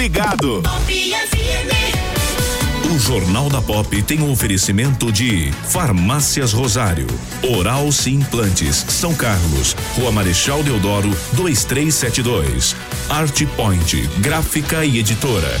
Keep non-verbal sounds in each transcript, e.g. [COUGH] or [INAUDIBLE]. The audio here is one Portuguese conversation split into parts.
ligado. O Jornal da Pop tem um oferecimento de Farmácias Rosário, Oral Sim Implantes, São Carlos, Rua Marechal Deodoro, 2372. Art Point, gráfica e editora.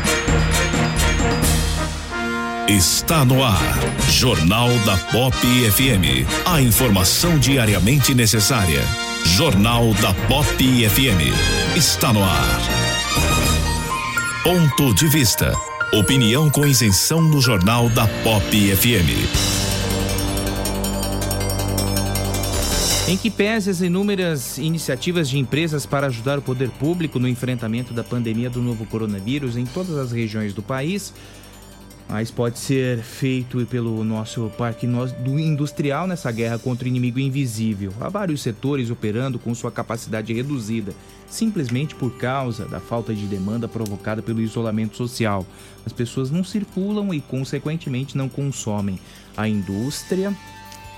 Está no ar. Jornal da Pop FM. A informação diariamente necessária. Jornal da Pop FM. Está no ar. Ponto de vista. Opinião com isenção no Jornal da Pop FM. Em que pese as inúmeras iniciativas de empresas para ajudar o poder público no enfrentamento da pandemia do novo coronavírus em todas as regiões do país, mas pode ser feito pelo nosso parque industrial nessa guerra contra o inimigo invisível. Há vários setores operando com sua capacidade reduzida, simplesmente por causa da falta de demanda provocada pelo isolamento social. As pessoas não circulam e, consequentemente, não consomem. A indústria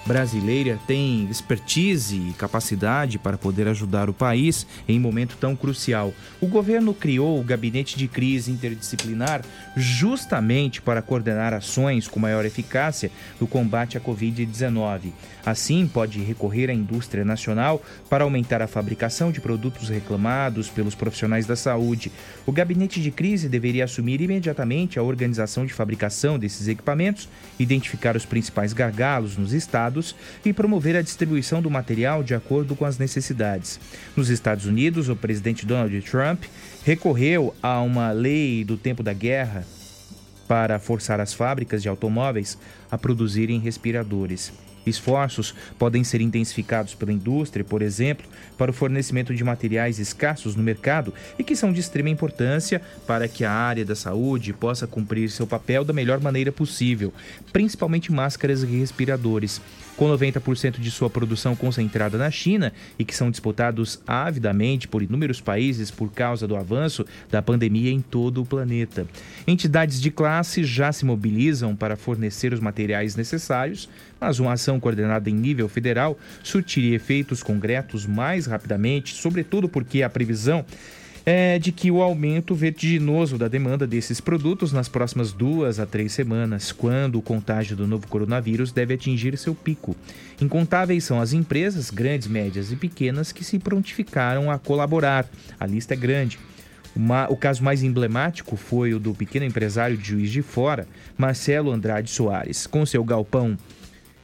brasileira tem expertise e capacidade para poder ajudar o país em momento tão crucial. O governo criou o Gabinete de Crise Interdisciplinar justamente para coordenar ações com maior eficácia no combate à Covid-19. Assim, pode recorrer à indústria nacional para aumentar a fabricação de produtos reclamados pelos profissionais da saúde. O Gabinete de Crise deveria assumir imediatamente a organização de fabricação desses equipamentos, identificar os principais gargalos nos estados e promover a distribuição do material de acordo com as necessidades. Nos Estados Unidos, o presidente Donald Trump recorreu a uma lei do tempo da guerra para forçar as fábricas de automóveis a produzirem respiradores. Esforços podem ser intensificados pela indústria, por exemplo, para o fornecimento de materiais escassos no mercado e que são de extrema importância para que a área da saúde possa cumprir seu papel da melhor maneira possível, principalmente máscaras e respiradores com 90% de sua produção concentrada na China e que são disputados avidamente por inúmeros países por causa do avanço da pandemia em todo o planeta. Entidades de classe já se mobilizam para fornecer os materiais necessários, mas uma ação coordenada em nível federal surtiria efeitos concretos mais rapidamente, sobretudo porque a previsão é de que o aumento vertiginoso da demanda desses produtos nas próximas duas a três semanas, quando o contágio do novo coronavírus deve atingir seu pico. Incontáveis são as empresas, grandes, médias e pequenas, que se prontificaram a colaborar. A lista é grande. Uma, o caso mais emblemático foi o do pequeno empresário de Juiz de Fora, Marcelo Andrade Soares. Com seu galpão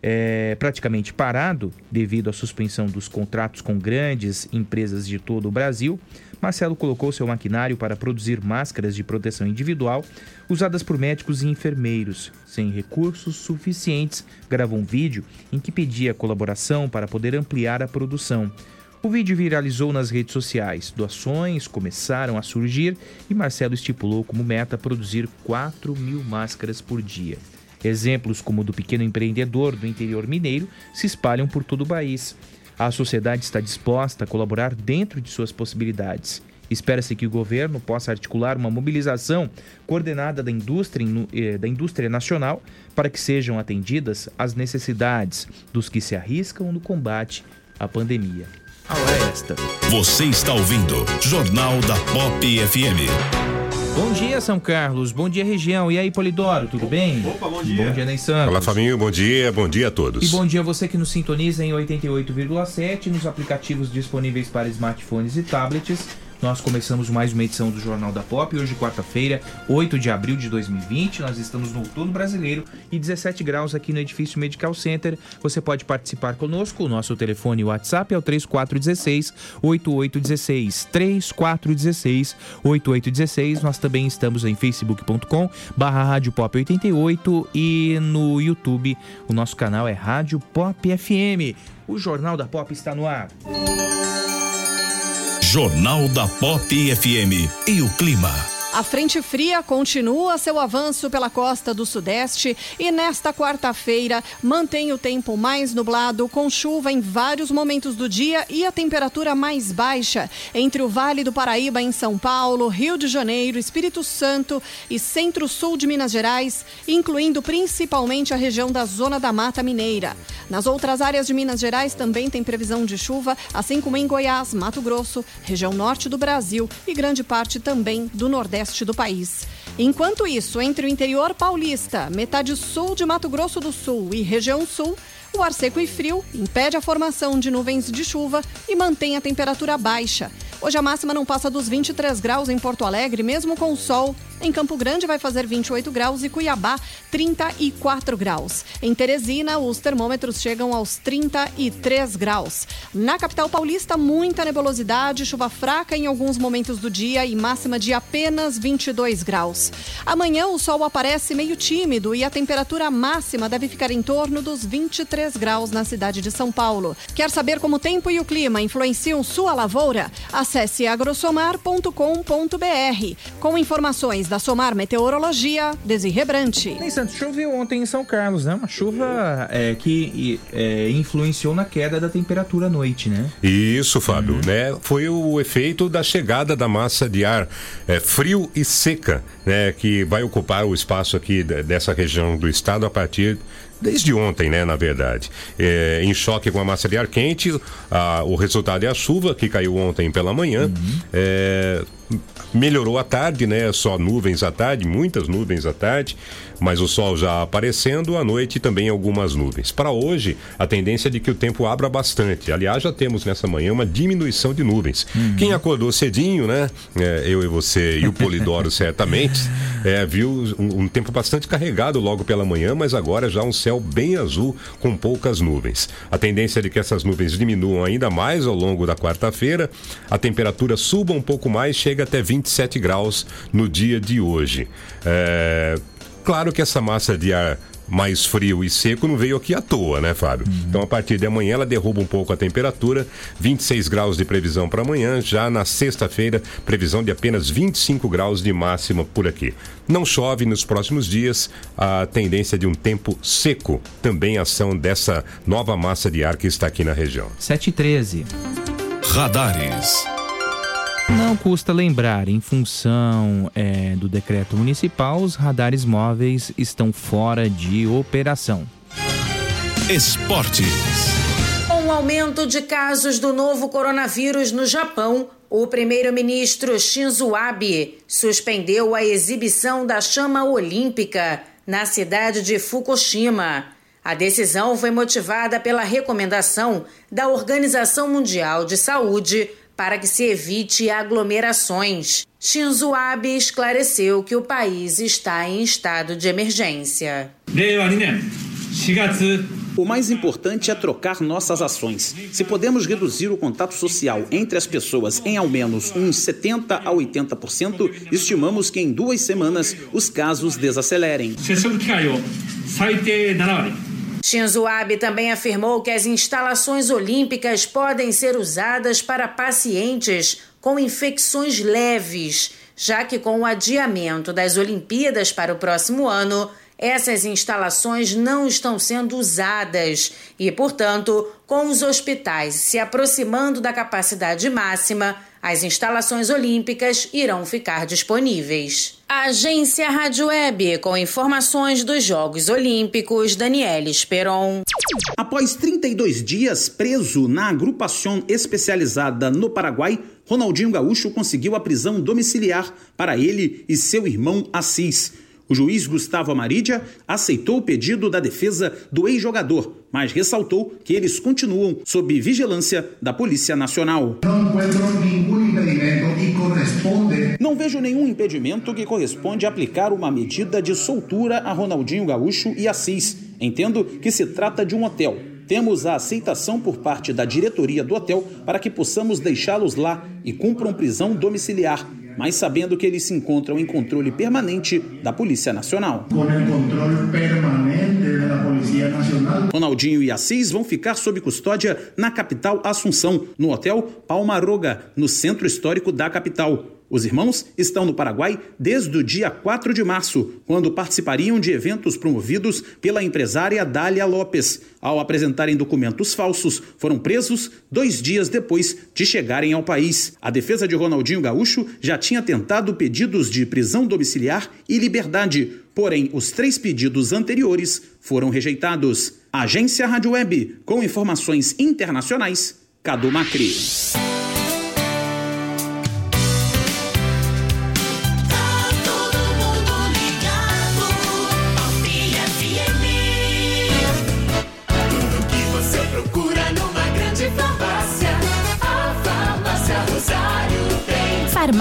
é, praticamente parado devido à suspensão dos contratos com grandes empresas de todo o Brasil, Marcelo colocou seu maquinário para produzir máscaras de proteção individual usadas por médicos e enfermeiros. Sem recursos suficientes, gravou um vídeo em que pedia colaboração para poder ampliar a produção. O vídeo viralizou nas redes sociais. Doações começaram a surgir e Marcelo estipulou como meta produzir 4 mil máscaras por dia. Exemplos como o do pequeno empreendedor do interior mineiro se espalham por todo o país. A sociedade está disposta a colaborar dentro de suas possibilidades. Espera-se que o governo possa articular uma mobilização coordenada da indústria, eh, da indústria nacional para que sejam atendidas as necessidades dos que se arriscam no combate à pandemia. A é esta. Você está ouvindo Jornal da Pop FM. Bom dia, São Carlos. Bom dia, região. E aí, Polidoro, tudo bem? Opa, bom dia. Bom dia, Ney Santos. Olá, família, bom dia, bom dia a todos. E bom dia a você que nos sintoniza em 88,7 nos aplicativos disponíveis para smartphones e tablets nós começamos mais uma edição do Jornal da Pop, hoje quarta-feira, 8 de abril de 2020. Nós estamos no outono brasileiro e 17 graus aqui no edifício Medical Center. Você pode participar conosco. O nosso telefone WhatsApp é o 3416 8816 3416 8816. Nós também estamos em facebook.com barra Rádio Pop 88 e no YouTube o nosso canal é Rádio Pop FM. O Jornal da Pop está no ar. Jornal da Pop FM e o clima. A frente fria continua seu avanço pela costa do Sudeste e nesta quarta-feira mantém o tempo mais nublado, com chuva em vários momentos do dia e a temperatura mais baixa entre o Vale do Paraíba em São Paulo, Rio de Janeiro, Espírito Santo e centro-sul de Minas Gerais, incluindo principalmente a região da Zona da Mata Mineira. Nas outras áreas de Minas Gerais também tem previsão de chuva, assim como em Goiás, Mato Grosso, região norte do Brasil e grande parte também do Nordeste do país. Enquanto isso, entre o interior paulista, metade sul de Mato Grosso do Sul e região sul, o ar seco e frio impede a formação de nuvens de chuva e mantém a temperatura baixa. Hoje a máxima não passa dos 23 graus em Porto Alegre, mesmo com o sol. Em Campo Grande vai fazer 28 graus e Cuiabá 34 graus. Em Teresina, os termômetros chegam aos 33 graus. Na capital paulista, muita nebulosidade, chuva fraca em alguns momentos do dia e máxima de apenas 22 graus. Amanhã o sol aparece meio tímido e a temperatura máxima deve ficar em torno dos 23 graus na cidade de São Paulo. Quer saber como o tempo e o clima influenciam sua lavoura? Acesse agrosomar.com.br com informações da Somar Meteorologia, Desirre Brante. Ney Santos, choveu ontem em São Carlos, né? Uma chuva é, que é, influenciou na queda da temperatura à noite, né? Isso, Fábio, né? Foi o efeito da chegada da massa de ar é, frio e seca, né? Que vai ocupar o espaço aqui de- dessa região do estado a partir Desde ontem, né, na verdade. É, em choque com a massa de ar quente, a- o resultado é a chuva que caiu ontem pela manhã. É, melhorou à tarde, né? Só nuvens à tarde, muitas nuvens à tarde, mas o sol já aparecendo, à noite também algumas nuvens. Para hoje, a tendência é de que o tempo abra bastante. Aliás, já temos nessa manhã uma diminuição de nuvens. Quem acordou cedinho, né? É, eu e você e o Polidoro [LAUGHS] certamente, é, viu um, um tempo bastante carregado logo pela manhã, mas agora já um céu bem azul com poucas nuvens. A tendência é de que essas nuvens diminuam ainda mais ao longo da quarta-feira, a temperatura suba um pouco mais, chega até 27 graus no dia de hoje. É, Claro que essa massa de ar mais frio e seco não veio aqui à toa, né, Fábio? Uhum. Então, a partir de amanhã, ela derruba um pouco a temperatura, 26 graus de previsão para amanhã, já na sexta-feira, previsão de apenas 25 graus de máxima por aqui. Não chove nos próximos dias, a tendência de um tempo seco, também ação dessa nova massa de ar que está aqui na região. 7 e 13. Radares. Não custa lembrar, em função é, do decreto municipal, os radares móveis estão fora de operação. Esportes. Com o aumento de casos do novo coronavírus no Japão, o primeiro-ministro Shinzo Abe suspendeu a exibição da chama olímpica na cidade de Fukushima. A decisão foi motivada pela recomendação da Organização Mundial de Saúde para que se evite aglomerações. Shinzo Abe esclareceu que o país está em estado de emergência. O mais importante é trocar nossas ações. Se podemos reduzir o contato social entre as pessoas em ao menos uns 70 a 80%, estimamos que em duas semanas os casos desacelerem. Shinzo Abe também afirmou que as instalações olímpicas podem ser usadas para pacientes com infecções leves, já que com o adiamento das Olimpíadas para o próximo ano, essas instalações não estão sendo usadas e, portanto, com os hospitais se aproximando da capacidade máxima, as instalações olímpicas irão ficar disponíveis. Agência Rádio Web, com informações dos Jogos Olímpicos, Daniela Esperon. Após 32 dias preso na agrupação especializada no Paraguai, Ronaldinho Gaúcho conseguiu a prisão domiciliar para ele e seu irmão Assis. O juiz Gustavo Amarídia aceitou o pedido da defesa do ex-jogador, mas ressaltou que eles continuam sob vigilância da Polícia Nacional. Não vejo nenhum impedimento que corresponde a aplicar uma medida de soltura a Ronaldinho Gaúcho e Assis. Entendo que se trata de um hotel. Temos a aceitação por parte da diretoria do hotel para que possamos deixá-los lá e cumpram prisão domiciliar, mas sabendo que eles se encontram em controle permanente da Polícia Nacional. Ronaldinho e Assis vão ficar sob custódia na capital Assunção, no hotel Palmaroga, no centro histórico da capital. Os irmãos estão no Paraguai desde o dia 4 de março, quando participariam de eventos promovidos pela empresária Dália Lopes. Ao apresentarem documentos falsos, foram presos dois dias depois de chegarem ao país. A defesa de Ronaldinho Gaúcho já tinha tentado pedidos de prisão domiciliar e liberdade, porém os três pedidos anteriores foram rejeitados. Agência Rádio Web, com informações internacionais, Cadu Macri.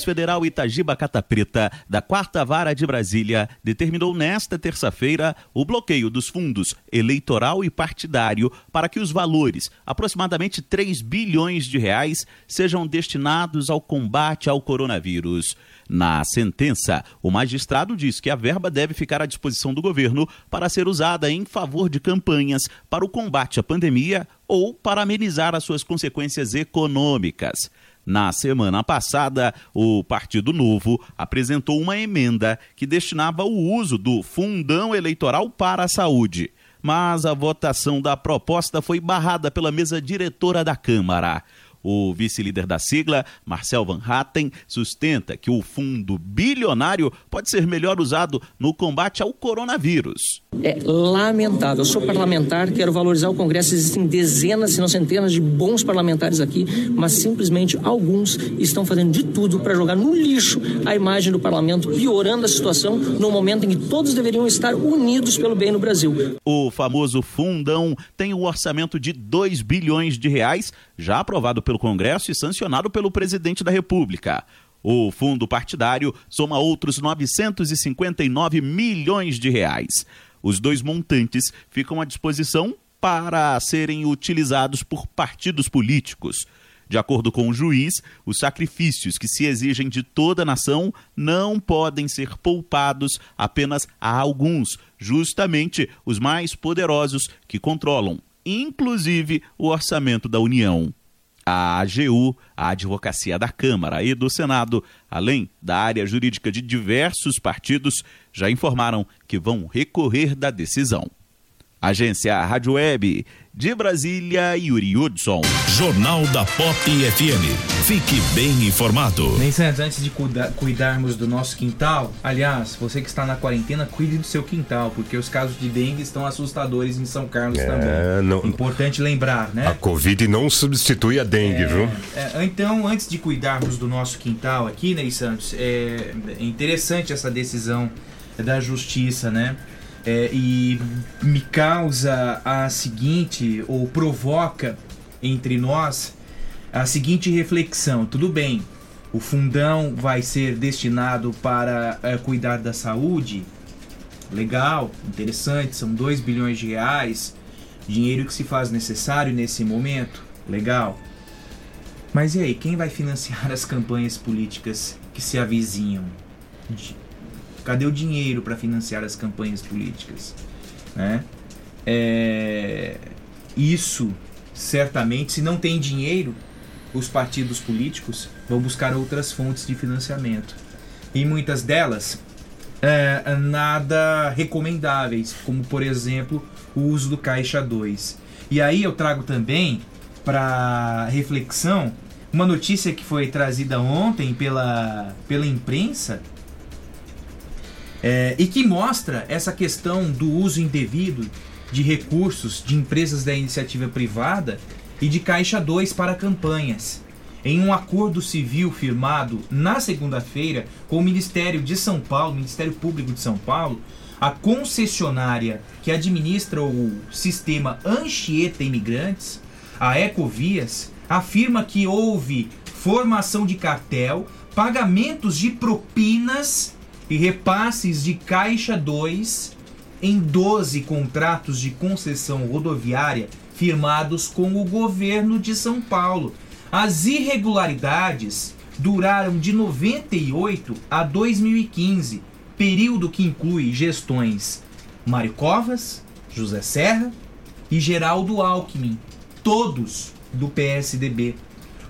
Juiz federal Itagiba Cata Preta, da Quarta Vara de Brasília, determinou nesta terça-feira o bloqueio dos fundos eleitoral e partidário para que os valores, aproximadamente 3 bilhões de reais, sejam destinados ao combate ao coronavírus. Na sentença, o magistrado diz que a verba deve ficar à disposição do governo para ser usada em favor de campanhas para o combate à pandemia ou para amenizar as suas consequências econômicas. Na semana passada, o Partido Novo apresentou uma emenda que destinava o uso do fundão eleitoral para a saúde. mas a votação da proposta foi barrada pela mesa diretora da Câmara. O vice-líder da sigla, Marcel Van Hatten, sustenta que o fundo bilionário pode ser melhor usado no combate ao coronavírus. É lamentável. Eu sou parlamentar, quero valorizar o Congresso. Existem dezenas, se não centenas de bons parlamentares aqui, mas simplesmente alguns estão fazendo de tudo para jogar no lixo a imagem do parlamento, piorando a situação no momento em que todos deveriam estar unidos pelo bem no Brasil. O famoso fundão tem um orçamento de 2 bilhões de reais, já aprovado pelo Congresso e sancionado pelo presidente da República. O fundo partidário soma outros 959 milhões de reais. Os dois montantes ficam à disposição para serem utilizados por partidos políticos. De acordo com o juiz, os sacrifícios que se exigem de toda a nação não podem ser poupados apenas a alguns, justamente os mais poderosos que controlam, inclusive, o orçamento da União. A AGU, a Advocacia da Câmara e do Senado, além da área jurídica de diversos partidos, já informaram que vão recorrer da decisão. Agência Rádio Web de Brasília, Yuri Hudson. Jornal da Pop FM. Fique bem informado. Nem Santos, antes de cuida- cuidarmos do nosso quintal, aliás, você que está na quarentena, cuide do seu quintal, porque os casos de dengue estão assustadores em São Carlos É, também. não- Importante lembrar, né? A Covid não substitui a dengue, viu? É, então, antes de cuidarmos do nosso quintal aqui, Ney Santos, é, é interessante essa decisão da justiça, né? É, e me causa a seguinte, ou provoca entre nós a seguinte reflexão: tudo bem, o fundão vai ser destinado para é, cuidar da saúde, legal, interessante, são 2 bilhões de reais, dinheiro que se faz necessário nesse momento, legal. Mas e aí, quem vai financiar [LAUGHS] as campanhas políticas que se avizinham? Cadê o dinheiro para financiar as campanhas políticas? Né? É, Isso, certamente, se não tem dinheiro, os partidos políticos vão buscar outras fontes de financiamento. E muitas delas é, nada recomendáveis, como por exemplo o uso do Caixa 2. E aí eu trago também para reflexão uma notícia que foi trazida ontem pela, pela imprensa é, e que mostra essa questão do uso indevido de recursos de empresas da iniciativa privada e de Caixa 2 para campanhas. Em um acordo civil firmado na segunda-feira com o Ministério de São Paulo, Ministério Público de São Paulo, a concessionária que administra o sistema Anchieta Imigrantes, a Ecovias, afirma que houve formação de cartel, pagamentos de propinas e repasses de Caixa 2 em 12 contratos de concessão rodoviária firmados com o governo de São Paulo. As irregularidades duraram de 98 a 2015, período que inclui gestões Mário Covas, José Serra e Geraldo Alckmin, todos do PSDB.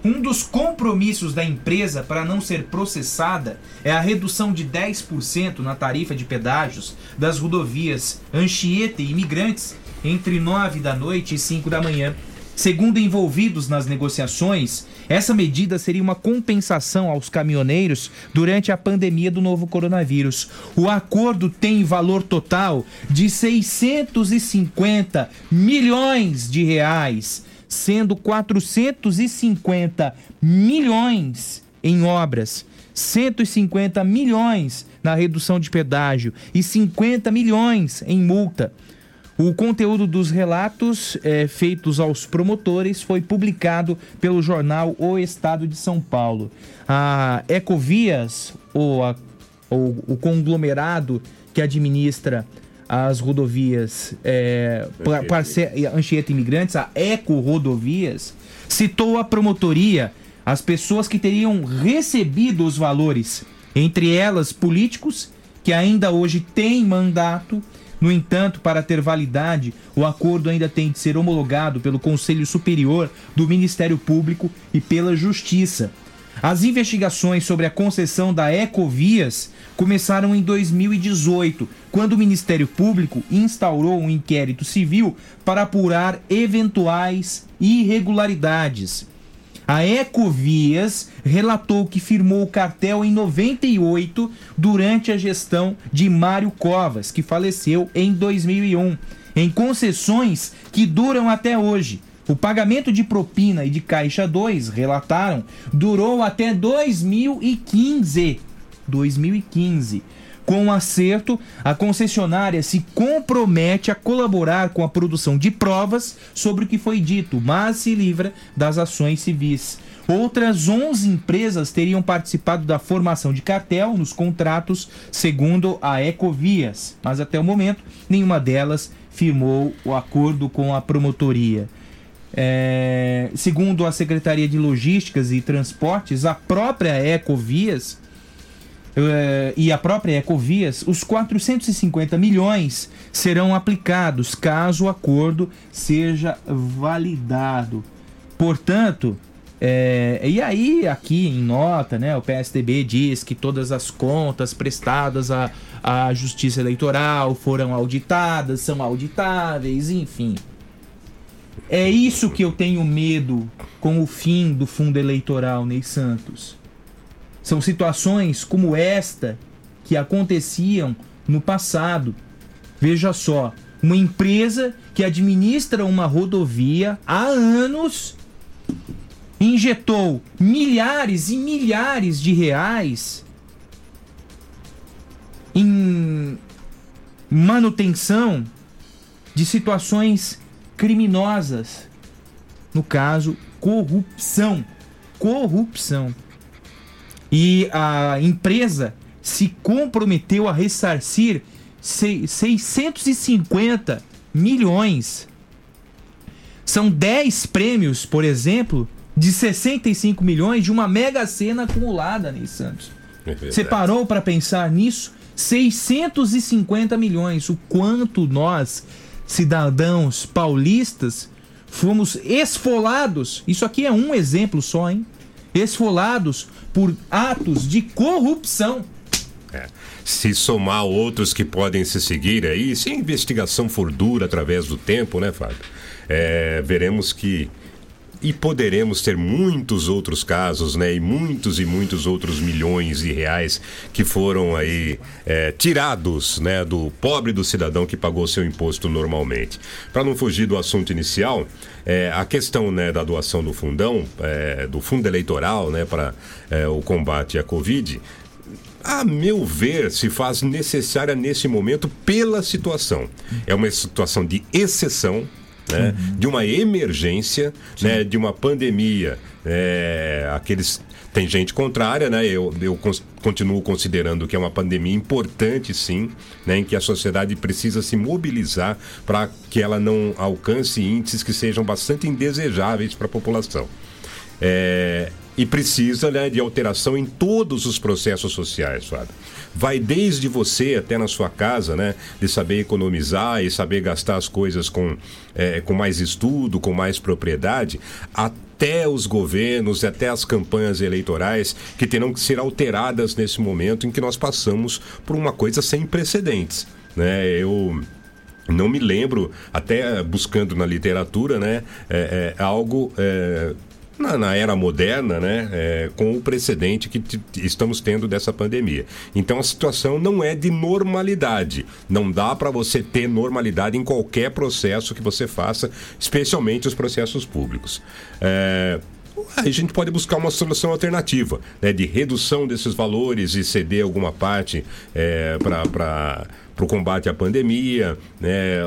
Um dos compromissos da empresa para não ser processada é a redução de 10% na tarifa de pedágios das rodovias Anchieta e Imigrantes entre 9 da noite e 5 da manhã. Segundo envolvidos nas negociações, essa medida seria uma compensação aos caminhoneiros durante a pandemia do novo coronavírus. O acordo tem valor total de 650 milhões de reais, sendo 450 milhões em obras, 150 milhões na redução de pedágio e 50 milhões em multa. O conteúdo dos relatos eh, feitos aos promotores foi publicado pelo jornal O Estado de São Paulo. A Ecovias, ou, a- ou o conglomerado que administra as rodovias parce- Anchieta Imigrantes, a Eco Rodovias, citou a promotoria, as pessoas que teriam recebido os valores, entre elas políticos que ainda hoje têm mandato no entanto, para ter validade, o acordo ainda tem de ser homologado pelo Conselho Superior do Ministério Público e pela Justiça. As investigações sobre a concessão da Ecovias começaram em 2018, quando o Ministério Público instaurou um inquérito civil para apurar eventuais irregularidades. A Ecovias relatou que firmou o cartel em 98 durante a gestão de Mário Covas, que faleceu em 2001, em concessões que duram até hoje. O pagamento de propina e de caixa 2, relataram, durou até 2015. 2015. Com o acerto, a concessionária se compromete a colaborar com a produção de provas sobre o que foi dito, mas se livra das ações civis. Outras 11 empresas teriam participado da formação de cartel nos contratos, segundo a Ecovias, mas até o momento nenhuma delas firmou o acordo com a promotoria. É, segundo a Secretaria de Logísticas e Transportes, a própria Ecovias é, e a própria Ecovias, os 450 milhões serão aplicados caso o acordo seja validado. Portanto, é, e aí, aqui em nota, né, o PSDB diz que todas as contas prestadas à, à Justiça Eleitoral foram auditadas, são auditáveis, enfim. É isso que eu tenho medo com o fim do fundo eleitoral, Ney Santos. São situações como esta que aconteciam no passado. Veja só, uma empresa que administra uma rodovia há anos injetou milhares e milhares de reais em manutenção de situações criminosas. No caso, corrupção. Corrupção. E a empresa se comprometeu a ressarcir 650 milhões. São 10 prêmios, por exemplo, de 65 milhões de uma mega cena acumulada, Ney Santos. É Você parou para pensar nisso? 650 milhões. O quanto nós, cidadãos paulistas, fomos esfolados. Isso aqui é um exemplo só, hein? Esfolados por atos de corrupção. É. Se somar outros que podem se seguir aí, se a investigação for dura através do tempo, né, Fábio? É, veremos que e poderemos ter muitos outros casos, né? E muitos e muitos outros milhões de reais que foram aí é, tirados, né? Do pobre do cidadão que pagou seu imposto normalmente. Para não fugir do assunto inicial, é, a questão né, da doação do fundão, é, do fundo eleitoral, né? Para é, o combate à Covid, a meu ver, se faz necessária nesse momento pela situação. É uma situação de exceção, né? de uma emergência, né? de uma pandemia. É, aqueles tem gente contrária, né? Eu, eu continuo considerando que é uma pandemia importante, sim, né? Em que a sociedade precisa se mobilizar para que ela não alcance índices que sejam bastante indesejáveis para a população. É, e precisa né, de alteração em todos os processos sociais, Fábio. Vai desde você até na sua casa, né? De saber economizar e saber gastar as coisas com, é, com mais estudo, com mais propriedade, até os governos e até as campanhas eleitorais que terão que ser alteradas nesse momento em que nós passamos por uma coisa sem precedentes. Né? Eu não me lembro, até buscando na literatura, né, é, é algo é, na, na era moderna, né, é, com o precedente que estamos tendo dessa pandemia. Então a situação não é de normalidade. Não dá para você ter normalidade em qualquer processo que você faça, especialmente os processos públicos. É, a gente pode buscar uma solução alternativa, né, de redução desses valores e ceder alguma parte é, para o combate à pandemia, né,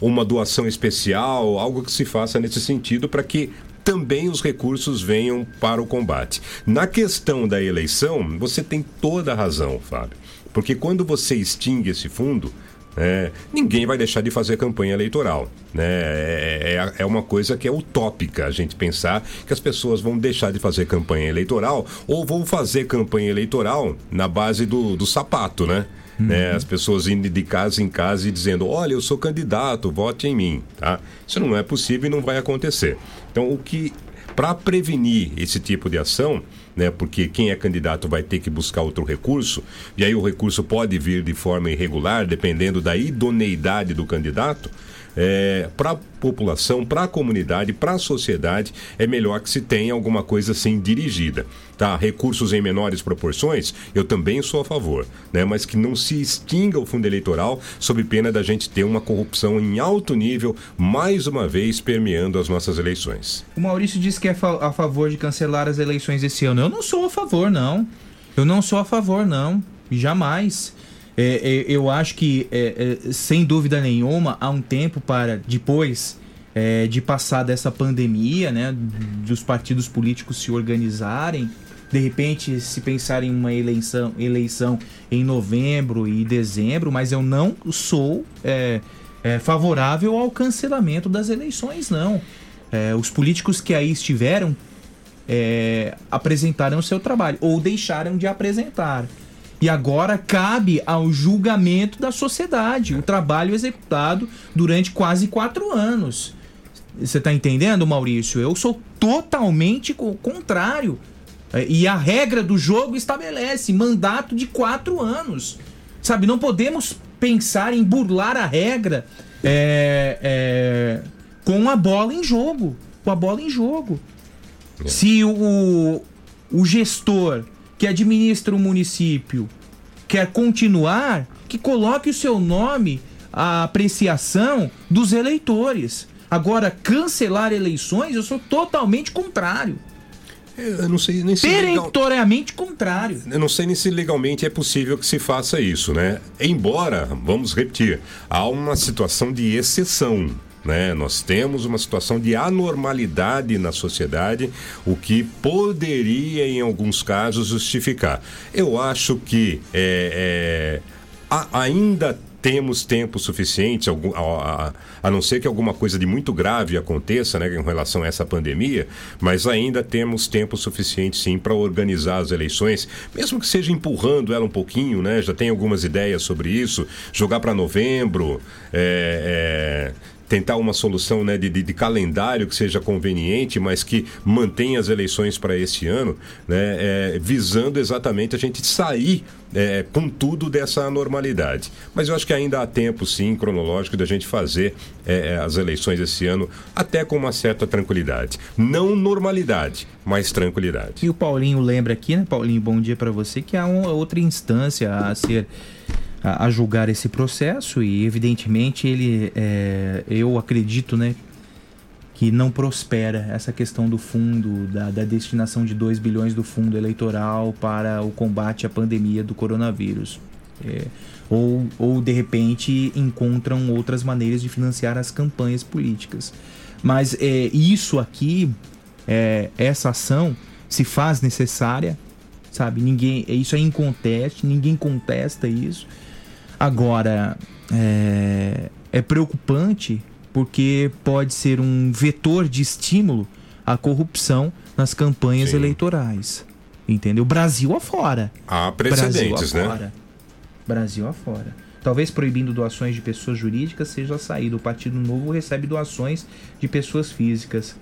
uma doação especial, algo que se faça nesse sentido para que também os recursos venham para o combate. Na questão da eleição, você tem toda a razão, Fábio, porque quando você extingue esse fundo, é, ninguém vai deixar de fazer campanha eleitoral. Né? É, é- é uma coisa que é utópica a gente pensar que as pessoas vão deixar de fazer campanha eleitoral ou vão fazer campanha eleitoral na base do, do sapato, né? Né? As pessoas indo de casa em casa e dizendo: Olha, eu sou candidato, vote em mim. Tá? Isso não é possível e não vai acontecer. Então, o que Para prevenir esse tipo de ação, né, porque quem é candidato vai ter que buscar outro recurso, e aí o recurso pode vir de forma irregular, dependendo da idoneidade do candidato é, para a população, para a comunidade, para a sociedade, é melhor que se tenha alguma coisa assim dirigida. Tá? Recursos em menores proporções, eu também sou a favor, né? mas que não se extinga o fundo eleitoral sob pena da gente ter uma corrupção em alto nível, mais uma vez permeando as nossas eleições. O Maurício disse que é a favor de cancelar as eleições esse ano. Eu não sou a favor, não. Eu não sou a favor, não. Jamais. É, é, eu acho que, é, é, sem dúvida nenhuma, há um tempo para, depois de passar dessa pandemia, né, dos partidos políticos se organizarem, de repente se pensar em uma eleição, eleição em novembro e dezembro, mas eu não sou é, é, favorável ao cancelamento das eleições, não. É, os políticos que aí estiveram apresentaram o seu trabalho ou deixaram de apresentar. E agora cabe ao julgamento da sociedade o trabalho executado durante quase quatro anos. Você está entendendo, Maurício? Eu sou totalmente co- contrário. É, E a regra do jogo estabelece mandato de quatro anos. Sabe, não podemos pensar em burlar a regra é, é, com a bola em jogo. Com a bola em jogo. Se o, o gestor que administra o município quer continuar, que coloque o seu nome à apreciação dos eleitores. Agora, cancelar eleições, eu sou totalmente contrário. Eu não sei nem se legal- contrário. Eu não sei nem se legalmente é possível que se faça isso, né? Embora, vamos repetir, há uma situação de exceção. Né? Nós temos uma situação de anormalidade na sociedade, o que poderia, em alguns casos, justificar. Eu acho que é, é, a- ainda temos tempo suficiente, a, a- a não ser que alguma coisa de muito grave aconteça né, em relação a essa pandemia, mas ainda temos tempo suficiente sim para organizar as eleições, mesmo que seja empurrando ela um pouquinho, né? Já tem algumas ideias sobre isso, jogar para novembro, é, é, tentar uma solução né, de, de- de calendário que seja conveniente, mas que mantenha as eleições para este ano, né, é, visando exatamente a gente sair é, com tudo dessa anormalidade. Mas eu acho que ainda há tempo, sim, cronológico, da gente fazer é, é, as eleições esse ano até com uma certa tranquilidade. Não normalidade, mas tranquilidade. E o Paulinho lembra aqui, né, Paulinho? Bom dia para você, que há outra instância a ser a, a julgar esse processo e evidentemente ele, é, eu acredito, né, que não prospera essa questão do fundo, da, da destinação de 2 bilhões do fundo eleitoral para o combate à pandemia do coronavírus. É, ou, ou de repente encontram outras maneiras de financiar as campanhas políticas. Mas é, isso aqui, é, essa ação, se faz necessária, sabe? Ninguém, isso é inconteste, ninguém contesta isso. Agora, é, é preocupante porque pode ser um vetor de estímulo à corrupção nas campanhas Sim. eleitorais. Entendeu? Brasil afora. Há precedentes, Brasil né? afora. Brasil afora. Talvez proibindo doações de pessoas jurídicas seja a saída. O Partido Novo recebe doações de pessoas físicas.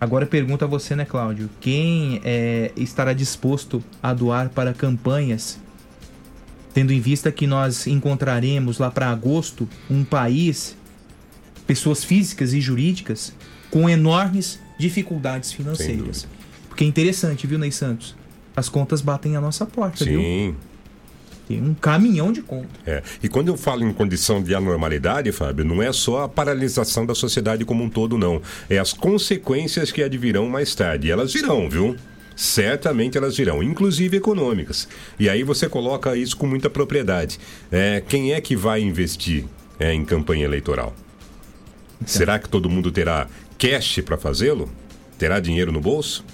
Agora pergunta a você, né, Cláudio? Quem é, estará disposto a doar para campanhas, tendo em vista que nós encontraremos lá para agosto um país, pessoas físicas e jurídicas, com enormes dificuldades financeiras? Porque é interessante, viu, Ney Santos? As contas batem a nossa porta, viu? Sim. Tem um caminhão de conta. É. E quando eu falo em condição de anormalidade, Fábio, não é só a paralisação da sociedade como um todo, não. É as consequências que advirão mais tarde. E elas virão, viu? Certamente elas virão, inclusive econômicas. E aí você coloca isso com muita propriedade. É, quem é que vai investir é, em campanha eleitoral? Será que todo mundo terá cash para fazê-lo? Terá dinheiro no bolso?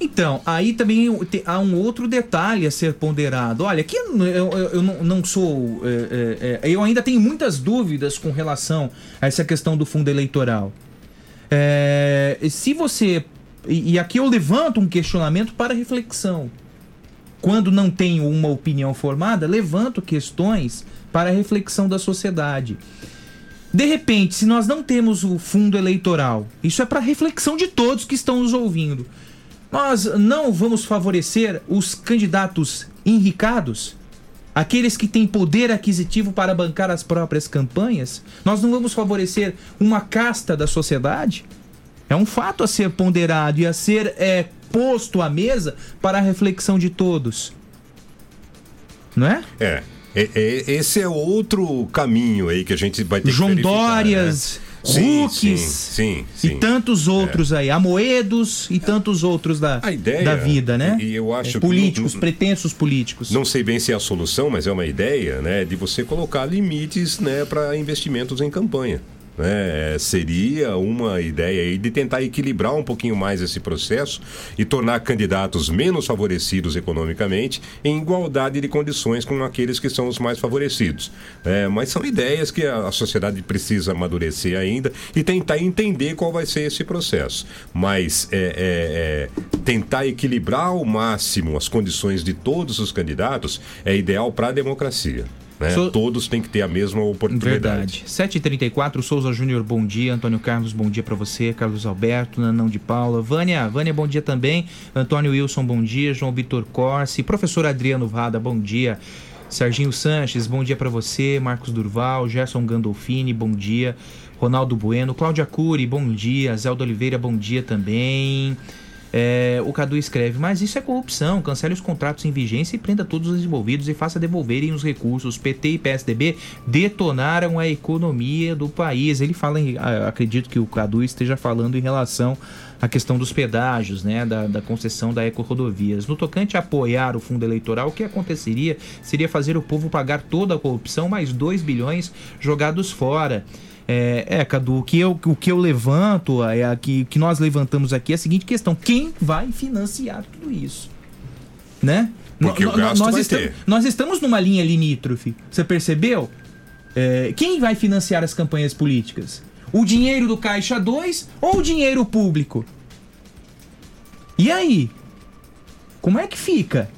Então, aí também há um outro detalhe a ser ponderado. Olha, aqui eu, eu- eu não, não sou. é, é, é, eu ainda tenho muitas dúvidas com relação a essa questão do fundo eleitoral. É, se você. E, e aqui eu levanto um questionamento para reflexão. Quando não tenho uma opinião formada, levanto questões para reflexão da sociedade. De repente, se nós não temos o fundo eleitoral, isso é para reflexão de todos que estão nos ouvindo. Nós não vamos favorecer os candidatos enricados, aqueles que têm poder aquisitivo para bancar as próprias campanhas. Nós não vamos favorecer uma casta da sociedade. É um fato a ser ponderado e a ser é, posto à mesa para a reflexão de todos. Não é? É. É, é, esse é outro caminho aí que a gente vai ter João que Dórias, né? Sim, Hucks sim, sim, e sim. tantos outros aí, Amoedos e tantos outros da, ideia, da vida, né? E eu acho É, políticos, não- pretensos políticos. Não sei bem se é a solução, mas é uma ideia, né, de você colocar limites, né, para investimentos em campanha. Né? Seria uma ideia aí de tentar equilibrar um pouquinho mais esse processo e tornar candidatos menos favorecidos economicamente em igualdade de condições com aqueles que são os mais favorecidos. É, mas são ideias que a, sociedade precisa amadurecer ainda e tentar entender qual vai ser esse processo. Mas é, é, é, tentar equilibrar ao máximo as condições de todos os candidatos é ideal para a democracia. Né? Sou- Todos têm que ter a mesma oportunidade. Verdade. 7h34, Souza Júnior, bom dia. Antônio Carlos, bom dia pra você. Carlos Alberto, Nanão de Paula. Vânia, Vânia, bom dia também. Antônio Wilson, bom dia. João Vitor Corsi. Professor Adriano Vada, bom dia. Serginho Sanches, bom dia pra você. Marcos Durval, Gerson Gandolfini, bom dia. Ronaldo Bueno, Cláudia Cury, bom dia. Zelda Oliveira, bom dia também. É, o Cadu escreve, mas isso é corrupção. Cancele os contratos em vigência e prenda todos os envolvidos e faça devolverem os recursos. PT e PSDB detonaram a economia do país. Ele fala, em, acredito que o Cadu esteja falando em relação à questão dos pedágios, né, da, da concessão da Eco-Rodovias. No tocante a apoiar o fundo eleitoral, o que aconteceria seria fazer o povo pagar toda a corrupção, mais 2 bilhões jogados fora. É, é, Cadu, o que eu, o que eu levanto, é aqui, o que nós levantamos aqui é a seguinte questão: quem vai financiar tudo isso? Né? Porque No- o gasto nós, vai estamos, ter. nós estamos numa linha limítrofe. Você percebeu? É, quem vai financiar as campanhas políticas? O dinheiro do Caixa 2 ou o dinheiro público? E aí? Como é que fica?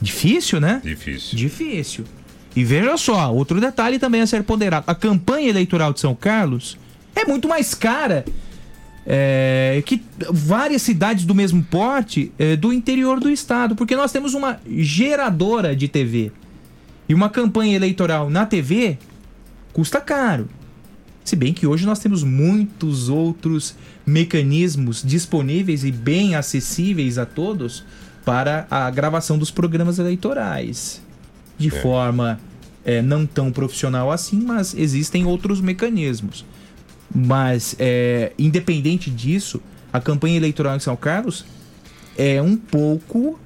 Difícil, né? Difícil. Difícil. E veja só, outro detalhe também a ser ponderado. A campanha eleitoral de São Carlos é muito mais cara é, que várias cidades do mesmo porte é, do interior do estado, porque nós temos uma geradora de TV. E uma campanha eleitoral na TV custa caro. Se bem que hoje nós temos muitos outros mecanismos disponíveis e bem acessíveis a todos para a gravação dos programas eleitorais. De É. forma é, não tão profissional assim, mas existem outros mecanismos. Mas, é, independente disso, a campanha eleitoral em São Carlos é um pouco,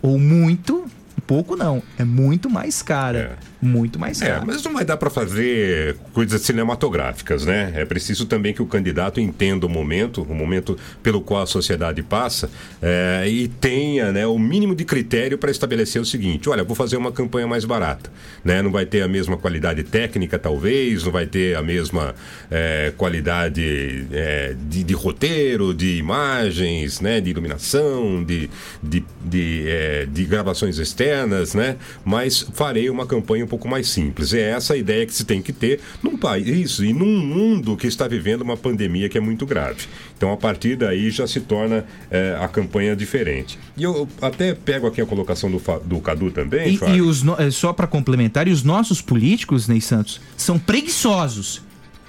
ou muito, pouco não, é muito mais cara. Muito mais É, cara. mas não vai dar para fazer coisas cinematográficas, né? É preciso também que o candidato entenda o momento, o momento pelo qual a sociedade passa, é, e tenha né, o mínimo de critério para estabelecer o seguinte: olha, vou fazer uma campanha mais barata, né? Não vai ter a mesma qualidade técnica, talvez, não vai ter a mesma é, qualidade é, de, de roteiro, de imagens, né? De iluminação, de, de, de, é, de gravações externas, né? Mas farei uma campanha pouco mais simples. É essa a ideia que se tem que ter num país e num mundo que está vivendo uma pandemia que é muito grave. Então, a partir daí já se torna é, a campanha diferente. E eu até pego aqui a colocação do, do Cadu também, E, e os é, só para complementar, e os nossos políticos, Ney Santos, são preguiçosos.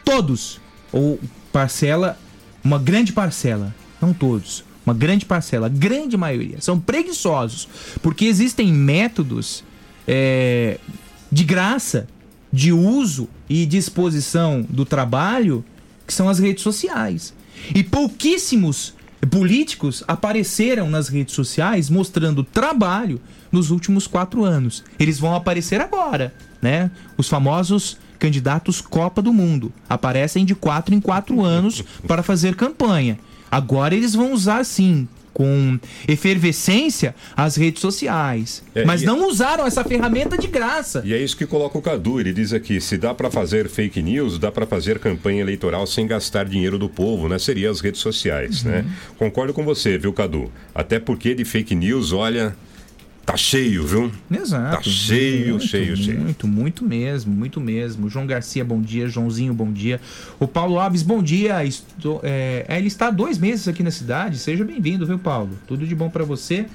Todos. Ou parcela, uma grande parcela, não todos, uma grande parcela, a grande maioria, são preguiçosos. Porque existem métodos é, de graça, de uso e disposição do trabalho, que são as redes sociais. E pouquíssimos políticos apareceram nas redes sociais mostrando trabalho nos últimos quatro anos. Eles vão aparecer agora, né? Os famosos candidatos Copa do Mundo aparecem de quatro em quatro anos para fazer campanha. Agora eles vão usar sim com efervescência as redes sociais, É, mas não usaram essa ferramenta de graça. E é isso que coloca o Cadu. Ele diz aqui: se dá para fazer fake news, dá para fazer campanha eleitoral sem gastar dinheiro do povo, né? Seria as redes sociais, né? Concordo com você, viu, Cadu? Até porque de fake news, olha. Tá cheio, viu? Exato. Tá cheio, muito, cheio, cheio. Muito, muito mesmo, muito mesmo. João Garcia, bom dia. Joãozinho, bom dia. O Paulo Alves, bom dia. Estou, é, ele está há dois meses aqui na cidade. Seja bem-vindo, viu, Paulo? Tudo de bom para você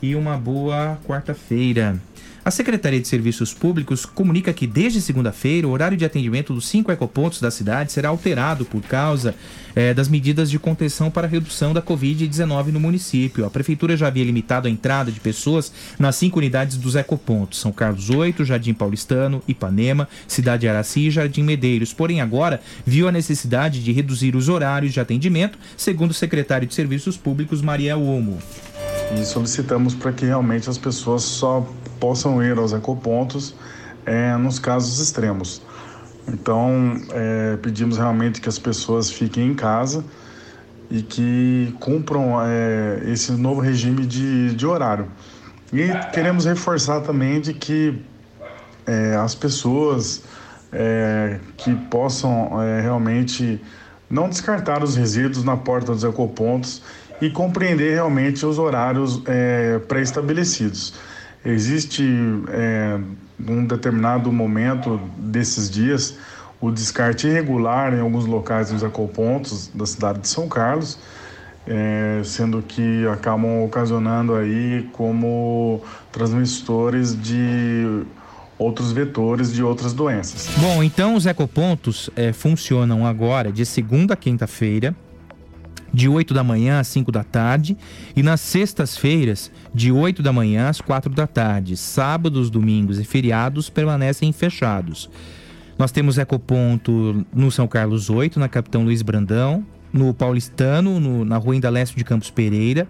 e uma boa quarta-feira. A Secretaria de Serviços Públicos comunica que desde segunda-feira o horário de atendimento dos cinco ecopontos da cidade será alterado por causa eh, das medidas de contenção para redução da Covid-19 no município. A Prefeitura já havia limitado a entrada de pessoas nas cinco unidades dos ecopontos: São Carlos 8, Jardim Paulistano, Ipanema, Cidade Araci e Jardim Medeiros. Porém, agora viu a necessidade de reduzir os horários de atendimento, segundo o secretário de Serviços Públicos, Mariel Omo. E solicitamos para que realmente as pessoas só possam ir aos ecopontos é, nos casos extremos. Então, é, pedimos realmente que as pessoas fiquem em casa e que cumpram é, esse novo regime de, de horário. E queremos reforçar também de que é, as pessoas é, que possam é, realmente não descartar os resíduos na porta dos ecopontos e compreender realmente os horários pré-estabelecidos. Existe é, num determinado momento desses dias o descarte irregular em alguns locais dos ecopontos da cidade de São Carlos, é, sendo que acabam ocasionando aí como transmissores de outros vetores de outras doenças. Bom, então os ecopontos eh, funcionam agora de segunda a quinta-feira, de 8 da manhã às 5 da tarde, e nas sextas-feiras, de 8 da manhã às 4 da tarde. Sábados, domingos e feriados permanecem fechados. Nós temos ecoponto no São Carlos 8, na Capitão Luiz Brandão, no Paulistano, no- na Rua Inda de Campos Pereira,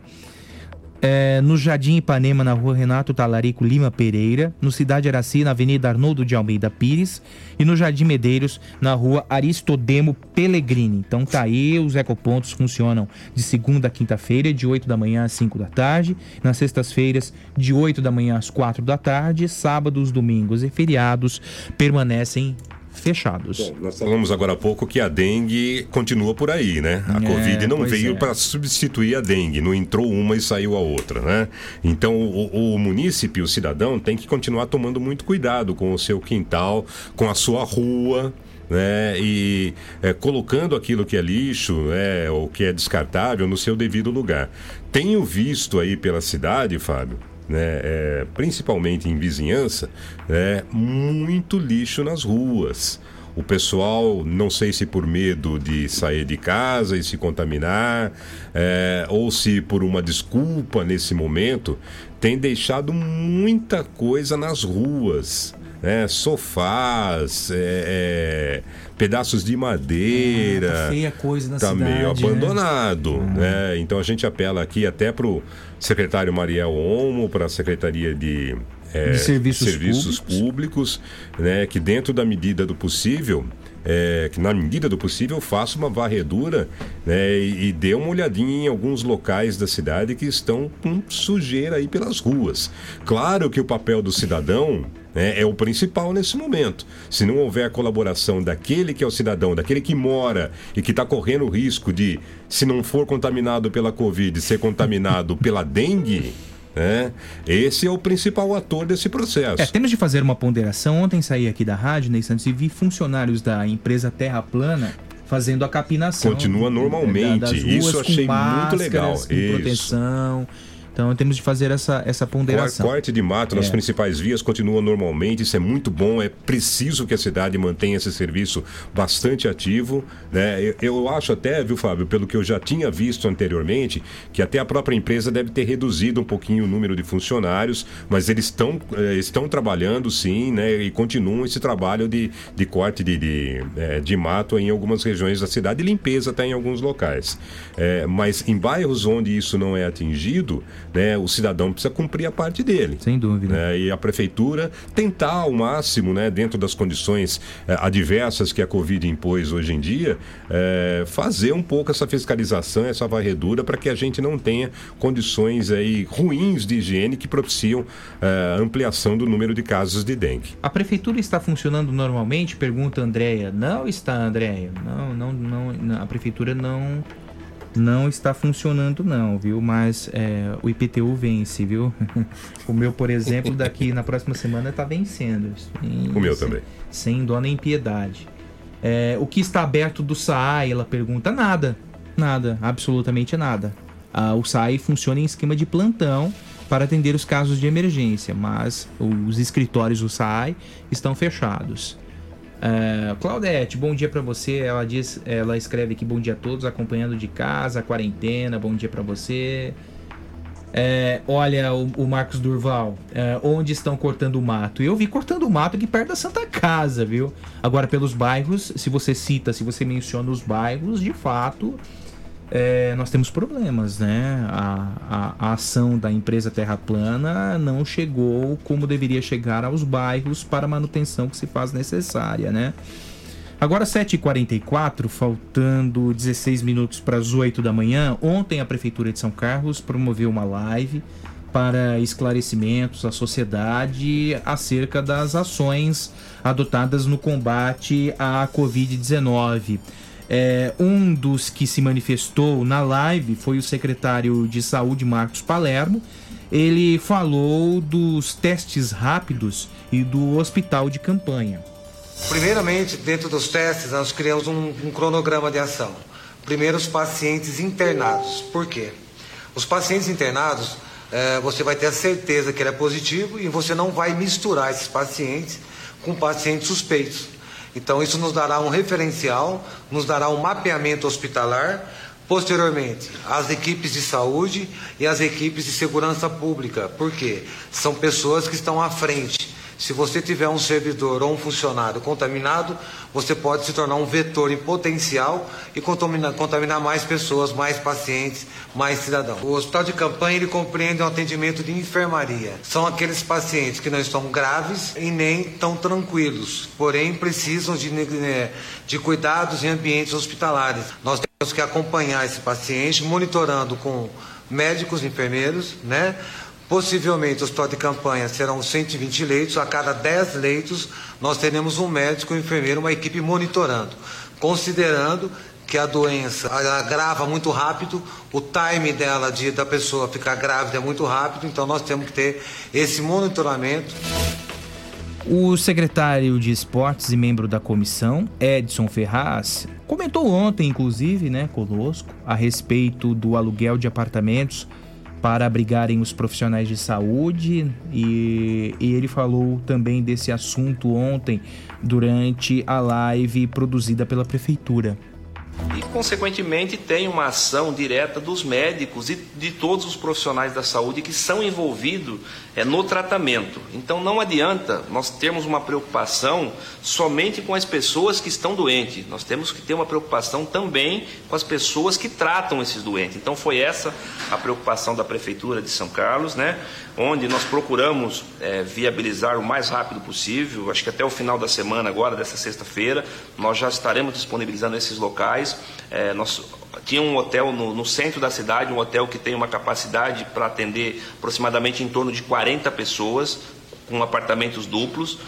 é, no Jardim Ipanema, na rua Renato Talarico Lima Pereira, no Cidade Araci, na Avenida Arnoldo de Almeida Pires, e no Jardim Medeiros, na rua Aristodemo Pellegrini. Então tá aí, os ecopontos funcionam de segunda a quinta-feira, de 8 da manhã às 5 da tarde, nas sextas-feiras, de 8 da manhã às 4 da tarde, sábados, domingos e feriados permanecem fechados. Nós falamos agora há pouco que a dengue continua por aí, né? A É, Covid não veio é. para substituir a dengue, não entrou uma e saiu a outra, né? Então o, o munícipe, o cidadão, tem que continuar tomando muito cuidado com o seu quintal, com a sua rua. Né, e é, colocando aquilo que é lixo, né, ou que é descartável no seu devido lugar. Tenho visto aí pela cidade, Fábio, né, é, principalmente em vizinhança, né, muito lixo nas ruas. O pessoal, não sei se por medo de sair de casa e se contaminar, é, ou se por uma desculpa nesse momento, tem deixado muita coisa nas ruas. Né? Sofás, é, é, pedaços de madeira. Ah, tá feia coisa na tá cidade, meio né? abandonado. Né? Então a gente apela aqui até para o secretário Mariel Omo, para a Secretaria de, é, Serviços Serviços Públicos, né? que dentro da medida do possível. é, que na medida do possível faça uma varredura né, e, e dê uma olhadinha em alguns locais da cidade que estão com sujeira aí pelas ruas. Claro que o papel do cidadão né, é o principal nesse momento. Se não houver a colaboração daquele que é o cidadão, daquele que mora e que está correndo o risco de, se não for contaminado pela Covid, ser contaminado pela dengue, né, esse é o principal ator desse processo. É, temos de fazer uma ponderação. Ontem saí aqui da rádio, Ney Santos, e vi funcionários da empresa Terra Plana fazendo a capinação. Continua normalmente. das ruas Isso achei muito máscaras, legal. Com Isso. proteção. Então temos de fazer essa, essa ponderação. Corte de mato nas É. principais vias continua normalmente, isso é muito bom, é preciso que a cidade mantenha esse serviço bastante ativo. Né? Eu, eu acho até, viu, Fábio, pelo que eu já tinha visto anteriormente, que até a própria empresa deve ter reduzido um pouquinho o número de funcionários, mas eles estão, eh, estão trabalhando sim, né? E continuam esse trabalho de, de corte de, de, eh, de mato em algumas regiões da cidade e limpeza até em alguns locais. Eh, mas em bairros onde isso não é atingido, né, o cidadão precisa cumprir a parte dele. Sem dúvida. e a prefeitura tentar ao máximo, né, dentro das condições eh, adversas que a Covid impôs hoje em dia, eh, fazer um pouco essa fiscalização, essa varredura, para que a gente não tenha condições aí ruins de higiene que propiciam eh, a ampliação do número de casos de dengue. A prefeitura está funcionando normalmente? Pergunta a Andréia. Não está, Andréia. Não, não, não, a prefeitura não não está funcionando não, viu? Mas é, o IPTU vence, viu? [LAUGHS] o meu, por exemplo, daqui na próxima semana está vencendo. O meu sem- também. Sem dó nem piedade. É, o que está aberto do SAAI? Ela pergunta. Nada. Nada. Absolutamente nada. Ah, o SAAI funciona em esquema de plantão para atender os casos de emergência, mas os escritórios do SAAI estão fechados. É, Claudete, bom dia pra você. Ela diz, ela escreve aqui bom dia a todos, acompanhando de casa, quarentena. Bom dia pra você. É, olha, o, o Marcos Durval, é, onde estão cortando o mato? Eu vi cortando o mato aqui perto da Santa Casa, viu? Agora, pelos bairros, se você cita, se você menciona os bairros, de fato, é, nós temos problemas, né? A, a- a ação da empresa Terra Plana não chegou como deveria chegar aos bairros para a manutenção que se faz necessária, né? Agora 7h44, faltando 16 minutos para as 8 da manhã, ontem a Prefeitura de São Carlos promoveu uma live para esclarecimentos à sociedade acerca das ações adotadas no combate à Covid-19. É, um dos que se manifestou na live foi o secretário de Saúde, Marcos Palermo. Ele falou dos testes rápidos e do hospital de campanha. Primeiramente, dentro dos testes, nós criamos um, um cronograma de ação. Primeiro, os pacientes internados. Por quê? Os pacientes internados, eh, você vai ter a certeza que ele é positivo e você não vai misturar esses pacientes com pacientes suspeitos. Então, isso nos dará um referencial, nos dará um mapeamento hospitalar. Posteriormente, as equipes de saúde e as equipes de segurança pública. Por quê? São pessoas que estão à frente. Se você tiver um servidor ou um funcionário contaminado, você pode se tornar um vetor em potencial e contaminar, contaminar mais pessoas, mais pacientes, mais cidadãos. O hospital de campanha ele compreende um atendimento de enfermaria. São aqueles pacientes que não estão graves e nem tão tranquilos, porém precisam de, né, de cuidados em ambientes hospitalares. Nós temos que acompanhar esse paciente, monitorando com médicos, enfermeiros, né? Possivelmente o hospital de campanha serão 120 leitos, a cada 10 leitos nós teremos um médico, um enfermeiro, uma equipe monitorando, considerando que a doença agrava muito rápido, o time dela de, da pessoa ficar grávida é muito rápido, então nós temos que ter esse monitoramento. O secretário de Esportes e membro da comissão, Edson Ferraz, comentou ontem, inclusive, né, conosco, a respeito do aluguel de apartamentos para abrigarem os profissionais de saúde e, e ele falou também desse assunto ontem durante a live produzida pela prefeitura. E, consequentemente, tem uma ação direta dos médicos e de todos os profissionais da saúde que são envolvidos é, no tratamento. Então, não adianta nós termos uma preocupação somente com as pessoas que estão doentes, nós temos que ter uma preocupação também com as pessoas que tratam esses doentes. Então, foi essa a preocupação da Prefeitura de São Carlos, né? onde nós procuramos é, viabilizar o mais rápido possível. Acho que até o final da semana, agora, dessa sexta-feira, nós já estaremos disponibilizando esses locais. É, nós tinha um hotel no, no centro da cidade, um hotel que tem uma capacidade para atender aproximadamente em torno de 40 pessoas, com apartamentos duplos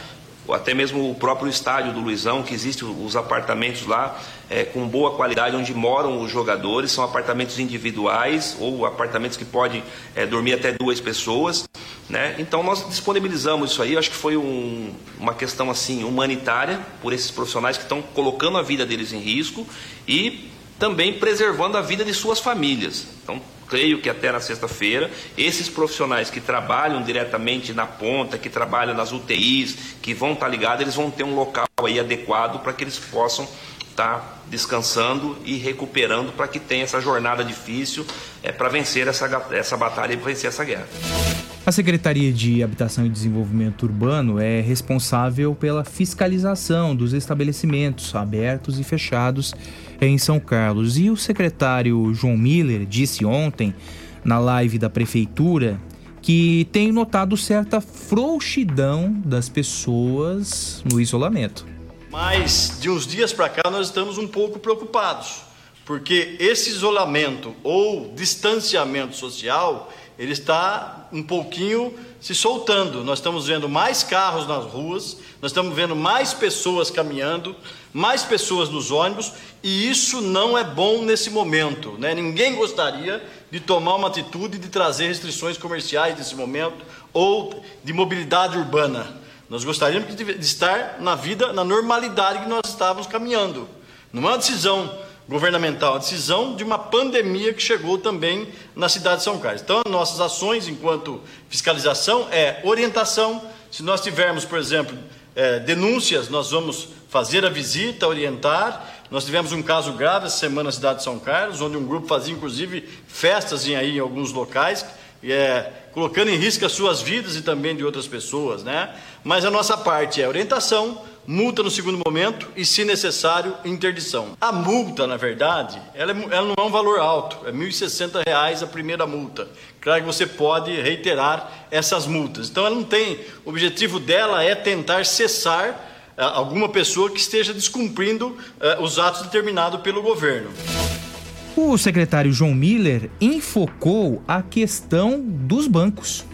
até mesmo o próprio estádio do Luizão, que existem os apartamentos lá é, com boa qualidade, onde moram os jogadores, são apartamentos individuais ou apartamentos que podem é, dormir até duas pessoas. Né? Então nós disponibilizamos isso aí, acho que foi um, uma questão assim humanitária por esses profissionais que estão colocando a vida deles em risco e também preservando a vida de suas famílias. Então, creio que até na sexta-feira, esses profissionais que trabalham diretamente na ponta, que trabalham nas UTIs, que vão estar ligados, eles vão ter um local aí adequado para que eles possam estar descansando e recuperando para que tenha essa jornada difícil é, para vencer essa, essa batalha e vencer essa guerra. A Secretaria de Habitação e Desenvolvimento Urbano é responsável pela fiscalização dos estabelecimentos abertos e fechados em São Carlos. E o secretário João Miller disse ontem, na live da Prefeitura, que tem notado certa frouxidão das pessoas no isolamento. Mas de uns dias para cá nós estamos um pouco preocupados, porque esse isolamento ou distanciamento social, ele está um pouquinho se soltando. Nós estamos vendo mais carros nas ruas, nós estamos vendo mais pessoas caminhando, mais pessoas nos ônibus, e isso não é bom nesse momento. Né? Ninguém gostaria de tomar uma atitude de trazer restrições comerciais nesse momento ou de mobilidade urbana. Nós gostaríamos de estar na vida, na normalidade que nós estávamos caminhando. Não é uma decisão governamental, uma decisão de uma pandemia que chegou também na cidade de São Carlos. Então, nossas ações enquanto fiscalização é orientação. Se nós tivermos, por exemplo, é, denúncias, nós vamos fazer a visita, orientar. Nós tivemos um caso grave essa semana na cidade de São Carlos, onde um grupo fazia inclusive festas em, aí, em alguns locais, é, colocando em risco as suas vidas e também de outras pessoas, né? Mas a nossa parte é orientação, multa no segundo momento e, se necessário, interdição. A multa, na verdade, ela, é, ela não é um valor alto, é R$ 1.060 a primeira multa. Claro que você pode reiterar essas multas. Então, ela não tem. O objetivo dela é tentar cessar ah, alguma pessoa que esteja descumprindo uh, os atos determinados pelo governo. O secretário João Miller enfocou a questão dos bancos.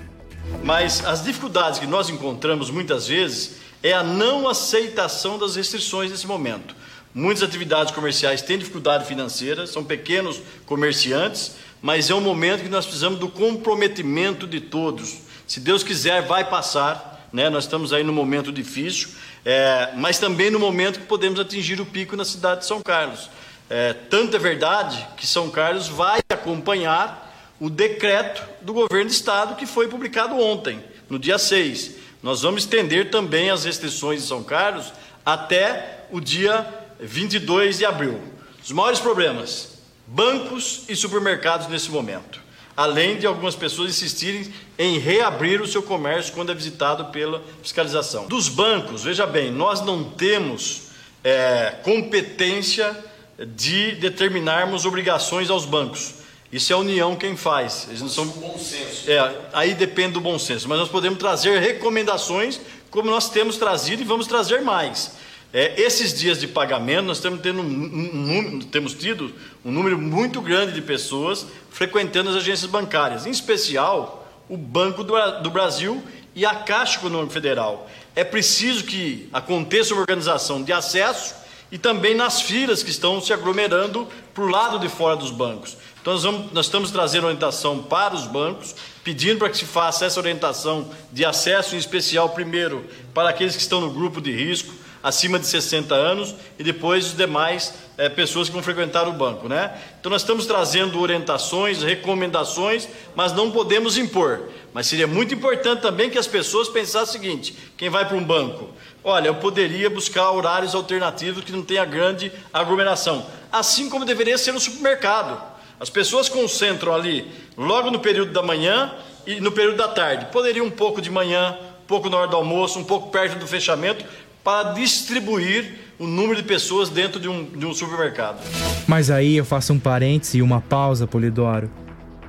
Mas as dificuldades que nós encontramos muitas vezes é a não aceitação das restrições nesse momento. Muitas atividades comerciais têm dificuldade financeira, são pequenos comerciantes, mas é um momento que nós precisamos do comprometimento de todos. Se Deus quiser, vai passar, né? nós estamos aí num momento difícil, é, mas também no momento que podemos atingir o pico na cidade de São Carlos. É, tanto é verdade que São Carlos vai acompanhar o decreto do governo do estado que foi publicado ontem, no dia 6. Nós vamos estender também as restrições de São Carlos até o dia 22 de abril. Os maiores problemas: bancos e supermercados nesse momento. Além de algumas pessoas insistirem em reabrir o seu comércio quando é visitado pela fiscalização. Dos bancos, veja bem, nós não temos é, competência de determinarmos obrigações aos bancos. Isso é a União quem faz. Eles não são. Bom senso. É, aí depende do bom senso. Mas nós podemos trazer recomendações, como nós temos trazido e vamos trazer mais. É, esses dias de pagamento, nós temos, tendo um, um, um, temos tido um número muito grande de pessoas frequentando as agências bancárias, em especial o Banco do, do Brasil e a Caixa Econômica Federal. É preciso que aconteça uma organização de acesso e também nas filas que estão se aglomerando para o lado de fora dos bancos. Então, nós, vamos, nós estamos trazendo orientação para os bancos, pedindo para que se faça essa orientação de acesso, em especial, primeiro, para aqueles que estão no grupo de risco, acima de 60 anos, e depois os demais é, pessoas que vão frequentar o banco. Né? Então, nós estamos trazendo orientações, recomendações, mas não podemos impor. Mas seria muito importante também que as pessoas pensassem o seguinte: quem vai para um banco? Olha, eu poderia buscar horários alternativos que não tenha grande aglomeração, assim como deveria ser no supermercado. As pessoas concentram ali logo no período da manhã e no período da tarde. Poderia um pouco de manhã, um pouco na hora do almoço, um pouco perto do fechamento, para distribuir o número de pessoas dentro de um, de um supermercado. Mas aí eu faço um parêntese e uma pausa, Polidoro.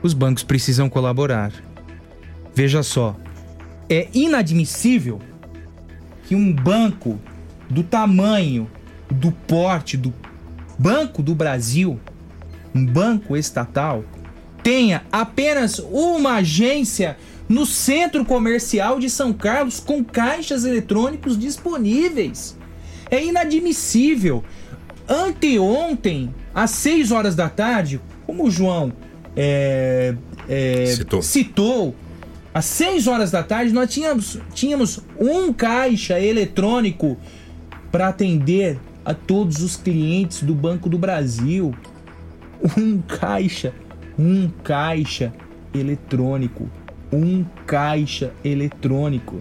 Os bancos precisam colaborar. Veja só, é inadmissível que um banco do tamanho, do porte do Banco do Brasil um banco estatal, tenha apenas uma agência no centro comercial de São Carlos com caixas eletrônicos disponíveis. É inadmissível. Anteontem, às 6 horas da tarde, como o João é, é, citou. citou, às 6 horas da tarde nós tínhamos, tínhamos um caixa eletrônico para atender a todos os clientes do Banco do Brasil um caixa, um caixa eletrônico, um caixa eletrônico.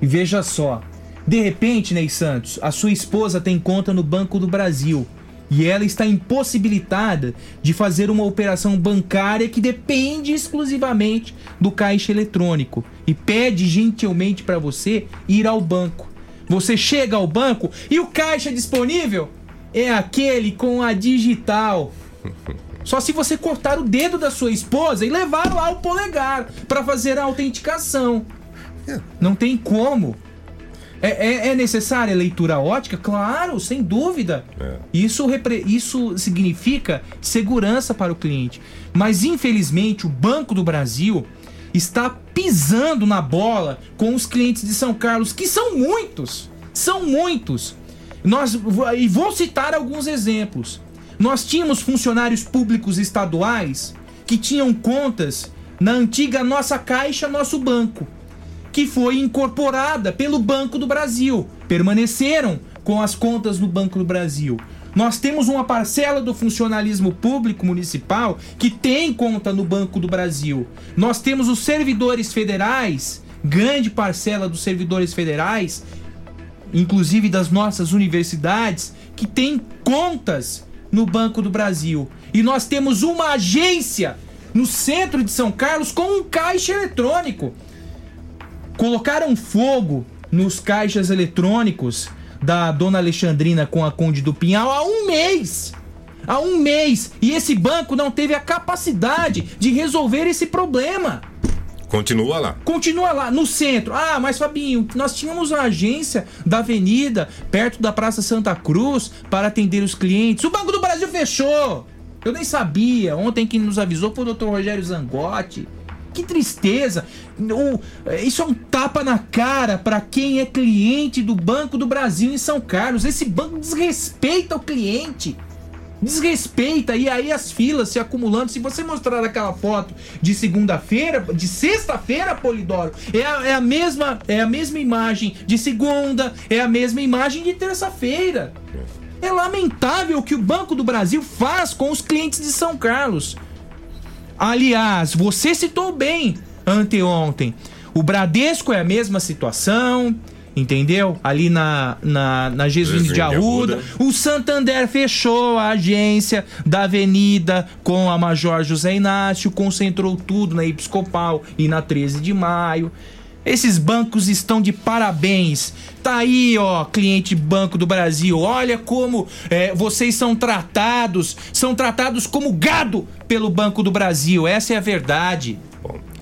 E veja só, de repente, Ney Santos, a sua esposa tem conta no Banco do Brasil e ela está impossibilitada de fazer uma operação bancária que depende exclusivamente do caixa eletrônico e pede gentilmente para você ir ao banco. Você chega ao banco e o caixa disponível é aquele com a digital. Só se você cortar o dedo da sua esposa e levar lá o polegar para fazer a autenticação. Não tem como. É, é, é necessária leitura ótica? Claro, sem dúvida. Isso, repre- isso significa segurança para o cliente. Mas, infelizmente, o Banco do Brasil está pisando na bola com os clientes de São Carlos, que são muitos. São muitos. Nós, e vou citar alguns exemplos. Nós tínhamos funcionários públicos estaduais que tinham contas na antiga nossa Caixa, nosso banco, que foi incorporada pelo Banco do Brasil. Permaneceram com as contas no Banco do Brasil. Nós temos uma parcela do funcionalismo público municipal que tem conta no Banco do Brasil. Nós temos os servidores federais, grande parcela dos servidores federais, inclusive das nossas universidades, que tem contas no Banco do Brasil. E nós temos uma agência no centro de São Carlos com um caixa eletrônico. Colocaram fogo nos caixas eletrônicos da dona Alexandrina com a Conde do Pinhal há um mês. Há um mês. E esse banco não teve a capacidade de resolver esse problema. Continua lá. Continua lá, no centro. Ah, mas Fabinho, nós tínhamos uma agência da avenida, perto da Praça Santa Cruz, para atender os clientes. O Banco do Brasil fechou. Eu nem sabia. Ontem quem nos avisou foi o Dr. Rogério Zangotti. Que tristeza. O- isso é um tapa na cara para quem é cliente do Banco do Brasil em São Carlos. Esse banco desrespeita o cliente. Desrespeita, e aí as filas se acumulando. Se você mostrar aquela foto de segunda-feira, de sexta-feira, Polidoro, é a, é a mesma é a mesma imagem de segunda, é a mesma imagem de terça-feira. É lamentável o que o Banco do Brasil faz com os clientes de São Carlos. Aliás, você citou bem anteontem. O Bradesco é a mesma situação, entendeu? Ali na, na, na Jesus de Arruda. O Santander fechou a agência da Avenida com a Major José Inácio, concentrou tudo na Episcopal e na 13 de maio. Esses bancos estão de parabéns. Tá aí, ó, cliente Banco do Brasil. Olha como é, vocês são tratados. São tratados como gado pelo Banco do Brasil. Essa é a verdade.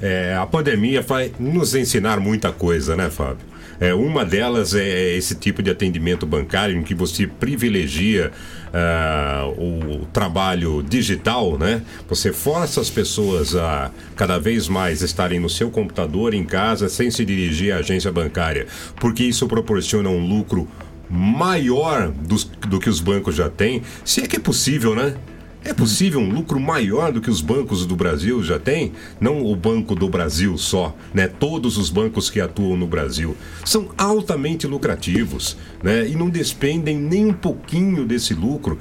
É, a pandemia vai nos ensinar muita coisa, né, Fábio? É, uma delas é esse tipo de atendimento bancário em que você privilegia ah, o trabalho digital, né? Você força as pessoas a cada vez mais estarem no seu computador em casa sem se dirigir à agência bancária, porque isso proporciona um lucro maior dos- do que os bancos já têm, se é que é possível, né? É possível um lucro maior do que os bancos do Brasil já têm? Não o Banco do Brasil só, né? Todos os bancos que atuam no Brasil são altamente lucrativos, né? E não despendem nem um pouquinho desse lucro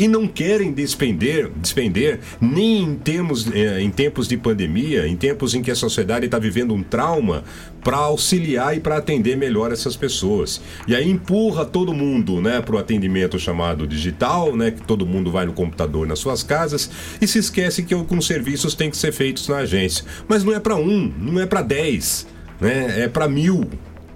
e não querem despender, despender nem em, termos, eh, em tempos de pandemia, em tempos em que a sociedade está vivendo um trauma, para auxiliar e para atender melhor essas pessoas. E aí empurra todo mundo né, para o atendimento chamado digital, né, que todo mundo vai no computador nas suas casas e se esquece que alguns serviços têm que ser feitos na agência. Mas não é para um, não é para dez, né, é para mil.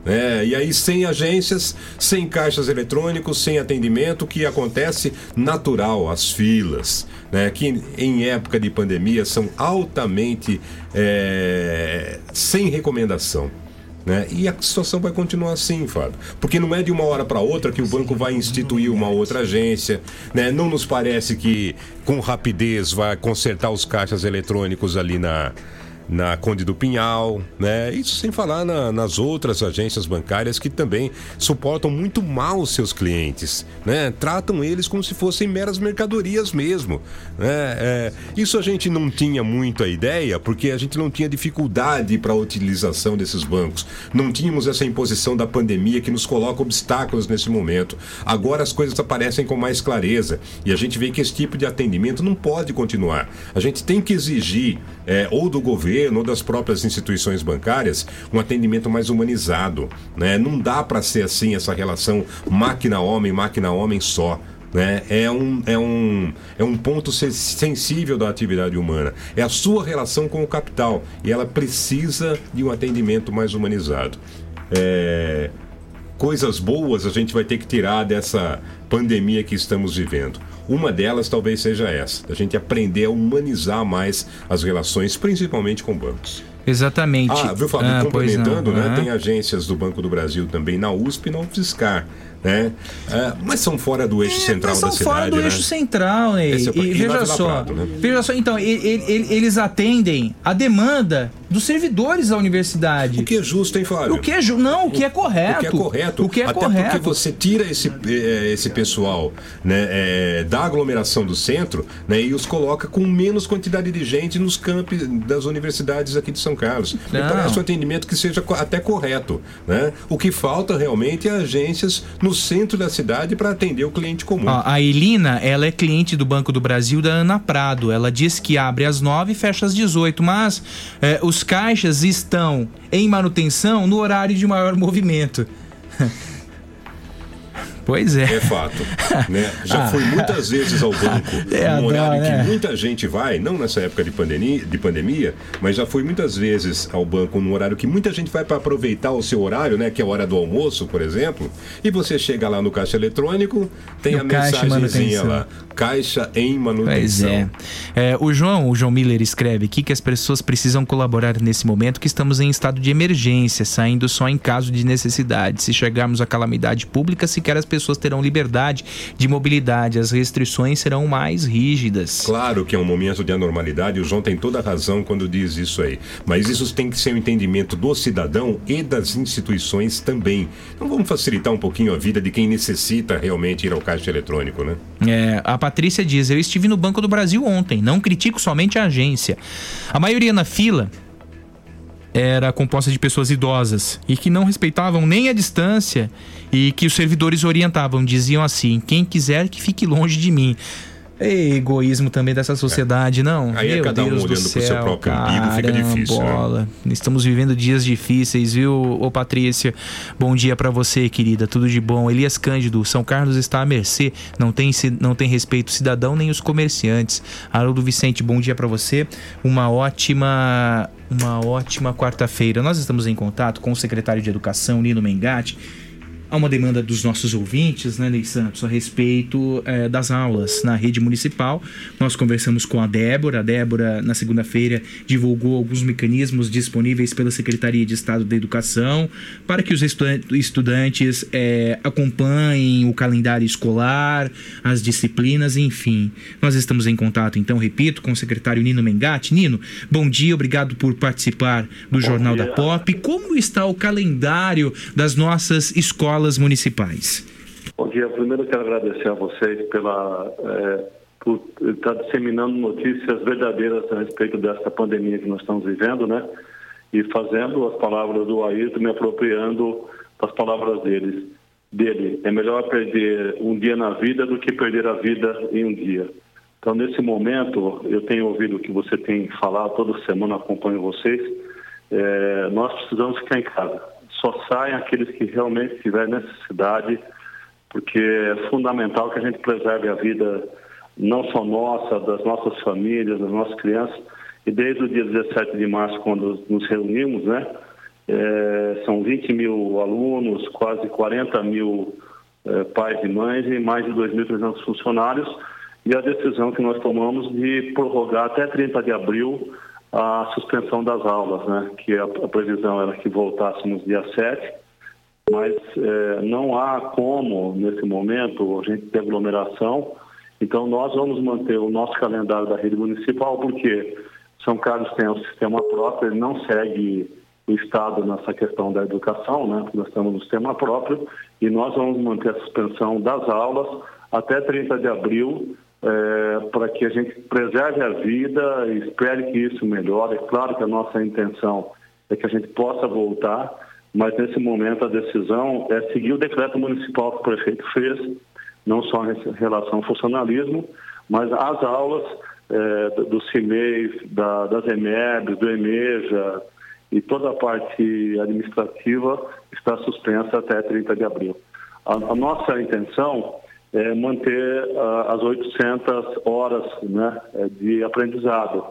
É, e aí sem agências, sem caixas eletrônicos, sem atendimento, o que acontece natural, as filas, né, que em época de pandemia são altamente é, sem recomendação. Né? E a situação vai continuar assim, Fábio. Porque não é de uma hora para outra que o banco vai instituir uma outra agência. Né? Não nos parece que com rapidez vai consertar os caixas eletrônicos ali na, na Conde do Pinhal, né? Isso sem falar na- nas outras agências bancárias que também suportam muito mal os seus clientes, né? Tratam eles como se fossem meras mercadorias mesmo, né? É, isso a gente não tinha muita ideia porque a gente não tinha dificuldade para a utilização desses bancos, não tínhamos essa imposição da pandemia que nos coloca obstáculos nesse momento. Agora as coisas aparecem com mais clareza e a gente vê que esse tipo de atendimento não pode continuar. A gente tem que exigir é, ou do governo ou das próprias instituições bancárias um atendimento mais humanizado, né? Não dá para ser assim essa relação máquina-homem, máquina-homem só. Né? É, um, é, um, é um ponto se- sensível da atividade humana. É a sua relação com o capital. E ela precisa de um atendimento mais humanizado. É, coisas boas a gente vai ter que tirar dessa pandemia que estamos vivendo. Uma delas talvez seja essa, a gente aprender a humanizar mais as relações, principalmente com bancos. Exatamente. Ah, viu, Fábio? Ah, complementando, né? Tem agências do Banco do Brasil também na USP e na UFSCar, né? É, mas são fora do eixo central Mas são da cidade, fora do né? eixo central, né? Esse é e, e veja só, Prado, né? veja só, então, e- e- e- eles atendem a demanda dos servidores da universidade. O que é justo, hein, Flávio? O que é ju não, o que é correto. O que é correto. O que é Até correto. porque você tira esse, eh, esse pessoal né, eh, da aglomeração do centro né, e os coloca com menos quantidade de gente nos campi das universidades aqui de São Carlos. Me Não. parece um atendimento que seja até correto. Né? O que falta realmente é agências no centro da cidade para atender o cliente comum. Ó, a Elina, ela é cliente do Banco do Brasil da Ana Prado. Ela diz que abre às 9 e fecha às 18, mas eh, os caixas estão em manutenção no horário de maior movimento. [LAUGHS] Pois é. É fato. né? Já Ah. fui muitas vezes ao banco [LAUGHS] É, num horário adoro, né? que muita gente vai, não nessa época de pandemia, de pandemia, mas já fui muitas vezes ao banco num horário que muita gente vai para aproveitar o seu horário, né? Que é a hora do almoço, por exemplo. E você chega lá no caixa eletrônico, tem No a mensagenzinha lá. Caixa em Pois manutenção. é. É, O João, o João Miller escreve aqui que as pessoas precisam colaborar nesse momento que estamos em estado de emergência, saindo só em caso de necessidade. Se chegarmos à calamidade pública, sequer as pessoas terão liberdade de mobilidade, as restrições serão mais rígidas. Claro que é um momento de anormalidade, o João tem toda a razão quando diz isso aí. Mas isso tem que ser um entendimento do cidadão e das instituições também. Então vamos facilitar um pouquinho a vida de quem necessita realmente ir ao caixa eletrônico, né? É, a Patrícia diz: Eu estive no Banco do Brasil ontem, não critico somente a agência. A maioria na fila era composta de pessoas idosas e que não respeitavam nem a distância e que os servidores orientavam, diziam assim: quem quiser que fique longe de mim. É egoísmo também dessa sociedade, não? Aí é Meu cada um Deus do olhando pro seu céu, próprio umbigo, fica difícil, né? Bola. Estamos vivendo dias difíceis, viu, ô Patrícia? Bom dia pra você, querida. Tudo de bom. Elias Cândido, São Carlos está à mercê. Não tem, não tem respeito cidadão nem os comerciantes. Haroldo Vicente, bom dia pra você. Uma ótima, uma ótima quarta-feira. Nós estamos em contato com o secretário de Educação, Nino Mengatti. Há uma demanda dos nossos ouvintes, né, Ney Santos, a respeito eh, das aulas na rede municipal. Nós conversamos com a Débora. A Débora, na segunda-feira, divulgou alguns mecanismos disponíveis pela Secretaria de Estado da Educação para que os estudan- estudantes eh, acompanhem o calendário escolar, as disciplinas, enfim. Nós estamos em contato, então, repito, com o secretário Nino Mengatti. Nino, bom dia, obrigado por participar do Jornal da dia. Pop. Como está o calendário das nossas escolas municipais? Bom dia. Primeiro quero agradecer a vocês pela é, por estar disseminando notícias verdadeiras a respeito dessa pandemia que nós estamos vivendo, né? E fazendo as palavras do Ayrton, me apropriando das palavras deles. Dele, é melhor perder um dia na vida do que perder a vida em um dia. Então, nesse momento, eu tenho ouvido o que você tem falado, toda semana acompanho vocês. É, nós precisamos ficar em casa. Só saem aqueles que realmente tiverem necessidade, porque é fundamental que a gente preserve a vida não só nossa, das nossas famílias, das nossas crianças. E desde o dia 17 de março, quando nos reunimos, né, é, são 20 mil alunos, quase 40 mil é, pais e mães e mais de 2.300 funcionários. E a decisão que nós tomamos de prorrogar até 30 de abril a suspensão das aulas, né? que a, a previsão era que voltássemos dia 7, mas eh, não há como, nesse momento, a gente ter aglomeração. Então, nós vamos manter o nosso calendário da rede municipal, porque São Carlos tem um sistema próprio, ele não segue o Estado nessa questão da educação, né? nós estamos no sistema próprio, e nós vamos manter a suspensão das aulas até 30 de abril, é, para que a gente preserve a vida e espere que isso melhore. É claro que a nossa intenção é que a gente possa voltar, mas nesse momento a decisão é seguir o decreto municipal que o prefeito fez, não só em relação ao funcionalismo, mas as aulas é, do- CIMEI, da, das EMEBs, do EMEJA e toda a parte administrativa está suspensa até 30 de abril. A, a nossa intenção é manter ah, as 800 horas né, de aprendizado.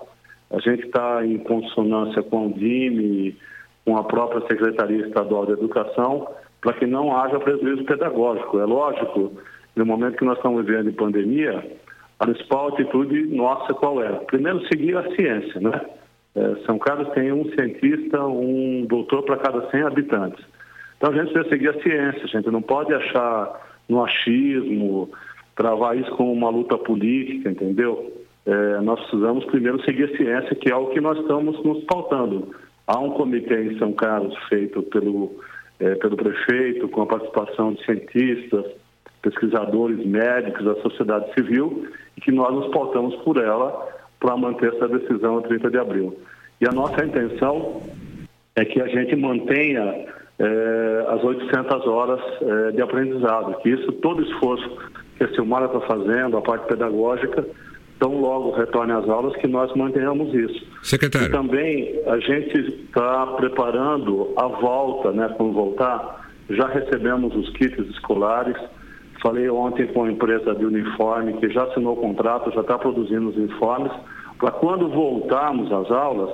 A gente está em consonância com o DIME, com a própria Secretaria Estadual de Educação, para que não haja prejuízo pedagógico. É lógico, no momento que nós estamos vivendo de pandemia, a principal atitude nossa qual é? Primeiro, seguir a ciência, né? É, São Carlos tem um cientista, um doutor para cada 100 habitantes. Então a gente precisa seguir a ciência, a gente não pode achar no achismo, travar isso como uma luta política, entendeu? É, nós precisamos primeiro seguir a ciência, que é o que nós estamos nos pautando. Há um comitê em São Carlos feito pelo, é, pelo prefeito, com a participação de cientistas, pesquisadores, médicos, da sociedade civil, e que nós nos pautamos por ela para manter essa decisão a 30 de abril. E a nossa intenção é que a gente mantenha é, as 800 horas é, de aprendizado, que isso, todo esforço que a Silmara está fazendo, a parte pedagógica, tão logo retorne às aulas, que nós mantenhamos isso. Secretário. E também a gente está preparando a volta, né, quando voltar, já recebemos os kits escolares, falei ontem com a empresa de uniforme, que já assinou o contrato, já está produzindo os uniformes, para quando voltarmos às aulas,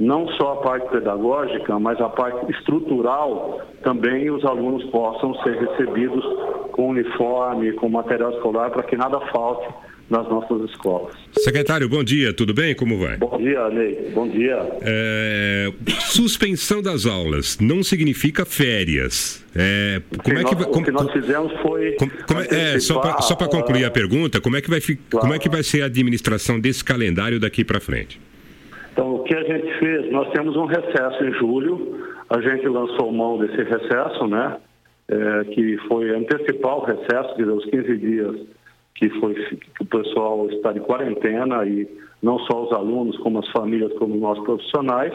não só a parte pedagógica, mas a parte estrutural, também os alunos possam ser recebidos com uniforme, com material escolar, para que nada falte nas nossas escolas. Secretário, bom dia, tudo bem? Como vai? Bom dia, Ney. Bom dia. É, suspensão das aulas não significa férias. É, como é que, nós, o que nós fizemos foi. como é, é, só para concluir a pergunta, como é que vai fi- como é que vai ser a administração desse calendário daqui para frente? Então, o que a gente fez? Nós temos um recesso em julho, a gente lançou mão desse recesso, né? É, que foi antecipar o recesso, dizer, os 15 dias que foi que o pessoal está de quarentena e não só os alunos, como as famílias, como nós profissionais.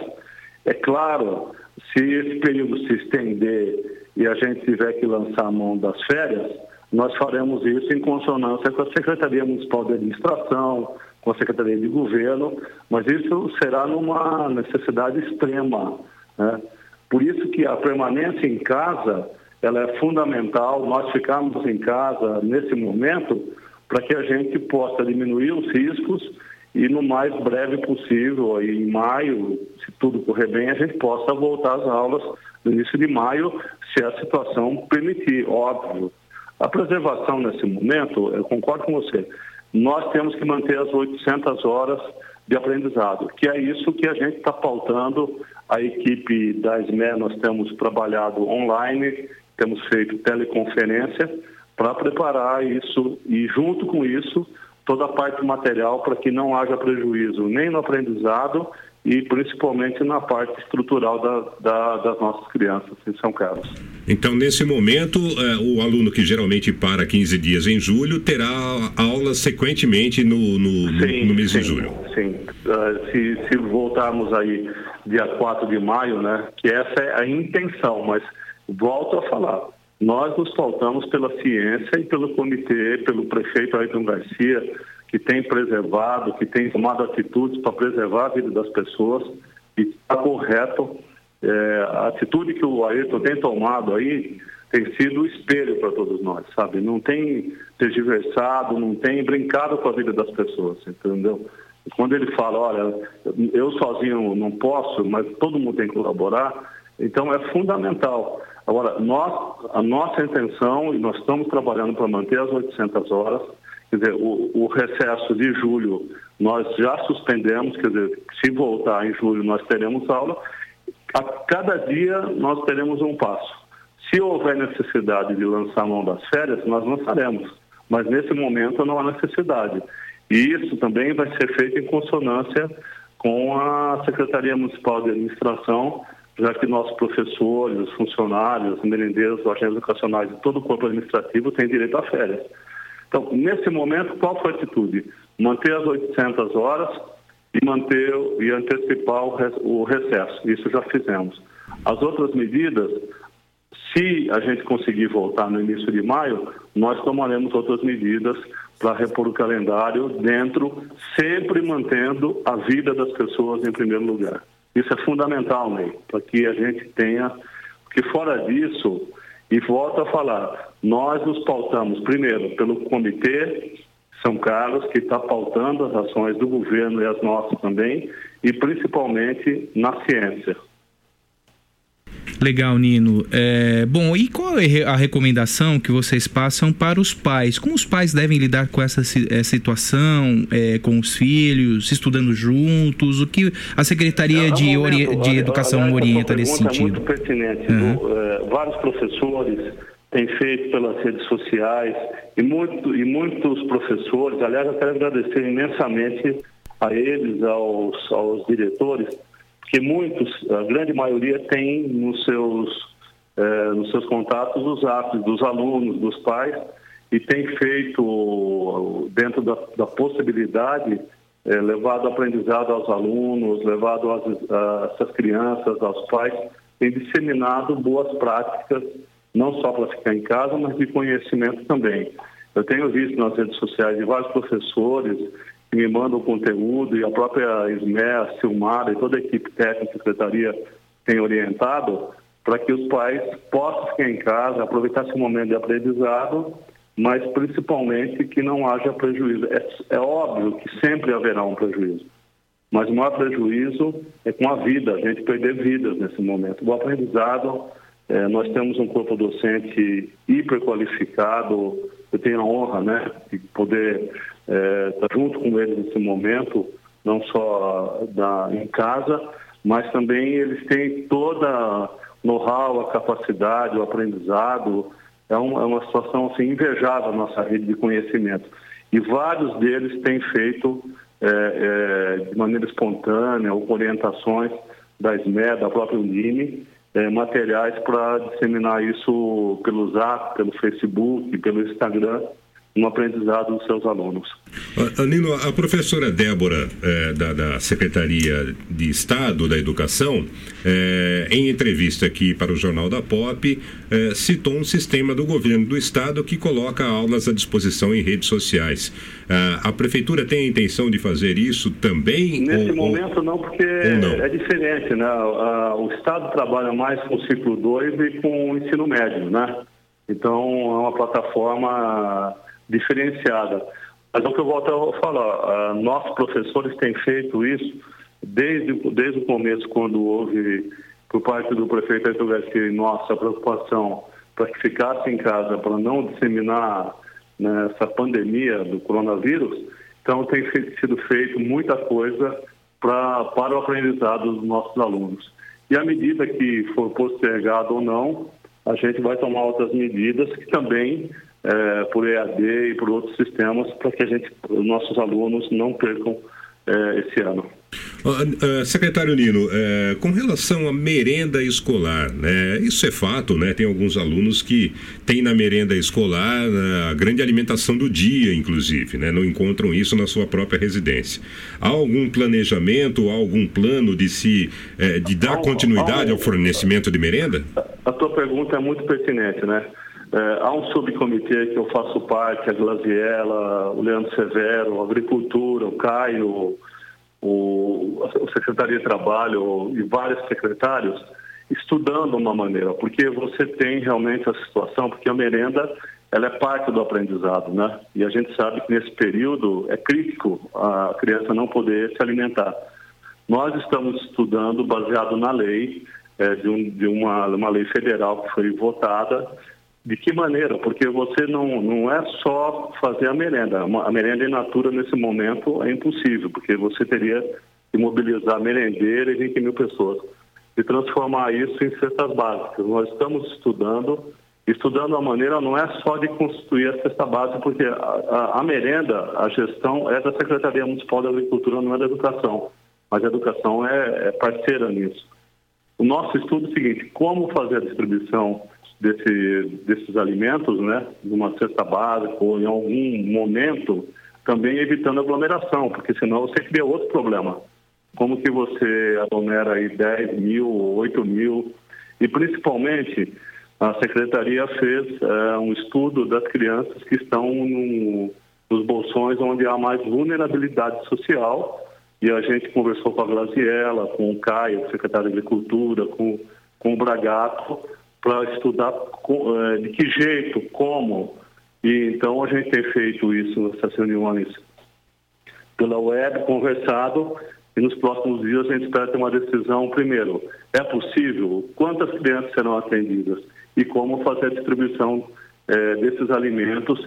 É claro, se esse período se estender e a gente tiver que lançar a mão das férias, nós faremos isso em consonância com a Secretaria Municipal de Administração, com a Secretaria de Governo, mas isso será numa necessidade extrema. Né? Por isso que a permanência em casa ela é fundamental, nós ficarmos em casa nesse momento para que a gente possa diminuir os riscos e no mais breve possível, aí em maio, se tudo correr bem, a gente possa voltar às aulas no início de maio, se a situação permitir, óbvio. A preservação nesse momento, eu concordo com você, nós temos que manter as 800 horas de aprendizado, que é isso que a gente está pautando. A equipe da SME, nós temos trabalhado online, temos feito teleconferência para preparar isso e, junto com isso, toda a parte material para que não haja prejuízo nem no aprendizado e principalmente na parte estrutural da, da, das nossas crianças em São Carlos. Então, nesse momento, eh, o aluno que geralmente para 15 dias em julho terá aula sequentemente no, no, no- no mês de julho. Sim, Ah, se, se voltarmos aí dia 4 de maio, né, que essa é a intenção, mas volto a falar, nós nos pautamos pela ciência e pelo comitê, pelo prefeito Ayrton Garcia, que tem preservado, que tem tomado atitudes para preservar a vida das pessoas e está correto. É, a atitude que o Ayrton tem tomado aí tem sido o espelho para todos nós, sabe? Não tem tergiversado, não tem brincado com a vida das pessoas, entendeu? Quando ele fala, olha, eu sozinho não posso, mas todo mundo tem que colaborar, então é fundamental. Agora, nós, a nossa intenção, e nós estamos trabalhando para manter as 800 horas, quer dizer, o, o recesso de julho nós já suspendemos, quer dizer, se voltar em julho nós teremos aula, a cada dia nós teremos um passo. Se houver necessidade de lançar mão das férias, nós lançaremos, mas nesse momento não há necessidade. E isso também vai ser feito em consonância com a Secretaria Municipal de Administração, já que nossos professores, os funcionários, os merendeiros, os agentes educacionais e todo o corpo administrativo têm direito a férias. Então, nesse momento, qual foi a atitude? Manter as 800 horas e manter e antecipar o re- o recesso. Isso já fizemos. As outras medidas, se a gente conseguir voltar no início de maio, nós tomaremos outras medidas para repor o calendário dentro, sempre mantendo a vida das pessoas em primeiro lugar. Isso é fundamental, Ney, para que a gente tenha, porque fora disso, e volto a falar, nós nos pautamos primeiro pelo Comitê São Carlos, que está pautando as ações do governo e as nossas também, e principalmente na ciência. Legal, Nino. É, bom, e qual é a recomendação que vocês passam para os pais? Como os pais devem lidar com essa eh, situação, é, com os filhos, estudando juntos? O que a Secretaria de, É ori- momento, de aliás, Educação essa orienta nesse pergunta É sentido? muito pertinente. Uhum. Do, eh, vários professores têm feito pelas redes sociais e, muito, e muitos professores, aliás, eu quero agradecer imensamente a eles, aos, aos diretores, porque muitos, a grande maioria tem nos seus, eh, nos seus contatos os atos dos alunos, dos pais, e tem feito, dentro da, da possibilidade, eh, levado aprendizado aos alunos, levado às, essas crianças, aos pais, tem disseminado boas práticas, não só para ficar em casa, mas de conhecimento também. Eu tenho visto nas redes sociais de vários professores que me mandam conteúdo e a própria SME, a Silmara e toda a equipe técnica e secretaria tem orientado para que os pais possam ficar em casa, aproveitar esse momento de aprendizado, mas principalmente que não haja prejuízo. É, é óbvio que sempre haverá um prejuízo, mas o maior prejuízo é com a vida, a gente perder vidas nesse momento. O aprendizado, eh, nós temos um corpo docente hiper qualificado, eu tenho a honra né, de poder eh, estar junto com eles nesse momento, não só da, em casa, mas também eles têm toda know-how, a capacidade, o aprendizado. É, um, é uma situação assim, invejável a nossa rede de conhecimento. E vários deles têm feito é, é, de maneira espontânea ou com orientações da SME, da própria Unime, é, materiais para disseminar isso pelo Zap, pelo Facebook, pelo Instagram, no aprendizado dos seus alunos. Ah, Nino, a professora Débora, eh, da, da Secretaria de Estado da Educação, eh, em entrevista aqui para o Jornal da Pop, eh, citou um sistema do governo do Estado que coloca aulas à disposição em redes sociais. Ah, a Prefeitura tem a intenção de fazer isso também? Nesse ou- momento não, porque não? é diferente, né? O Estado trabalha mais com o ciclo 2 e com o ensino médio, né? Então é uma plataforma diferenciada. Mas é o que eu volto a falar, ah, nossos professores têm feito isso desde, desde o começo, quando houve, por parte do prefeito Arthur Garcia, nossa preocupação para que ficasse em casa, para não disseminar né, essa pandemia do coronavírus, então tem sido feito muita coisa pra, para o aprendizado dos nossos alunos. E à medida que for postergado ou não, a gente vai tomar outras medidas que também, eh, por EAD e por outros sistemas, para que a gente, os nossos alunos não percam eh, esse ano. Ah, secretário Nino, eh, com relação à merenda escolar, né, isso é fato, né? Tem alguns alunos que têm na merenda escolar ah, a grande alimentação do dia, inclusive, né? Não encontram isso na sua própria residência. Há algum planejamento, há algum plano de se eh, de dar continuidade ao fornecimento de merenda? A tua pergunta é muito pertinente, né? É, há um subcomitê que eu faço parte, a Glaziella, o Leandro Severo, a Agricultura, o Caio, o, a Secretaria de Trabalho e vários secretários estudando uma maneira, porque você tem realmente a situação, porque a merenda ela é parte do aprendizado, né? E a gente sabe que nesse período é crítico a criança não poder se alimentar. Nós estamos estudando baseado na lei, eh, de, um- de uma, uma lei federal que foi votada, de que maneira? Porque você não, não é só fazer a merenda. A merenda in natura nesse momento é impossível, porque você teria que mobilizar merendeiras e 20 mil pessoas. E transformar isso em cestas básicas. Nós estamos estudando, estudando a maneira não é só de constituir a cesta básica, porque a, a- a merenda, a gestão é da Secretaria Municipal da Agricultura, não é da Educação. Mas a Educação é, é parceira nisso. O nosso estudo é o seguinte, como fazer a distribuição desse, desses alimentos, né, numa cesta básica ou em algum momento, também evitando aglomeração, porque senão você cria outro problema. Como que você aglomera aí 10 mil, 8 mil, e principalmente a Secretaria fez eh, um estudo das crianças que estão no- nos bolsões onde há mais vulnerabilidade social, e a gente conversou com a Glaziella, com o Caio, secretário de Agricultura, com, com o Bragato, para estudar eh, de que jeito, como. E então a gente tem feito isso nessas reuniões pela web, conversado e nos próximos dias a gente espera ter uma decisão, primeiro, é possível? Quantas crianças serão atendidas? E como fazer a distribuição eh, desses alimentos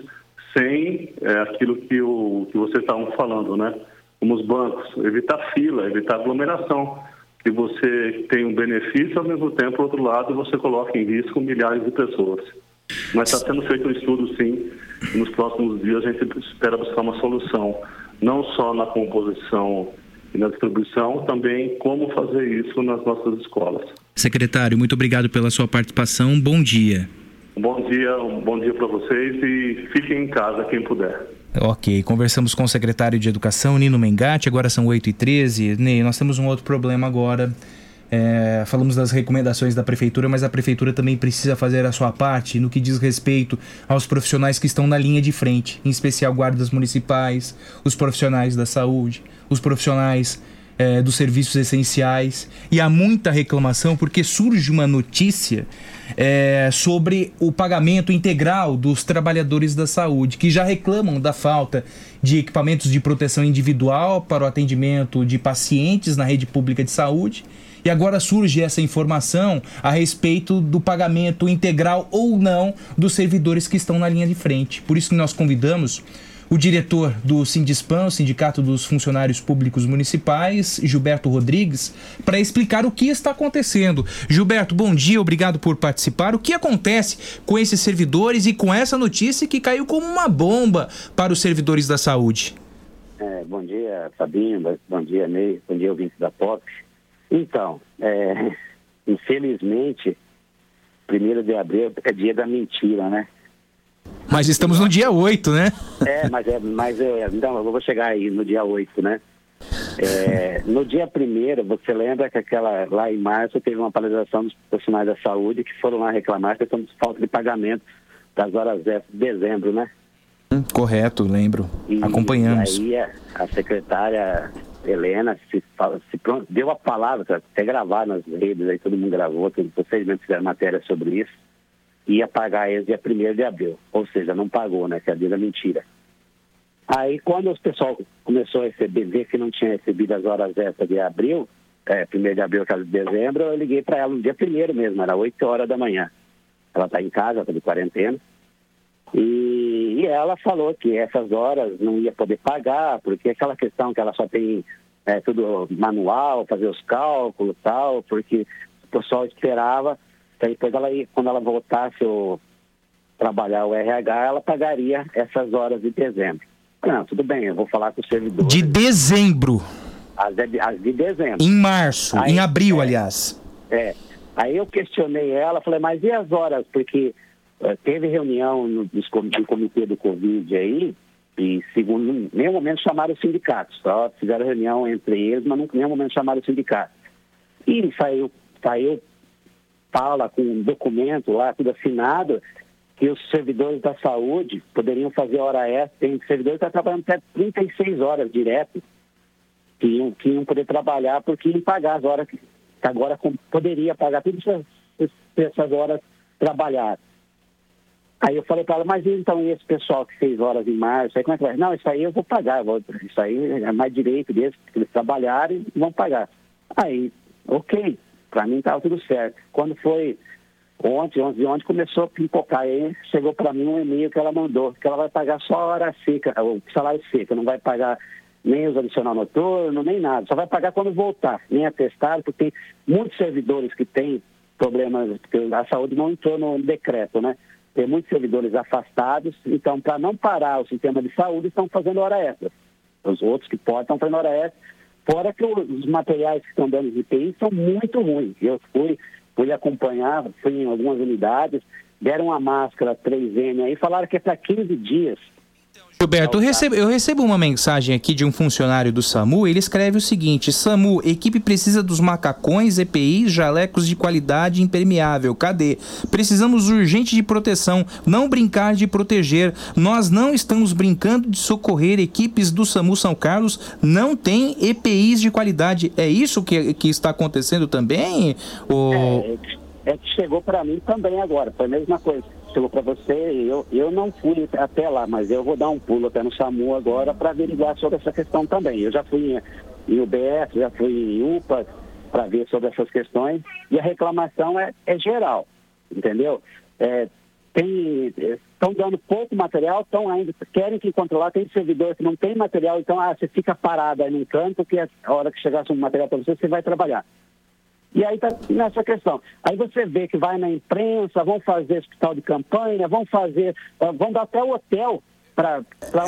sem eh, aquilo que, o, que vocês estavam falando, né? Como os bancos, evitar fila, evitar aglomeração, que você tem um benefício, ao mesmo tempo, por outro lado, você coloca em risco milhares de pessoas. Mas está sendo feito um estudo, sim, nos próximos dias a gente espera buscar uma solução, não só na composição e na distribuição, também como fazer isso nas nossas escolas. Secretário, muito obrigado pela sua participação. Bom dia. Bom dia, um bom dia para vocês e fiquem em casa quem puder. Ok, conversamos com o secretário de Educação, Nino Mengatti, agora são 8h13. Ney, nós temos um outro problema agora. É, falamos das recomendações da prefeitura, mas a prefeitura também precisa fazer a sua parte no que diz respeito aos profissionais que estão na linha de frente, em especial guardas municipais, os profissionais da saúde, os profissionais é, dos serviços essenciais. E há muita reclamação porque surge uma notícia é, sobre o pagamento integral dos trabalhadores da saúde, que já reclamam da falta de equipamentos de proteção individual para o atendimento de pacientes na rede pública de saúde. E agora surge essa informação a respeito do pagamento integral ou não dos servidores que estão na linha de frente. Por isso que nós convidamos o diretor do Sindispan, Sindicato dos Funcionários Públicos Municipais, Gilberto Rodrigues, para explicar o que está acontecendo. Gilberto, bom dia, obrigado por participar. O que acontece com esses servidores e com essa notícia que caiu como uma bomba para os servidores da saúde? É, bom dia, Fabinho, bom dia, Ney, bom dia, ouvintes da POP. Então, é, [LAUGHS] infelizmente, primeiro de abril é dia da mentira, né? Mas estamos no dia 8, né? É, mas é, mas é, então, eu vou chegar aí no dia 8, né? É, no dia 1 você lembra que aquela lá em março teve uma paralisação dos profissionais da saúde que foram lá reclamar que estamos falta de pagamento das horas extras de dezembro, né? Hum, correto, lembro. E, Acompanhamos. E aí a, a secretária Helena se, se deu a palavra, até gravar nas redes, aí todo mundo gravou, vocês mesmo fizeram matéria sobre isso ia pagar eles dia 1 de abril. Ou seja, não pagou, né? Que é a dia da mentira. Aí, quando o pessoal começou a receber, ver que não tinha recebido as horas extras de abril, é, 1 de abril, caso de dezembro, eu liguei para ela no dia 1 mesmo, era 8 horas da manhã. Ela está em casa, está de quarentena. E, e, ela falou que essas horas não ia poder pagar, porque aquela questão que ela só tem é, tudo manual, fazer os cálculos e tal, porque o pessoal esperava então, depois, ela, quando ela voltasse a trabalhar o RH, ela pagaria essas horas de dezembro. Não, tudo bem, eu vou falar com o servidor. De dezembro. As de, as de dezembro. Em março, Aí, em abril, é, aliás. É. Aí eu questionei ela, falei, mas e as horas? Porque uh, teve reunião no, no comitê do Covid aí, e segundo, em nenhum momento chamaram os sindicatos, só fizeram reunião entre eles, mas em nenhum momento chamaram os sindicatos. E saiu, saiu fala com um documento lá, tudo assinado, que os servidores da saúde poderiam fazer hora extra. Tem servidores que estão trabalhando até 36 horas direto, que iam, que iam poder trabalhar porque iam pagar as horas que agora poderia pagar todas essas, essas horas trabalhadas. Aí eu falei para ela, mas então esse pessoal que fez horas em março, aí como é que vai? Não, isso aí eu vou pagar, vou, isso aí é mais direito deles, que eles trabalharem e vão pagar. Aí, ok, para mim estava tudo certo. Quando foi ontem, ontem, ontem começou a pipocar aí, chegou para mim um e-mail que ela mandou, que ela vai pagar só a hora seca, o salário seco, não vai pagar nem os adicional noturno, nem nada, só vai pagar quando voltar, nem atestado, porque tem muitos servidores que têm problemas, porque a saúde não entrou no decreto, né? Tem muitos servidores afastados, então para não parar o sistema de saúde, estão fazendo hora extra. Os outros que podem estão fazendo hora extra Fora que os materiais que estão dando de TI são muito ruins. Eu fui, fui acompanhar, fui em algumas unidades, deram uma máscara 3M aí, falaram que é para 15 dias. Gilberto, eu recebo, eu recebo uma mensagem aqui de um funcionário do SAMU. Ele escreve o seguinte: SAMU, equipe precisa dos macacões, EPIs, jalecos de qualidade impermeável. Cadê? Precisamos urgente de proteção. Não brincar de proteger. Nós não estamos brincando de socorrer. Equipes do SAMU São Carlos não têm EPIs de qualidade. É isso que, que está acontecendo também? Ou... É, é que chegou para mim também agora. Foi a mesma coisa chegou para você, eu, eu não fui até lá, mas eu vou dar um pulo até no SAMU agora para averiguar sobre essa questão também. Eu já fui em, em UBS, já fui em UPA para ver sobre essas questões, e a reclamação é, é geral, entendeu? É, tem estão dando pouco material, estão ainda querem que controlar, tem servidor que não tem material, então ah, você fica parado aí num canto que a hora que chegasse um material para você, você vai trabalhar. E aí está nessa questão. Aí você vê que vai na imprensa, vão fazer hospital de campanha, vão fazer, ah, vão dar até o hotel para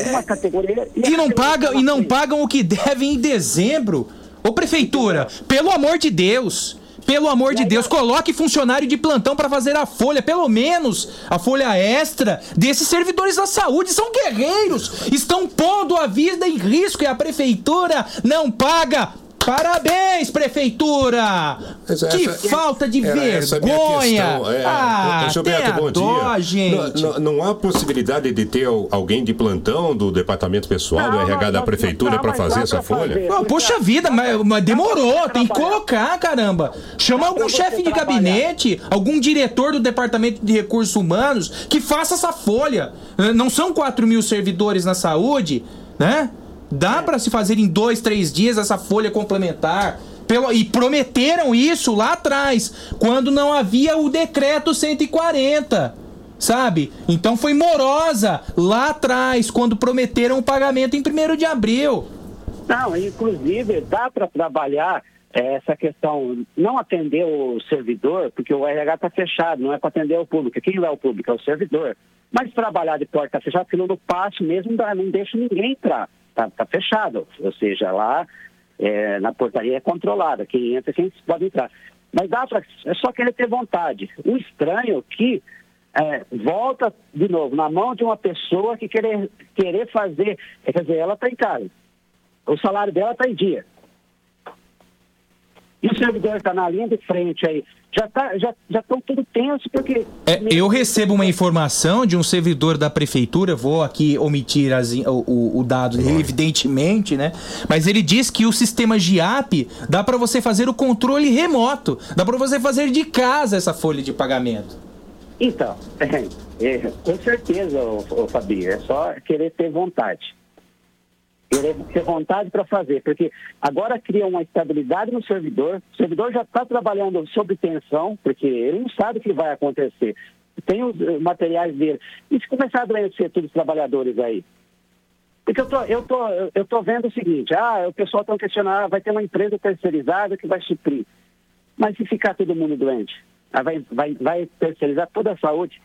uma categoria. E não pagam e não pagam o que devem em dezembro. Ô prefeitura, pelo amor de Deus, pelo amor de Deus, coloque funcionário de plantão para fazer a folha, pelo menos a folha extra desses servidores da saúde. São guerreiros, estão pondo a vida em risco e a prefeitura não paga. Parabéns, prefeitura! Essa- que essa- falta de vergonha! é. ah, Gilberto, bom dó, dia. gente. Não, não- não há possibilidade de ter al- alguém de plantão do departamento pessoal, do RH da prefeitura, para fazer essa folha? Pô, poxa vida, mas, mas demorou, tem que colocar, caramba. Chama algum chefe de gabinete, algum diretor do departamento de recursos humanos que faça essa folha. Eh, Não são 4 mil servidores na saúde, né? Dá pra se fazer em dois, três dias essa folha complementar. Pelo- e prometeram isso lá atrás, quando não havia o decreto 140. Sabe? Então foi morosa lá atrás, quando prometeram o pagamento em 1 de abril. Não, inclusive dá para trabalhar eh, essa questão, não atender o servidor, porque o RH está fechado, não é para atender o público. Quem é o público? É o servidor. Mas trabalhar de porta fechada, aquilo no passe mesmo não deixa ninguém entrar. Está tá fechado. Ou seja, lá eh, na portaria é controlada. Quem entra, quem pode entrar. Mas dá para. É só querer ter vontade. O estranho é que eh, volta de novo na mão de uma pessoa que querer, querer fazer. Quer dizer, ela está em casa. O salário dela está em dia. E o servidor está na linha de frente aí. Já tá, já já estão tudo tenso porque É, eu recebo uma informação de um servidor da prefeitura, vou aqui omitir as o, o- dado dele, evidentemente, né? Mas ele diz que o sistema GIAP dá para você fazer o controle remoto, dá para você fazer de casa essa folha de pagamento. Então, [LAUGHS] é, com certeza, ô, ô, Fabinho, é só querer ter vontade. Querer ter vontade para fazer, porque agora cria uma estabilidade no servidor, o servidor já está trabalhando sob tensão, porque ele não sabe o que vai acontecer. Tem os eh, materiais dele. E se começar a adoecer todos os trabalhadores aí? Porque eu tô, eu tô, eu tô vendo o seguinte, ah, o pessoal está questionando, ah, vai ter uma empresa terceirizada que vai suprir. Mas se ficar todo mundo doente, ah, vai, vai, vai terceirizar toda a saúde?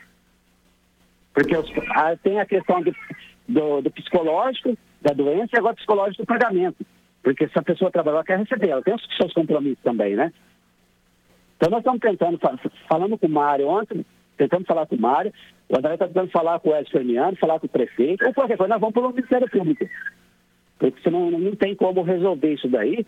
Porque os- ah, tem a questão do, do psicológico, da doença, e agora psicológico do pagamento. Porque se a pessoa trabalhar, ela quer receber, ela tem os seus compromissos também, né? Então nós estamos tentando, fa- falando com o Mário ontem, tentando falar com o Mário, o André está tentando falar com o Edson Fermiano, falar com o prefeito, ou qualquer coisa, nós vamos para o Ministério Público. Porque senão não tem como resolver isso daí.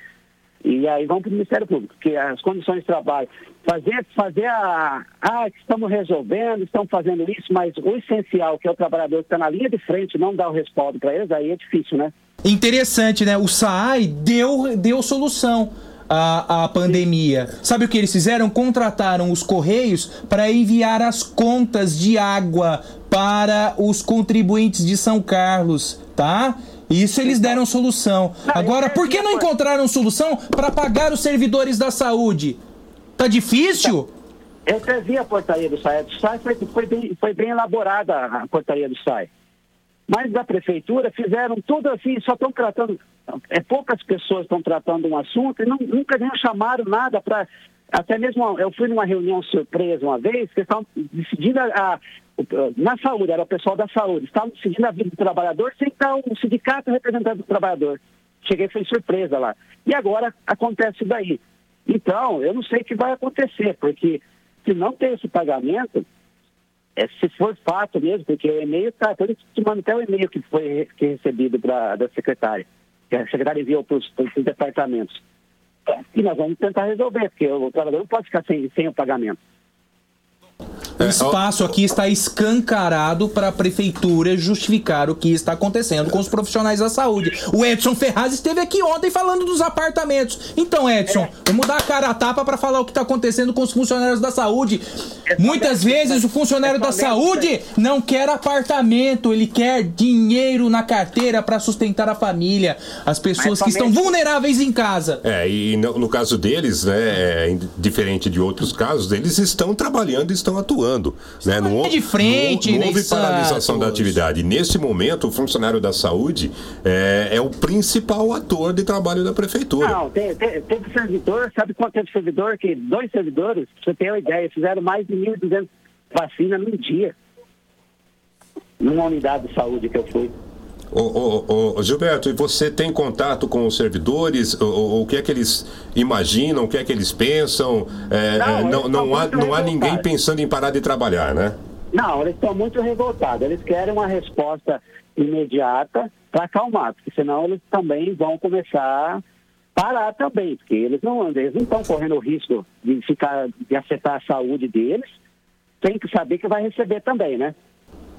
E aí vamos para o Ministério Público, que as condições de trabalho, fazer, fazer a. Ah, estamos resolvendo, estamos fazendo isso, mas o essencial, que é o trabalhador que está na linha de frente, não dá o respaldo para eles, aí é difícil, né? Interessante, né? O SAAI deu, deu solução à, à pandemia. Sabe o que eles fizeram? Contrataram os Correios para enviar as contas de água para os contribuintes de São Carlos, tá? Isso eles deram solução. Agora, por que não encontraram solução para pagar os servidores da saúde? Tá difícil? Eu até vi a portaria do SAI. Do SAI foi, foi, bem, foi bem elaborada a portaria do SAI. Mas da prefeitura fizeram tudo assim, só estão tratando. É, poucas pessoas estão tratando um assunto e não- nunca nem chamaram nada para. Até mesmo eu fui numa reunião surpresa uma vez, que estavam decidindo a, na saúde, era o pessoal da saúde, estavam decidindo a vida do trabalhador sem estar um sindicato representando o trabalhador. Cheguei, foi surpresa lá. E agora acontece daí. Então, eu não sei o que vai acontecer, porque se não tem esse pagamento, é, se for fato mesmo, porque o e-mail está, isso te mando até o e-mail que foi que é recebido pra, da secretária, que a secretária enviou para os departamentos. E nós vamos tentar resolver, porque o trabalhador não pode ficar sem, sem o pagamento. O espaço aqui está escancarado para a prefeitura justificar o que está acontecendo com os profissionais da saúde. O Edson Ferraz esteve aqui ontem falando dos apartamentos. Então, Edson, vamos dar a cara a tapa para falar o que está acontecendo com os funcionários da saúde. Muitas vezes o funcionário da saúde não quer apartamento, ele quer dinheiro na carteira para sustentar a família, as pessoas que estão vulneráveis em casa. É, e no, no caso deles, né, é, diferente de outros casos, eles estão trabalhando e estão atuando. Né? Não, de frente, não, não houve paralisação da atividade. Nesse momento, o funcionário da saúde é, é o principal ator de trabalho da prefeitura. Não, te- te- teve servidor, sabe quanto teve servidor? Que dois servidores, pra você ter uma ideia, fizeram mais de 1.200 vacinas num dia. Numa unidade de saúde que eu fui. Ô, ô, ô, Gilberto, e você tem contato com os servidores? O, o- que é que eles imaginam? O que é que eles pensam? É, Não, é, não, não estão há, não há ninguém pensando em parar de trabalhar, né? Não, eles estão muito revoltados. Eles querem uma resposta imediata para acalmar, porque senão eles também vão começar a parar também, porque eles não eles não estão correndo o risco de ficar de afetar a saúde deles, tem que saber que vai receber também, né?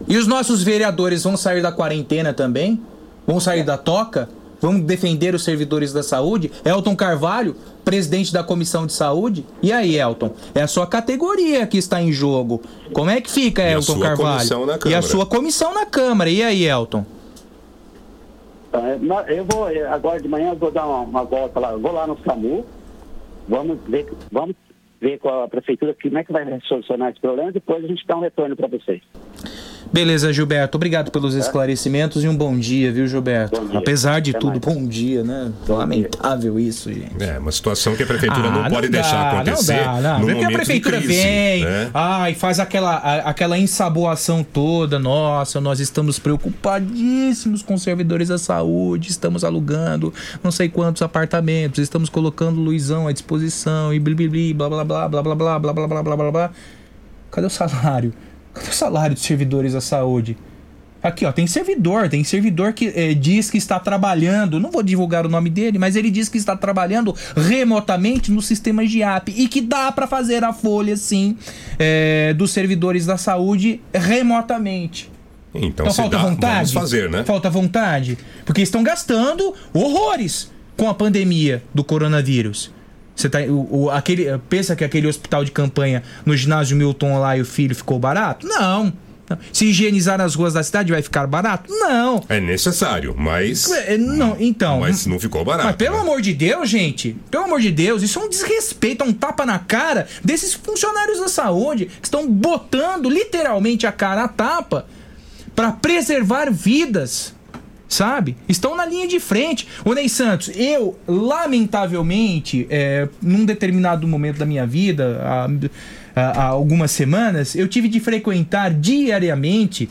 E os nossos vereadores vão sair da quarentena também? Vão sair da toca? Vão defender os servidores da saúde? Elton Carvalho, presidente da Comissão de Saúde? E aí, Elton? É a sua categoria que está em jogo. Como é que fica, E Elton Carvalho? E a sua comissão na Câmara. E aí, Elton? Então, é, Eu vou, é, agora de manhã, eu vou dar uma, uma volta lá, eu vou lá no SAMU, vamos ver, vamos ver com a prefeitura como é que vai solucionar esse problema, depois a gente dá um retorno para vocês. Beleza, Gilberto. Obrigado pelos esclarecimentos e um bom dia, viu, Gilberto? dia. Apesar de Até tudo, mais. bom dia, né? Lamentável isso, gente. É, uma situação que a prefeitura Ah, não pode dá, deixar acontecer Não dá, não. no Vê que a momento prefeitura de crise, vem, né? ai, faz aquela, aquela ensaboação toda. Nossa, nós estamos preocupadíssimos com os servidores da saúde, estamos alugando não sei quantos apartamentos, estamos colocando Luizão à disposição e blá blá blá blá blá blá blá blá blá blá blá blá blá blá. Cadê o salário? Cadê o salário dos servidores da saúde? Aqui, ó, tem servidor, tem servidor que eh, diz que está trabalhando, não vou divulgar o nome dele, mas ele diz que está trabalhando remotamente no sistema de app e que dá para fazer a folha, sim, eh, dos servidores da saúde remotamente. Então, se falta dá, vontade? fazer, né? Falta vontade? Porque estão gastando horrores com a pandemia do coronavírus. Você tá, o, o- aquele, pensa que aquele hospital de campanha no ginásio Milton lá e o filho ficou barato? Não. Se higienizar as ruas da cidade vai ficar barato? Não. É necessário, mas. É, Não, então. Mas não ficou barato. Mas pelo né? amor de Deus, gente, pelo amor de Deus, isso é um desrespeito, é um tapa na cara desses funcionários da saúde que estão botando literalmente a cara a tapa para preservar vidas. Sabe? Estão na linha de frente. Ô Ney Santos, eu, lamentavelmente, é, num determinado momento da minha vida, há, há- há algumas semanas, eu tive de frequentar diariamente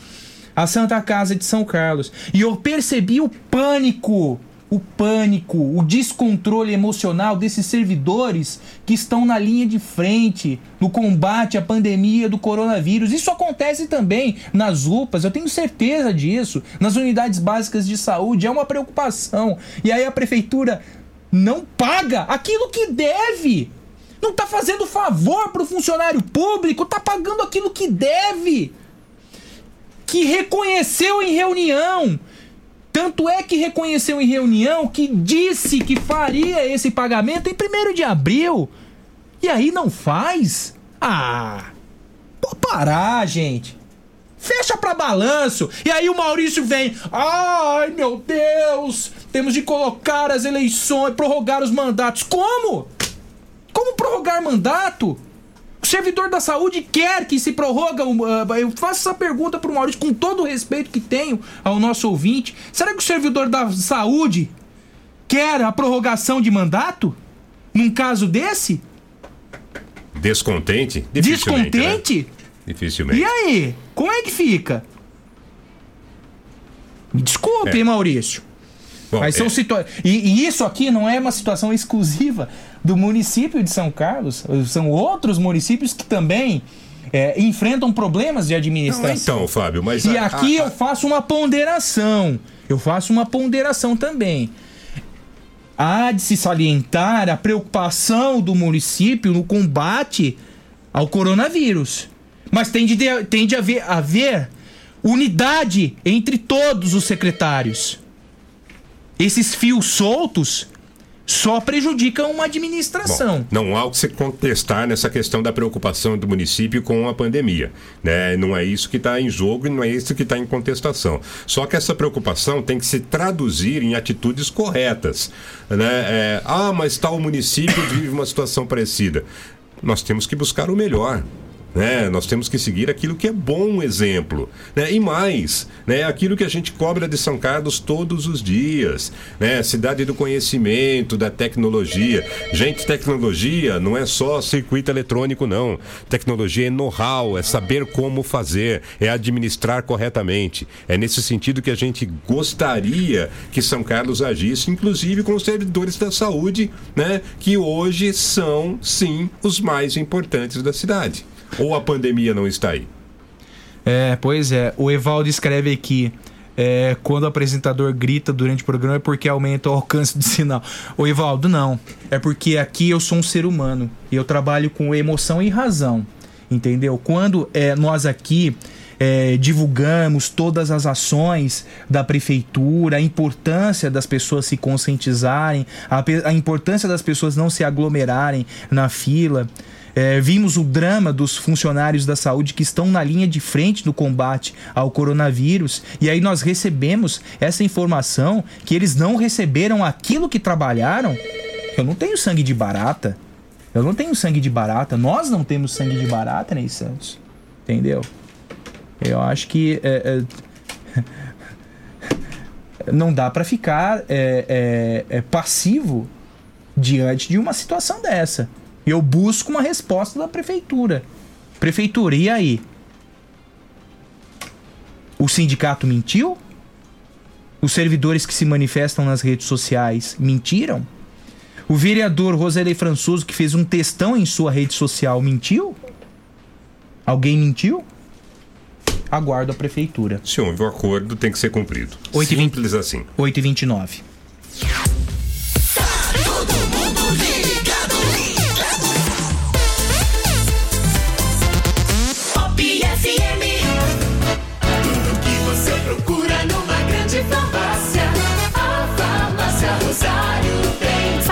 a Santa Casa de São Carlos. E eu percebi o pânico, o pânico, o descontrole emocional desses servidores que estão na linha de frente no combate à pandemia do coronavírus. Isso acontece também nas UPAs, eu tenho certeza disso, nas unidades básicas de saúde, é uma preocupação. E aí a prefeitura não paga aquilo que deve. Não tá fazendo favor pro funcionário público, tá pagando aquilo que deve que reconheceu em reunião. Tanto é que reconheceu em reunião que disse que faria esse pagamento em 1 de abril. E aí não faz? Ah, pode parar, gente. Fecha pra balanço. E aí o Maurício vem. Ai, meu Deus! Temos de colocar as eleições, prorrogar os mandatos. Como? Como prorrogar mandato? O servidor da saúde quer que se prorroga. ah, eu faço essa pergunta pro Maurício com todo o respeito que tenho ao nosso ouvinte. Será que o servidor da saúde quer a prorrogação de mandato? Num caso desse? Descontente? Dificilmente, né? Descontente? Dificilmente. E aí? Como é que fica? Me desculpe, É. Maurício. Bom, Mas são é- situa e, e isso aqui não é uma situação exclusiva do município de São Carlos. São outros municípios que também é, enfrentam problemas de administração. Então, Fábio, mas. E a- aqui a- eu faço uma ponderação. Eu faço uma ponderação também. Há de se salientar a preocupação do município no combate ao coronavírus. Mas tem de, tem de haver, haver unidade entre todos os secretários. Esses fios soltos só prejudicam uma administração. Bom, não há o que se contestar nessa questão da preocupação do município com a pandemia. Né? Não é isso que está em jogo e não é isso que está em contestação. Só que essa preocupação tem que se traduzir em atitudes corretas. Né? É, ah, mas tal município vive uma situação parecida. Nós temos que buscar o melhor. Né? Nós temos que seguir aquilo que é bom exemplo. Né? E mais, né? aquilo que a gente cobra de São Carlos todos os dias. Né? Cidade do conhecimento, da tecnologia. Gente, tecnologia não é só circuito eletrônico, não. Tecnologia é know-how, é saber como fazer, é administrar corretamente. É nesse sentido que a gente gostaria que São Carlos agisse, inclusive com os servidores da saúde, né? que hoje são, sim, os mais importantes da cidade. Ou a pandemia não está aí? É, pois é. O Evaldo escreve aqui. É, quando o apresentador grita durante o programa é porque aumenta o alcance do sinal. O Evaldo, não. É porque aqui eu sou um ser humano e eu trabalho com emoção e razão. Entendeu? Quando é, nós aqui é, divulgamos todas as ações da prefeitura, a importância das pessoas se conscientizarem, a, a importância das pessoas não se aglomerarem na fila. É, vimos o drama dos funcionários da saúde que estão na linha de frente no combate ao coronavírus. E aí nós recebemos essa informação que eles não receberam aquilo que trabalharam. Eu não tenho sangue de barata. Eu não tenho sangue de barata. Nós não temos sangue de barata, Ney Santos. Entendeu? Eu acho que. É, é, [LAUGHS] não dá para ficar é, é, é, passivo diante de uma situação dessa. Eu busco uma resposta da prefeitura. Prefeitura, e aí? O sindicato mentiu? Os servidores que se manifestam nas redes sociais mentiram? O vereador Roselei Françoso, que fez um textão em sua rede social, mentiu? Alguém mentiu? Aguardo a prefeitura. Se houve o um acordo, tem que ser cumprido. 8 Simples 20, assim. 8 e 29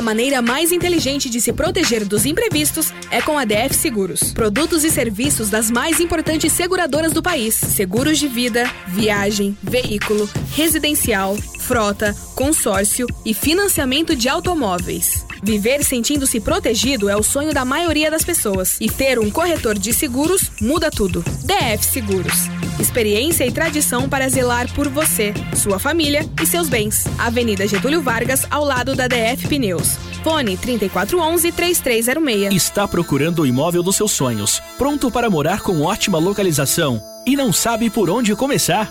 A maneira mais inteligente de se proteger dos imprevistos é com a DF Seguros. Produtos e serviços das mais importantes seguradoras do país: seguros de vida, viagem, veículo, residencial, frota, consórcio e financiamento de automóveis. Viver sentindo-se protegido é o sonho da maioria das pessoas. E ter um corretor de seguros muda tudo. DF Seguros. Experiência e tradição para zelar por você, sua família e seus bens. Avenida Getúlio Vargas, ao lado da DF Pneus. Fone 3411-3306. Está procurando o imóvel dos seus sonhos, pronto para morar com ótima localização e não sabe por onde começar?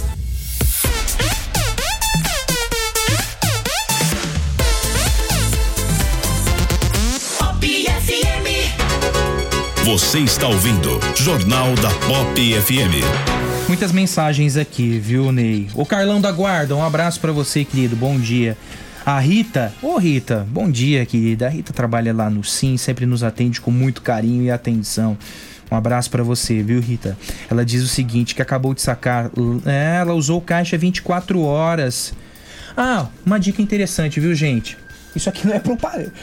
Você está ouvindo Jornal da Pop FM. Muitas mensagens aqui, viu, Ney? O Carlão da Guarda, um abraço para você, querido. Bom dia. A Rita, ô Rita, bom dia, querida. A Rita trabalha lá no Sim, sempre nos atende com muito carinho e atenção. Um abraço para você, viu, Rita? Ela diz o seguinte: que acabou de sacar. É, ela usou caixa 24 horas. Ah, uma dica interessante, viu, gente? Isso aqui não é propaganda.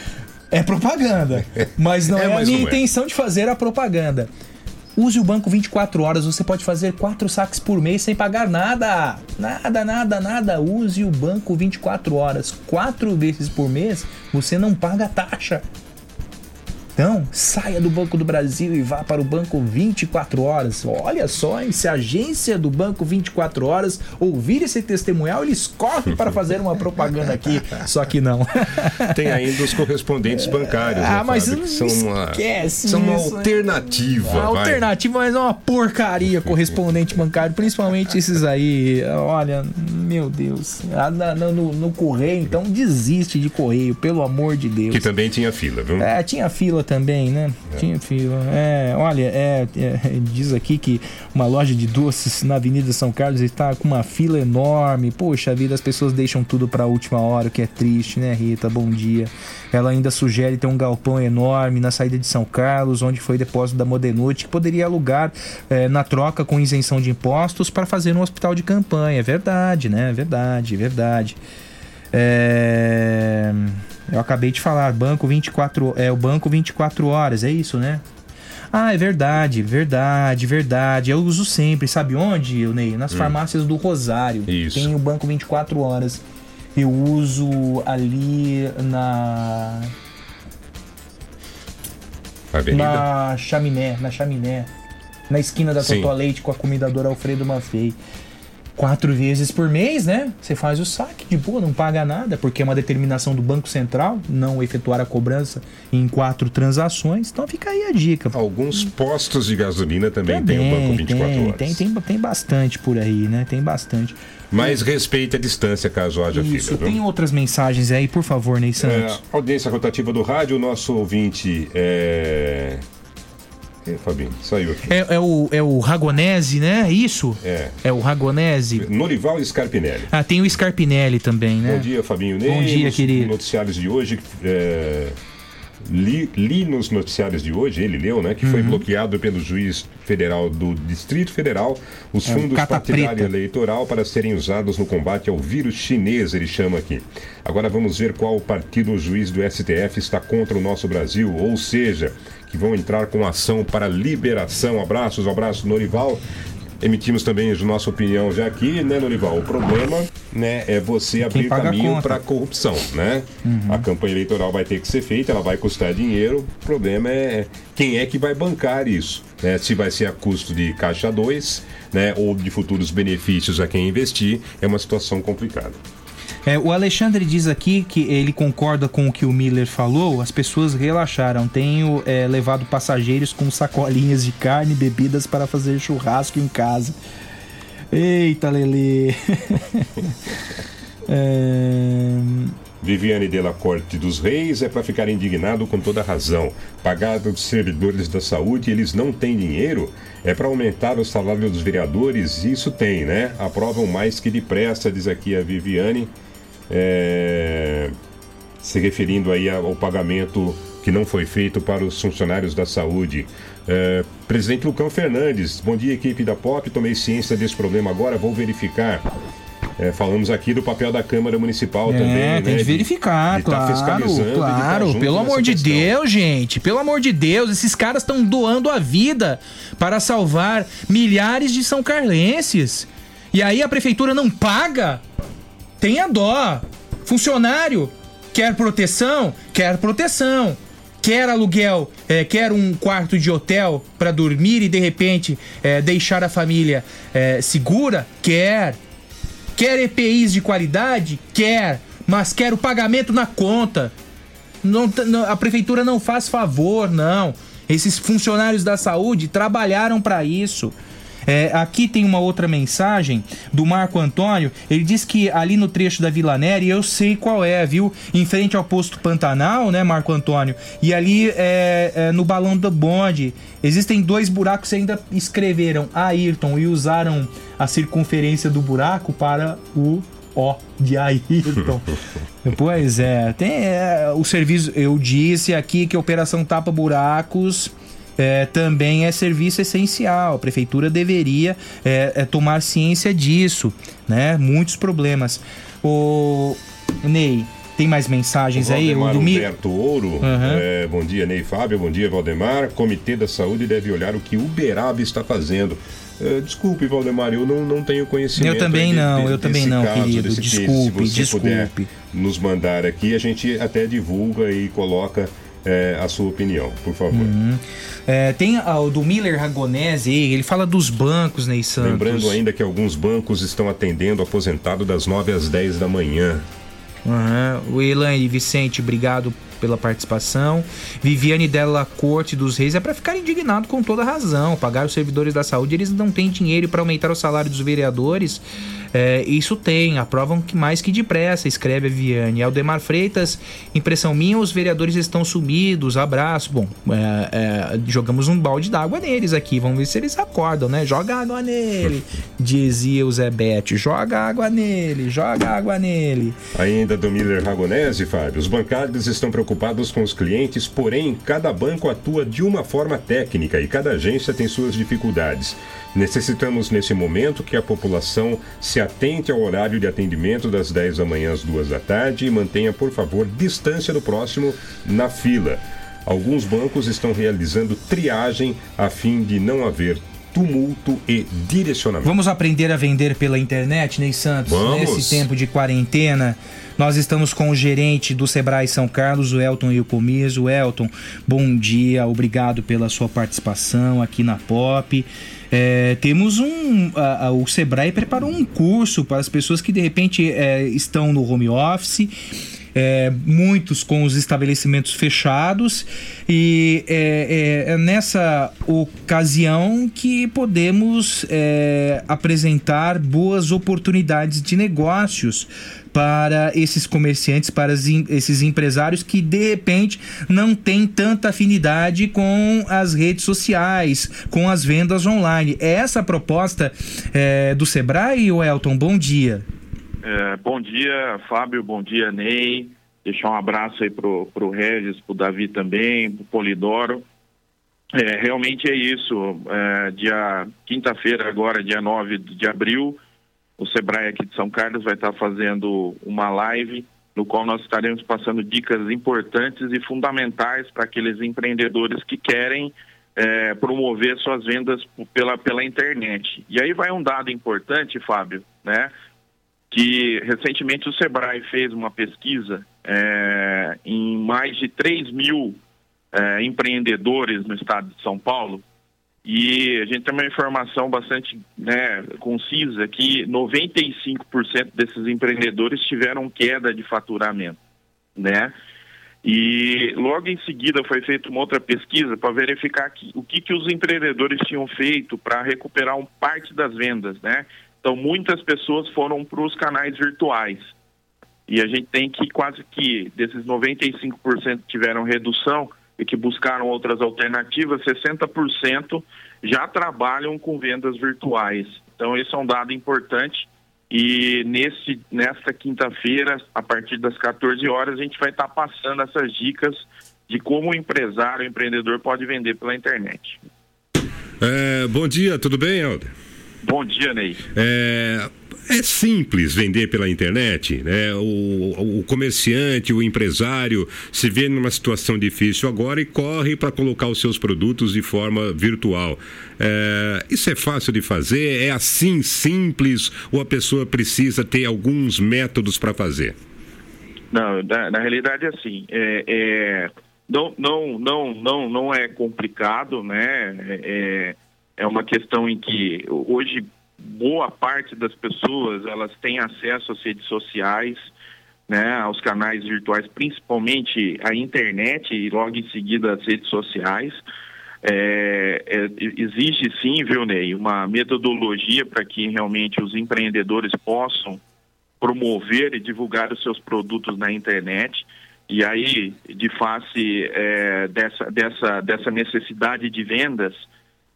É propaganda. Mas não é, é a minha intenção de fazer a propaganda. Use o banco 24 horas, você pode fazer quatro saques por mês sem pagar nada. Nada, nada, nada. Use o banco 24 horas. Quatro vezes por mês, você não paga taxa. Então, saia do Banco do Brasil e vá para o Banco 24 Horas. Olha só, hein? se a agência do Banco 24 Horas ouvir esse testemunhal, eles correm para fazer uma propaganda aqui. Só que não. [LAUGHS] Tem ainda os correspondentes bancários, Ah, né, mas Fábio, são uma, são uma isso, alternativa. A vai. alternativa, mas é uma porcaria correspondente bancário, principalmente esses aí. Olha, meu Deus. Ah, no, no- no correio, então desiste de correio, pelo amor de Deus. Que também tinha fila, viu? É, tinha fila também, né? Tinha fila. É, olha, é, é, diz aqui que uma loja de doces na Avenida São Carlos está com uma fila enorme. Poxa vida, as pessoas deixam tudo para a última hora, o que é triste, né, Rita? Bom dia. Ela ainda sugere ter um galpão enorme na saída de São Carlos, onde foi depósito da Modenute, que poderia alugar é, na troca com isenção de impostos para fazer um hospital de campanha. É verdade, né? É verdade, é verdade. É, Eu acabei de falar, banco 24, é o banco 24 horas, é isso, né? Ah, é verdade, verdade, verdade. Eu uso sempre, sabe onde, Ney? Nas Hum. farmácias do Rosário. Isso. Tem o banco 24 horas. Eu uso ali na Avenida? na chaminé, na chaminé, na esquina da Sim. Totó Leite com a comidadora Alfredo Manfei. Quatro vezes por mês, né? Você faz o saque de boa, não paga nada, porque é uma determinação do Banco Central não efetuar a cobrança em quatro transações. Então fica aí a dica. Alguns postos de gasolina também, tem o banco 24 tem, horas. Tem, tem, tem bastante por aí, né? Tem bastante. Mas respeite a distância caso haja Isso, viu? tem outras mensagens aí, por favor, Ney Santos. É, audiência rotativa do rádio, o nosso ouvinte é. É, Fabinho, saiu aqui. É, é o, é o Ragonese, né? É Isso? É. É o Ragonese. Norival Scarpinelli. Ah, tem o Scarpinelli também, né? Bom dia, Fabinho Ney. Bom dia, querido. noticiários de hoje. é, li, li nos noticiários de hoje, ele leu, né? Que foi Uhum. bloqueado pelo juiz federal do Distrito Federal os É, fundos Cata partidário Preta. eleitoral para serem usados no combate ao vírus chinês, ele chama aqui. Agora vamos ver qual partido o juiz do STF está contra o nosso Brasil, ou seja, que vão entrar com ação para liberação. Abraços, um abraço, Norival. Emitimos também a nossa opinião já aqui, né, Norival? O problema né, é você abrir caminho para a corrupção, né? Uhum. A campanha eleitoral vai ter que ser feita, ela vai custar dinheiro. O problema é quem é que vai bancar isso, né? Se vai ser a custo de caixa 2, né, ou de futuros benefícios a quem investir, é uma situação complicada. É, o Alexandre diz aqui que ele concorda com o que o Miller falou, as pessoas relaxaram. Tenho é, levado passageiros com sacolinhas de carne e bebidas para fazer churrasco em casa. Eita, Lele. [LAUGHS] é... Viviane Della Corte dos Reis é para ficar indignado com toda razão. Pagado dos servidores da saúde, eles não têm dinheiro? É para aumentar o salário dos vereadores? Isso tem, né? Aprovam mais que depressa, diz aqui a Viviane. É, Se referindo aí ao pagamento que não foi feito para os funcionários da saúde. É, Presidente Lucão Fernandes, bom dia, equipe da POP. Tomei ciência desse problema agora, vou verificar. É, falamos aqui do papel da Câmara Municipal É, também. tem né, de verificar, de tá claro, fiscalizando e de tá claro. junto pelo amor de questão. Deus, gente, pelo amor de Deus, esses caras estão doando a vida para salvar milhares de são carlenses. E aí a prefeitura não paga? Tenha dó. Funcionário quer proteção? Quer proteção. Quer aluguel, é, quer um quarto de hotel para dormir e de repente é, deixar a família é, segura? Quer. Quer EPIs de qualidade? Quer. Mas quer o pagamento na conta. Não não- a prefeitura não faz favor, não. Esses funcionários da saúde trabalharam para isso. É, aqui tem uma outra mensagem do Marco Antônio. Ele diz que ali no trecho da Vila Neri, eu sei qual é, viu? Em frente ao posto Pantanal, né, Marco Antônio? E ali é, é, no balão do bonde, existem dois buracos que ainda escreveram Ayrton e usaram a circunferência do buraco para o O de Ayrton. [LAUGHS] Pois é, tem é, o serviço. Eu disse aqui que a Operação Tapa Buracos é, também é serviço essencial. A prefeitura deveria é, é, tomar ciência disso, né? Muitos problemas. O Ney, tem mais mensagens aí? Valdemar do Mi- Humberto Ouro. Aham. é, bom dia, Ney Fábio. Bom dia, Valdemar. Comitê da Saúde deve olhar o que o Uberaba está fazendo. É, desculpe, Valdemar, eu não, não tenho conhecimento. Eu também aí de- não, de- eu também não, caso, querido. desse case. Desculpe, Se você puder desculpe. nos mandar aqui, a gente até divulga e coloca é, a sua opinião, por favor. Uhum. É, tem ah, o do Miller Ragonese, ele fala dos bancos, Ney Santos. Lembrando ainda que alguns bancos estão atendendo aposentado das 9 às 10 da manhã. Uhum. O Elaine Vicente, obrigado pela participação. Viviane Della Corte dos Reis é para ficar indignado com toda razão. Pagar os servidores da saúde, eles não têm dinheiro para aumentar o salário dos vereadores. É, isso tem, aprovam que mais que depressa, escreve a Viane. Aldemar Freitas, impressão minha, os vereadores estão sumidos, abraço. Bom, é, é, jogamos um balde d'água neles aqui, vamos ver se eles acordam, né? Joga água nele, [LAUGHS] dizia o Zé Bete. Joga água nele, joga água nele. Ainda do Miller Ragonese, Fábio, os bancários estão preocupados com os clientes, porém, cada banco atua de uma forma técnica e cada agência tem suas dificuldades. Necessitamos, nesse momento, que a população se atente ao horário de atendimento das 10 da manhã às 2 da tarde e mantenha, por favor, distância do próximo na fila. Alguns bancos estão realizando triagem a fim de não haver tumulto e direcionamento. Vamos aprender a vender pela internet, Ney Santos? Vamos. Nesse tempo de quarentena, nós estamos com o gerente do Sebrae São Carlos, o Elton e o Comiso. Elton, bom dia, obrigado pela sua participação aqui na Pop. É, temos um. a- a- o Sebrae preparou um curso para as pessoas que de repente é, estão no home office. é, muitos com os estabelecimentos fechados e é, é- é nessa ocasião que podemos é, apresentar boas oportunidades de negócios para esses comerciantes, para esses empresários que de repente não têm tanta afinidade com as redes sociais, com as vendas online. É essa a proposta é, do Sebrae, Elton? Bom dia. É, bom dia, Fábio. Bom dia, Ney. Deixar um abraço aí pro, pro Regis, pro Davi também, pro Polidoro. É, realmente é isso. É, dia quinta-feira, agora, dia 9 de abril, o Sebrae aqui de São Carlos vai estar fazendo uma live no qual nós estaremos passando dicas importantes e fundamentais para aqueles empreendedores que querem é, promover suas vendas pela, pela internet. E aí vai um dado importante, Fábio, né? que recentemente o Sebrae fez uma pesquisa é, em mais de 3 mil é, empreendedores no estado de São Paulo e a gente tem uma informação bastante né, concisa que 95% desses empreendedores tiveram queda de faturamento, né? E logo em seguida foi feita uma outra pesquisa para verificar que, o que, que os empreendedores tinham feito para recuperar um parte das vendas, né? Então muitas pessoas foram para os canais virtuais. E a gente tem que quase que desses 95% que tiveram redução e que buscaram outras alternativas, 60% já trabalham com vendas virtuais. Então esse é um dado importante. E nesse, nesta quinta-feira, a partir das 14 horas, a gente vai estar passando essas dicas de como o empresário, o empreendedor pode vender pela internet. É, bom dia, tudo bem, Helder? Bom dia, Ney. É, é simples vender pela internet, né? O, o comerciante, o empresário se vê numa situação difícil agora e corre para colocar os seus produtos de forma virtual. É, isso é fácil de fazer? É assim simples ou a pessoa precisa ter alguns métodos para fazer? Não, na, na realidade é assim, é, é, não, não, não, não, não é complicado, né? É, é uma questão em que hoje boa parte das pessoas elas têm acesso às redes sociais, né, aos canais virtuais, principalmente a internet e logo em seguida as redes sociais. É, é, existe sim, viu, Ney, uma metodologia para que realmente os empreendedores possam promover e divulgar os seus produtos na internet. E aí, de face é, dessa, dessa, dessa necessidade de vendas,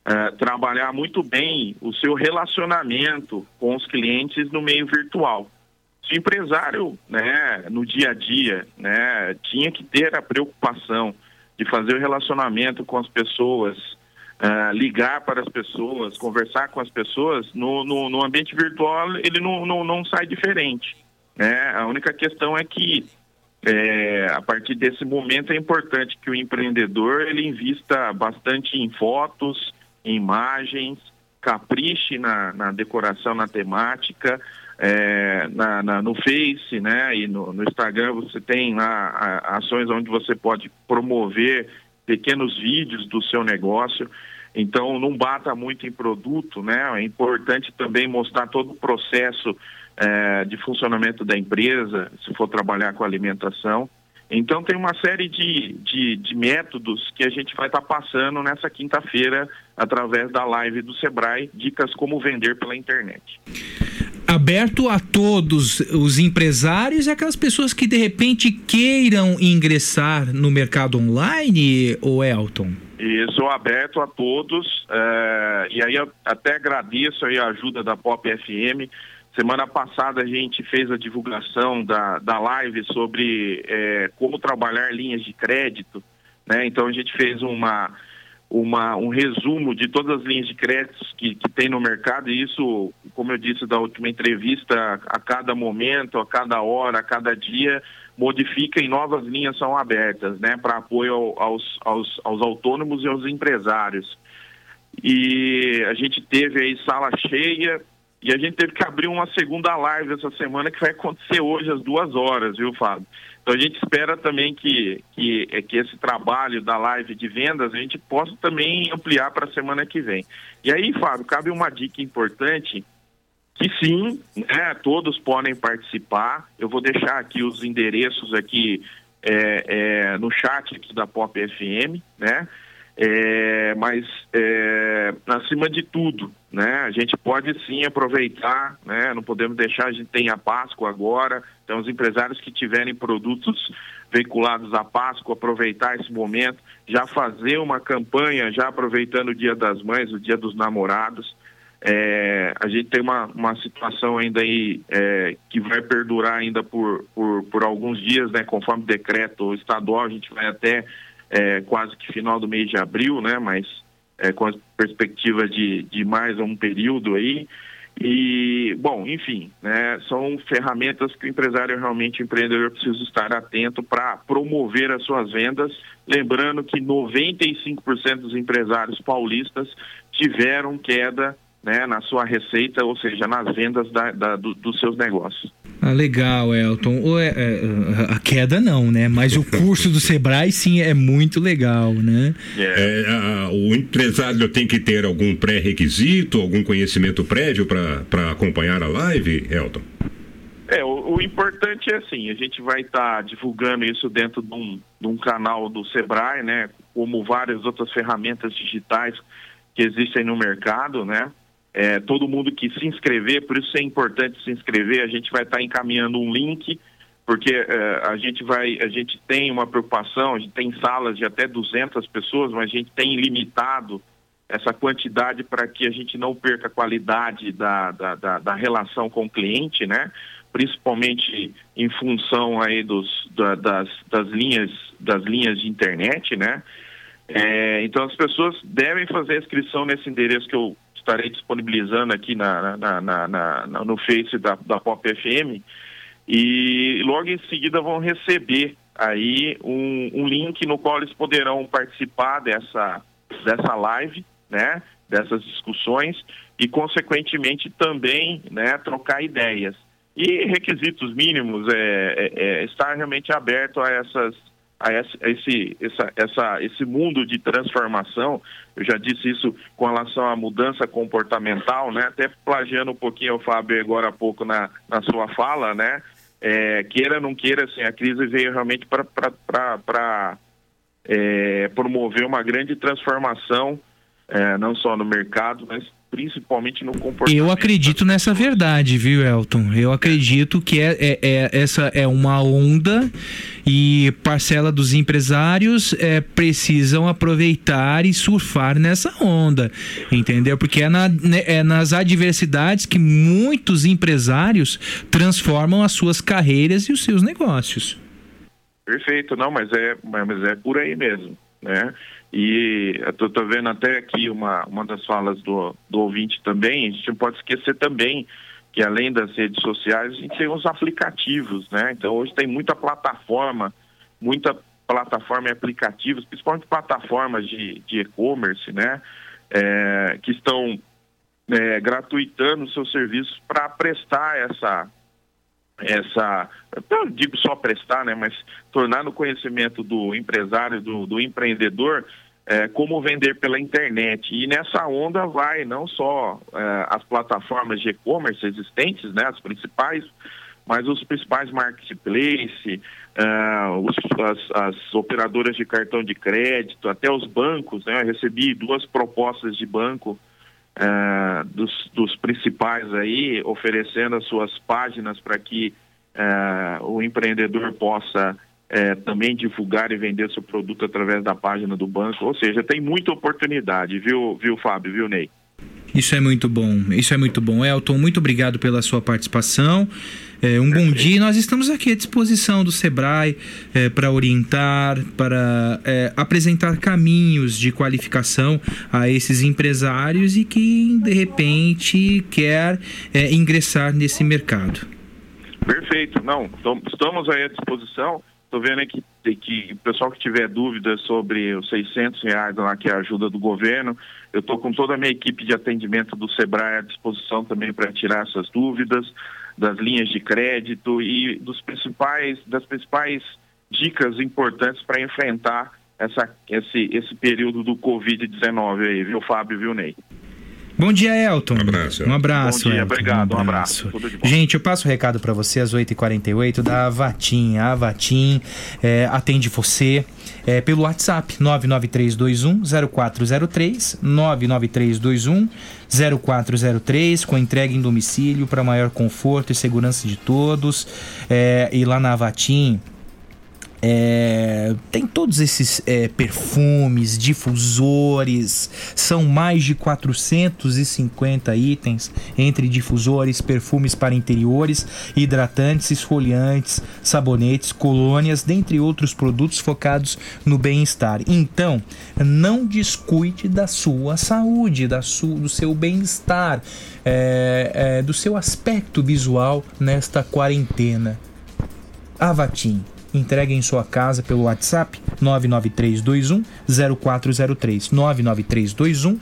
é, trabalhar muito bem o seu relacionamento com os clientes no meio virtual. Se o empresário, né, no dia a dia, né, tinha que ter a preocupação de fazer o relacionamento com as pessoas, é, ligar para as pessoas, conversar com as pessoas, no, no, no ambiente virtual ele não, não, não sai diferente. Né? A única questão é que é, a partir desse momento é importante que o empreendedor ele invista bastante em fotos, imagens, capriche na, na decoração, na temática, é, na, na- no Face, né, e no, no Instagram você tem lá a- ações onde você pode promover pequenos vídeos do seu negócio. Então não bata muito em produto, né? É importante também mostrar todo o processo é, de funcionamento da empresa, se for trabalhar com alimentação. Então tem uma série de, de, de métodos que a gente vai estar passando nessa quinta-feira através da live do Sebrae, dicas como vender pela internet. Aberto a todos os empresários e aquelas pessoas que de repente queiram ingressar no mercado online, o Elton. Isso aberto a todos. eh, e aí eu até agradeço aí a ajuda da Pop FM. Semana passada a gente fez a divulgação da, da live sobre eh, como trabalhar linhas de crédito. Né? Então a gente fez uma, uma, um resumo de todas as linhas de créditos que, que tem no mercado, e isso, como eu disse da última entrevista, a cada momento, a cada hora, a cada dia, modifica e novas linhas são abertas, né, para apoio ao- aos, aos, aos autônomos e aos empresários. E a gente teve aí sala cheia e a gente teve que abrir uma segunda live essa semana que vai acontecer hoje às duas horas, viu, Fábio? Então a gente espera também que, que, é que esse trabalho da live de vendas a gente possa também ampliar para a semana que vem. E aí, Fábio, cabe uma dica importante que sim, né, todos podem participar. Eu vou deixar aqui os endereços aqui é, é, no chat aqui da Pop FM, né? É, mas é, acima de tudo, né? A gente pode sim aproveitar, né? Não podemos deixar, a gente tem a Páscoa agora, então os empresários que tiverem produtos veiculados à Páscoa, aproveitar esse momento, já fazer uma campanha, já aproveitando o Dia das Mães, o Dia dos Namorados. É, a gente tem uma, uma situação ainda aí é, que vai perdurar ainda por, por, por alguns dias, né? Conforme decreto estadual, a gente vai até é, quase que final do mês de abril, né? Mas é, com a perspectiva de, de mais um período aí. E, bom, enfim, né, são ferramentas que o empresário realmente, o empreendedor, precisa estar atento para promover as suas vendas. Lembrando que 95% dos empresários paulistas tiveram queda né, na sua receita, ou seja, nas vendas da, da- do- dos seus negócios. Ah, legal, Elton. O- é, é, a queda não, né? Mas o curso do Sebrae sim é muito legal, né? É, a- o empresário tem que ter algum pré-requisito, algum conhecimento prévio para acompanhar a live, Elton? É, o, o importante é assim, a gente vai estar divulgando isso dentro de um, de um canal do Sebrae, né? Como várias outras ferramentas digitais que existem no mercado, né? É, todo mundo que se inscrever, por isso é importante se inscrever, a gente vai estar encaminhando um link, porque é, a gente vai, a gente tem uma preocupação, a gente tem salas de até 200 pessoas, mas a gente tem limitado essa quantidade para que a gente não perca a qualidade da, da, da, da relação com o cliente, né? Principalmente em função aí dos, da- das, das linhas das linhas de internet, né? É, então as pessoas devem fazer a inscrição nesse endereço que eu estarei disponibilizando aqui na, na- na- na- no Face da, da Pop FM e logo em seguida vão receber aí um, um link no qual eles poderão participar dessa, dessa live, né? Dessas discussões e consequentemente também, né? Trocar ideias e requisitos mínimos é, é- é estar realmente aberto a essas a esse, essa, essa, esse mundo de transformação. Eu já disse isso com relação à mudança comportamental, né? Até plagiando um pouquinho o Fábio agora há pouco na, na sua fala, né? É, queira ou não queira, assim, a crise veio realmente para é, promover uma grande transformação, é, não só no mercado, mas principalmente no comportamento. Eu acredito nessa verdade, viu, Elton? Eu acredito que é, é- é- essa é uma onda e parcela dos empresários é, precisam aproveitar e surfar nessa onda, entendeu? Porque é, na- né, é nas adversidades que muitos empresários transformam as suas carreiras e os seus negócios. Perfeito, não, mas é, mas é por aí mesmo, né? E tô vendo até aqui uma, uma das falas do, do ouvinte também, a gente não pode esquecer também que além das redes sociais, a gente tem os aplicativos, né? Então hoje tem muita plataforma, muita plataforma e aplicativos, principalmente plataformas de e-commerce, né? É, que estão é, gratuitando seus serviços para prestar essa essa, não digo só prestar, né, mas tornar no conhecimento do empresário, do, do empreendedor, é, como vender pela internet. E nessa onda vai não só é, as plataformas de e-commerce existentes, né, as principais, mas os principais marketplace, é, os, as, as, operadoras de cartão de crédito, até os bancos. Né, eu recebi duas propostas de banco é, dos, dos, principais aí, oferecendo as suas páginas para que é, o empreendedor possa é, também divulgar e vender seu produto através da página do banco. Ou seja, tem muita oportunidade, viu, viu Fábio, viu, Ney? Isso é muito bom, isso é muito bom. Elton, muito obrigado pela sua participação. É, um bom dia. Nós estamos aqui à disposição do Sebrae é, para orientar, para é, apresentar caminhos de qualificação a esses empresários e quem de repente quer é, ingressar nesse mercado. Perfeito. Não, estamos aí à disposição. Estou vendo que, que o pessoal que tiver dúvidas sobre os 600 reais lá, que é a ajuda do governo, eu estou com toda a minha equipe de atendimento do Sebrae à disposição também para tirar essas dúvidas, das linhas de crédito e dos principais, das principais dicas importantes para enfrentar essa, esse, esse período do Covid-19 aí, viu, Fábio, viu, Ney? Bom dia, Elton. Um abraço. Um abraço. Bom dia, Elton. obrigado, um abraço. Gente, eu passo o um recado para você às 8h48 da Avatim. A Avatim é, atende você é, pelo WhatsApp 99321 0403 99321 0403 com entrega em domicílio para maior conforto e segurança de todos. É, e lá na Avatim é, tem todos esses é, perfumes, difusores, são mais de 450 itens entre difusores, perfumes para interiores, hidratantes, esfoliantes, sabonetes, colônias, dentre outros produtos focados no bem-estar. Então, não descuide da sua saúde, da su, do seu bem-estar, é, é do seu aspecto visual nesta quarentena. Avatim entregue em sua casa pelo WhatsApp 99321 0403. 99321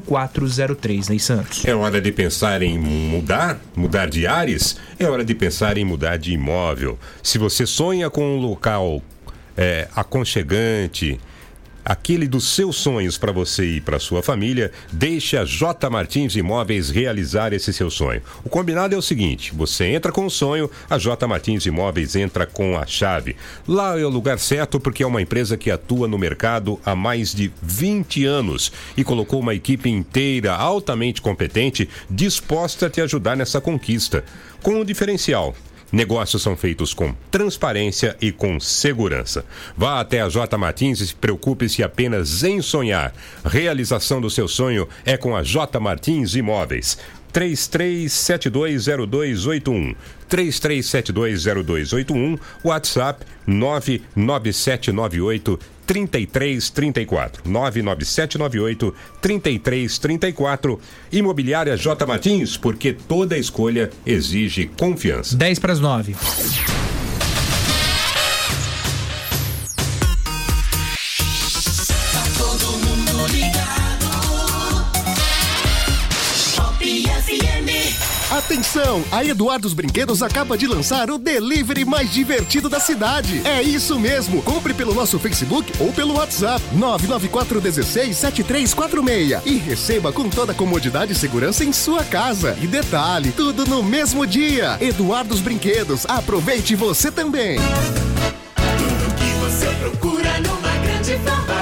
0403, Ney Santos. É hora de pensar em mudar, mudar de ares? É hora de pensar em mudar de imóvel. Se você sonha com um local é, aconchegante, aquele dos seus sonhos para você e para sua família, deixe a J Martins Imóveis realizar esse seu sonho. O combinado é o seguinte: você entra com o sonho, a J Martins Imóveis entra com a chave. Lá é o lugar certo porque é uma empresa que atua no mercado há mais de 20 anos e colocou uma equipe inteira altamente competente disposta a te ajudar nessa conquista. Com um diferencial Negócios são feitos com transparência e com segurança. Vá até a J Martins e preocupe-se apenas em sonhar. Realização do seu sonho é com a J Martins Imóveis. 33720281. 33720281, WhatsApp 99798 3334. 99798 3334. Imobiliária J Martins, porque toda escolha exige confiança. 10 para as 9. Atenção! A Eduardo's Brinquedos acaba de lançar o delivery mais divertido da cidade. É isso mesmo! Compre pelo nosso Facebook ou pelo WhatsApp 994 16 7346 e receba com toda comodidade e segurança em sua casa. E detalhe, tudo no mesmo dia. Eduardo's Brinquedos, aproveite você também. Tudo que você procura numa grande farmácia.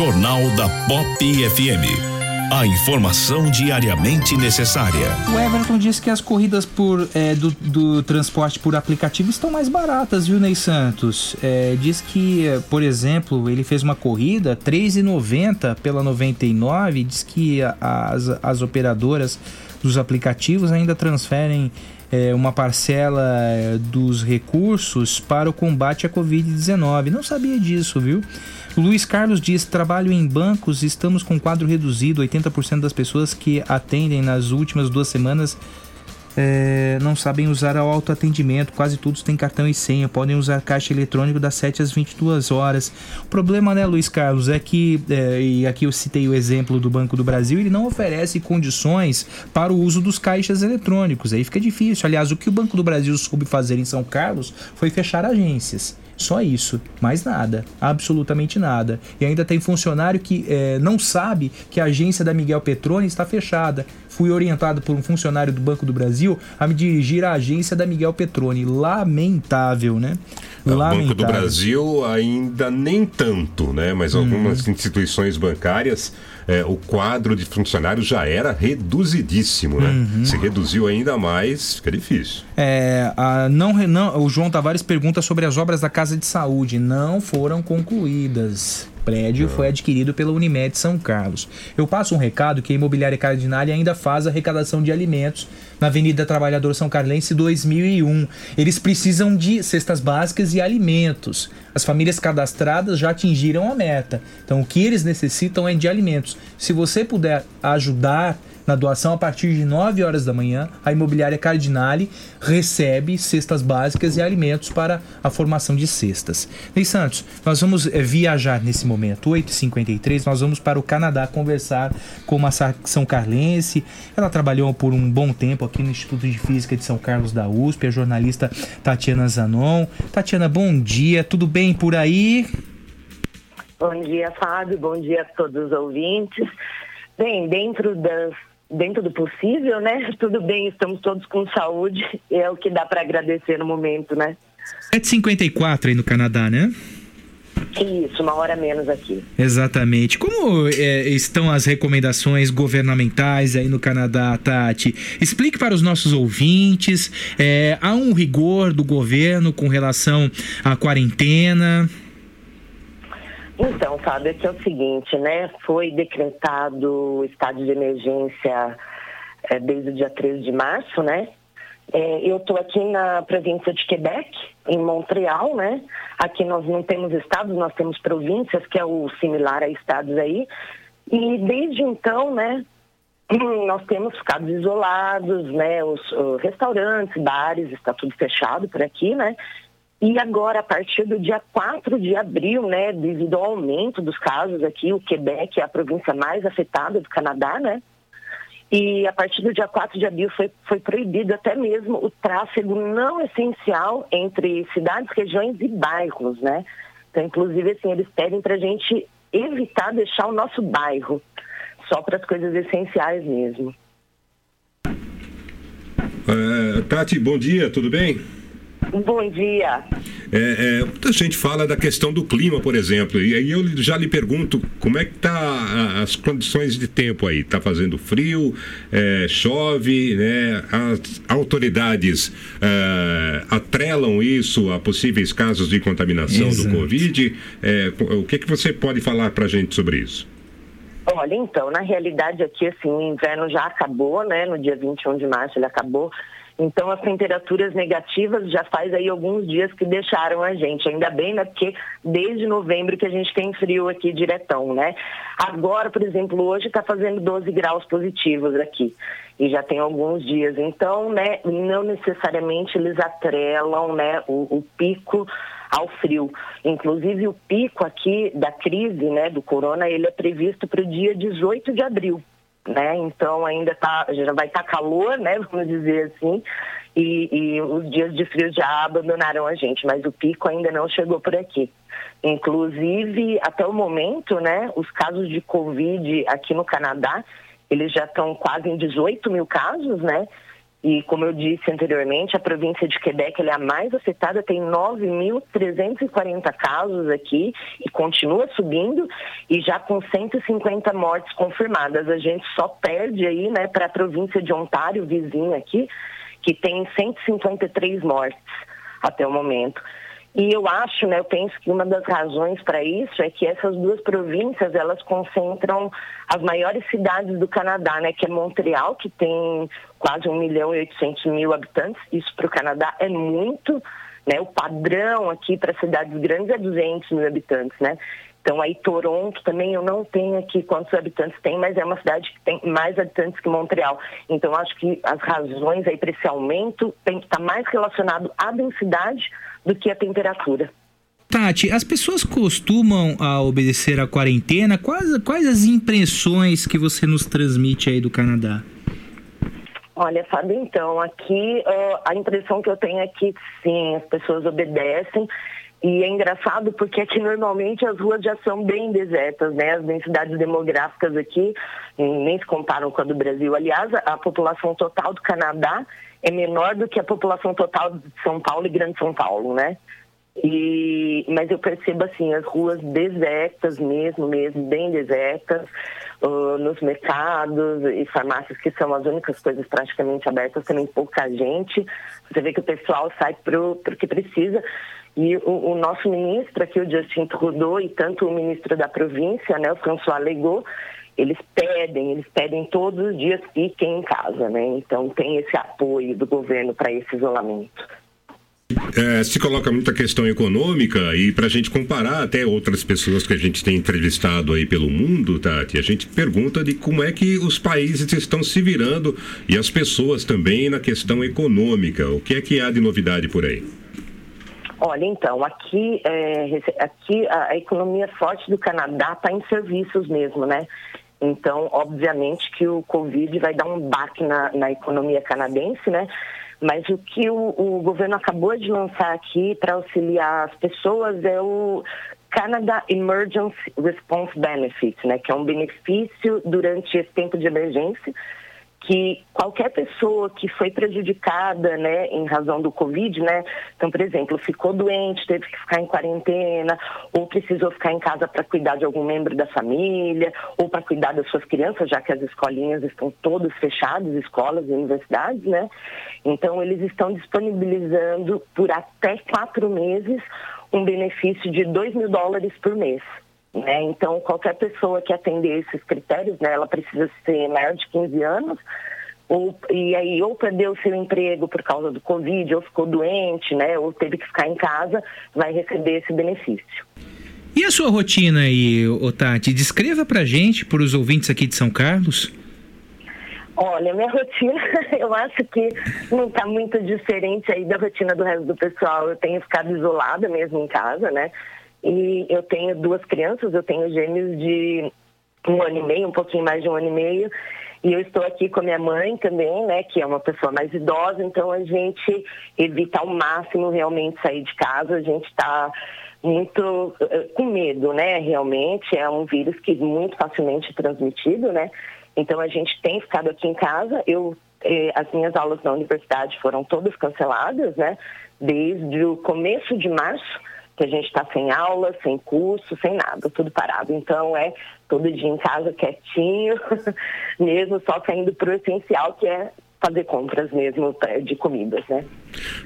Jornal da Pop FM. A informação diariamente necessária. O Everton disse que as corridas por, é, do, do transporte por aplicativo estão mais baratas, viu, Ney Santos? É, diz que, por exemplo, ele fez uma corrida R$ 3,90 pela 99. Diz que as, as operadoras dos aplicativos ainda transferem é, uma parcela é, dos recursos para o combate à Covid-19. Não sabia disso, viu? Luiz Carlos diz: trabalho em bancos, estamos com quadro reduzido. 80% das pessoas que atendem nas últimas duas semanas é, não sabem usar o autoatendimento. Quase todos têm cartão e senha. Podem usar caixa eletrônico das 7 às 22 horas. O problema, né, Luiz Carlos, é que, é, e aqui eu citei o exemplo do Banco do Brasil, ele não oferece condições para o uso dos caixas eletrônicos. Aí fica difícil. Aliás, o que o Banco do Brasil soube fazer em São Carlos foi fechar agências. Só isso, mais nada, absolutamente nada. E ainda tem funcionário que eh, não sabe que a agência da Miguel Petroni está fechada. Fui orientado por um funcionário do Banco do Brasil a me dirigir à agência da Miguel Petroni. Lamentável, né? O Banco do Brasil ainda nem tanto, né? Mas algumas instituições bancárias, eh, o quadro de funcionários já era reduzidíssimo, né? Uhum. Se reduziu ainda mais, fica difícil. É, a não, não, o João Tavares pergunta sobre as obras da Casa de Saúde. Não foram concluídas. O prédio foi adquirido pela Unimed São Carlos. Eu passo um recado que a Imobiliária Cardinale ainda faz arrecadação de alimentos na Avenida Trabalhador São Carlense 2001. Eles precisam de cestas básicas e alimentos. As famílias cadastradas já atingiram a meta. Então o que eles necessitam é de alimentos. Se você puder ajudar na doação a partir de 9 horas da manhã, a Imobiliária Cardinale recebe cestas básicas e alimentos para a formação de cestas. Ney Santos, nós vamos eh, viajar nesse momento, 8h53, nós vamos para o Canadá conversar com uma São Carlense. Ela trabalhou por um bom tempo aqui no Instituto de Física de São Carlos da USP, a jornalista Tatiana Zanon. Tatiana, bom dia, tudo bem por aí? Bom dia, Fábio. Bom dia a todos os ouvintes. Bem, dentro das dentro do possível, né? [LAUGHS] Tudo bem, estamos todos com saúde. [LAUGHS] É o que dá para agradecer no momento, né? 7h54 aí no Canadá, né? Isso, uma hora menos aqui. Exatamente. Como é, estão as recomendações governamentais aí no Canadá, Tati? Explique para os nossos ouvintes. é, há um rigor do governo com relação à quarentena? Então, Fábio, aqui é o seguinte, né? Foi decretado o estado de emergência eh, desde o dia 13 de março, né? Eh, eu estou aqui na província de Quebec, em Montreal, né? Aqui nós não temos estados, nós temos províncias, que é o similar a estados aí. E desde então, né? [CLEARS THROAT] Nós temos ficado isolados, né? Os, os restaurantes, bares, está tudo fechado por aqui, né? E agora, a partir do dia 4 de abril, né, devido ao aumento dos casos aqui, o Quebec é a província mais afetada do Canadá, né? E a partir do dia 4 de abril foi, foi proibido até mesmo o tráfego não essencial entre cidades, regiões e bairros, né? Então, inclusive, assim, eles pedem para a gente evitar deixar o nosso bairro, só para as coisas essenciais mesmo. Eh, Tati, bom dia, tudo bem? Bom dia. É, é, muita gente fala da questão do clima, por exemplo, e aí eu já lhe pergunto como é que tá a- as condições de tempo aí? Tá fazendo frio, é, chove, né? As autoridades é, atrelam isso a possíveis casos de contaminação Exato. do Covid. É, o que que você pode falar para a gente sobre isso? Olha, então, na realidade aqui, assim, o inverno já acabou, né? No dia 21 de março ele acabou. Então, as temperaturas negativas já faz aí alguns dias que deixaram a gente. Ainda bem, né? Porque desde novembro que a gente tem frio aqui diretão, né? Agora, por exemplo, hoje está fazendo 12 graus positivos aqui. E já tem alguns dias. Então, né, não necessariamente eles atrelam né, o, o pico ao frio. Inclusive o pico aqui da crise, né, do corona, ele é previsto para o dia 18 de abril. Né? Então ainda tá, já vai estar tá calor, né? [LAUGHS] Vamos dizer assim, e, e, os dias de frio já abandonaram a gente, mas o pico ainda não chegou por aqui. Inclusive, até o momento, né, os casos de Covid aqui no Canadá, eles já estão quase em 18 mil casos, né? E como eu disse anteriormente, a província de Quebec é a mais afetada, tem 9.340 casos aqui e continua subindo e já com 150 mortes confirmadas. A gente só perde aí, né, para a província de Ontário, vizinha aqui, que tem 153 mortes até o momento. E eu acho, né, eu penso que uma das razões para isso é que essas duas províncias, elas concentram as maiores cidades do Canadá, né, que é Montreal, que tem quase 1 milhão e 800 mil habitantes. Isso para o Canadá é muito, né, o padrão aqui para cidades grandes é 200 mil habitantes, né. Então aí Toronto também eu não tenho aqui quantos habitantes tem, mas é uma cidade que tem mais habitantes que Montreal. Então acho que as razões aí para esse aumento tem que estar tá mais relacionado à densidade do que a temperatura. Tati, as pessoas costumam a ah, obedecer à quarentena? Quais, quais as impressões que você nos transmite aí do Canadá? Olha, Fábio, então, aqui uh, a impressão que eu tenho é que sim, as pessoas obedecem. E é engraçado porque aqui normalmente as ruas já são bem desertas, né? As densidades demográficas aqui nem se comparam com a do Brasil. Aliás, a, a população total do Canadá é menor do que a população total de São Paulo e Grande São Paulo, né? E, mas eu percebo assim as ruas desertas mesmo, mesmo bem desertas, uh, nos mercados e farmácias que são as únicas coisas praticamente abertas, também pouca gente. Você vê que o pessoal sai pro, pro que precisa. E o, o nosso ministro aqui, o Justin Trudeau, e tanto o ministro da província, né, o François Legault, eles pedem, eles pedem todos os dias fiquem em casa, né? Então tem esse apoio do governo para esse isolamento. É, se coloca muita questão econômica e para a gente comparar até outras pessoas que a gente tem entrevistado aí pelo mundo, Tati, a gente pergunta de como é que os países estão se virando e as pessoas também na questão econômica. O que é que há de novidade por aí? Olha, então, aqui, é, aqui a, a economia forte do Canadá está em serviços mesmo, né? Então, obviamente que o Covid vai dar um baque na, na economia canadense, né? Mas o que o, o governo acabou de lançar aqui para auxiliar as pessoas é o Canada Emergency Response Benefit, né? Que é um benefício durante esse tempo de emergência que qualquer pessoa que foi prejudicada, né, em razão do Covid, né, então, por exemplo, ficou doente, teve que ficar em quarentena, ou precisou ficar em casa para cuidar de algum membro da família, ou para cuidar das suas crianças, já que as escolinhas estão todas fechadas, escolas e universidades, né, então eles estão disponibilizando por até quatro meses um benefício de 2 mil dólares por mês. Né? Então, qualquer pessoa que atender esses critérios, né, ela precisa ser maior de 15 anos, ou, e aí ou perdeu o seu emprego por causa do Covid, ou ficou doente, né, ou teve que ficar em casa, vai receber esse benefício. E a sua rotina aí, Tati? Descreva pra gente, para os ouvintes aqui de São Carlos. Olha, minha rotina, [LAUGHS] eu acho que não está muito diferente aí da rotina do resto do pessoal. Eu tenho ficado isolada mesmo em casa, né? E eu tenho duas crianças, eu tenho gêmeos de um ano e meio, um pouquinho mais de um ano e meio. E eu estou aqui com a minha mãe também, né, que é uma pessoa mais idosa, então a gente evita ao máximo realmente sair de casa, a gente está muito uh, com medo, né, realmente, é um vírus que muito facilmente é transmitido, né, então a gente tem ficado aqui em casa, eu, eh, as minhas aulas na universidade foram todas canceladas, né, desde o começo de março, que a gente está sem aula, sem curso, sem nada, tudo parado. Então é todo dia em casa quietinho, [LAUGHS] mesmo só saindo para o essencial, que é fazer compras mesmo é, de comidas, né?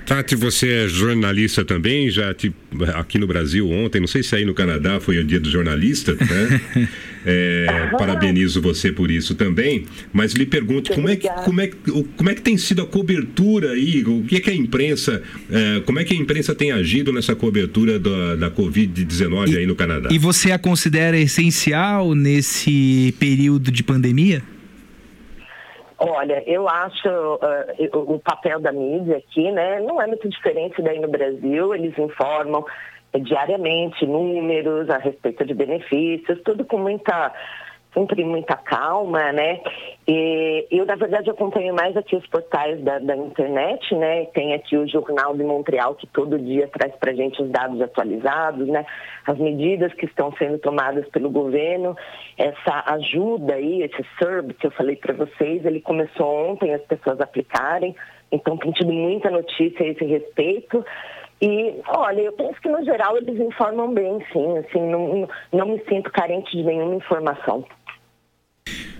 Tati, você é jornalista também, já te, aqui no Brasil ontem, não sei se aí no Canadá foi o dia do jornalista, né? [LAUGHS] É, parabenizo você por isso também, mas lhe pergunto como é, que, como, é, como é que tem sido a cobertura aí, o que é que a imprensa, é, como é que a imprensa tem agido nessa cobertura da, da Covid-19 aí no Canadá? E você a considera essencial nesse período de pandemia? Olha, eu acho uh, o papel da mídia aqui, né, não é muito diferente daí no Brasil. Eles informam diariamente números a respeito de benefícios, tudo com muita sempre muita calma, né? E eu, na verdade, acompanho mais aqui os portais da, da, internet, né? Tem aqui o Jornal de Montreal, que todo dia traz para a gente os dados atualizados, né? As medidas que estão sendo tomadas pelo governo, essa ajuda aí, esse SERB que eu falei para vocês, ele começou ontem as pessoas aplicarem, então tem tido muita notícia a esse respeito. E, olha, eu penso que no geral eles informam bem, sim, assim, não, não me sinto carente de nenhuma informação.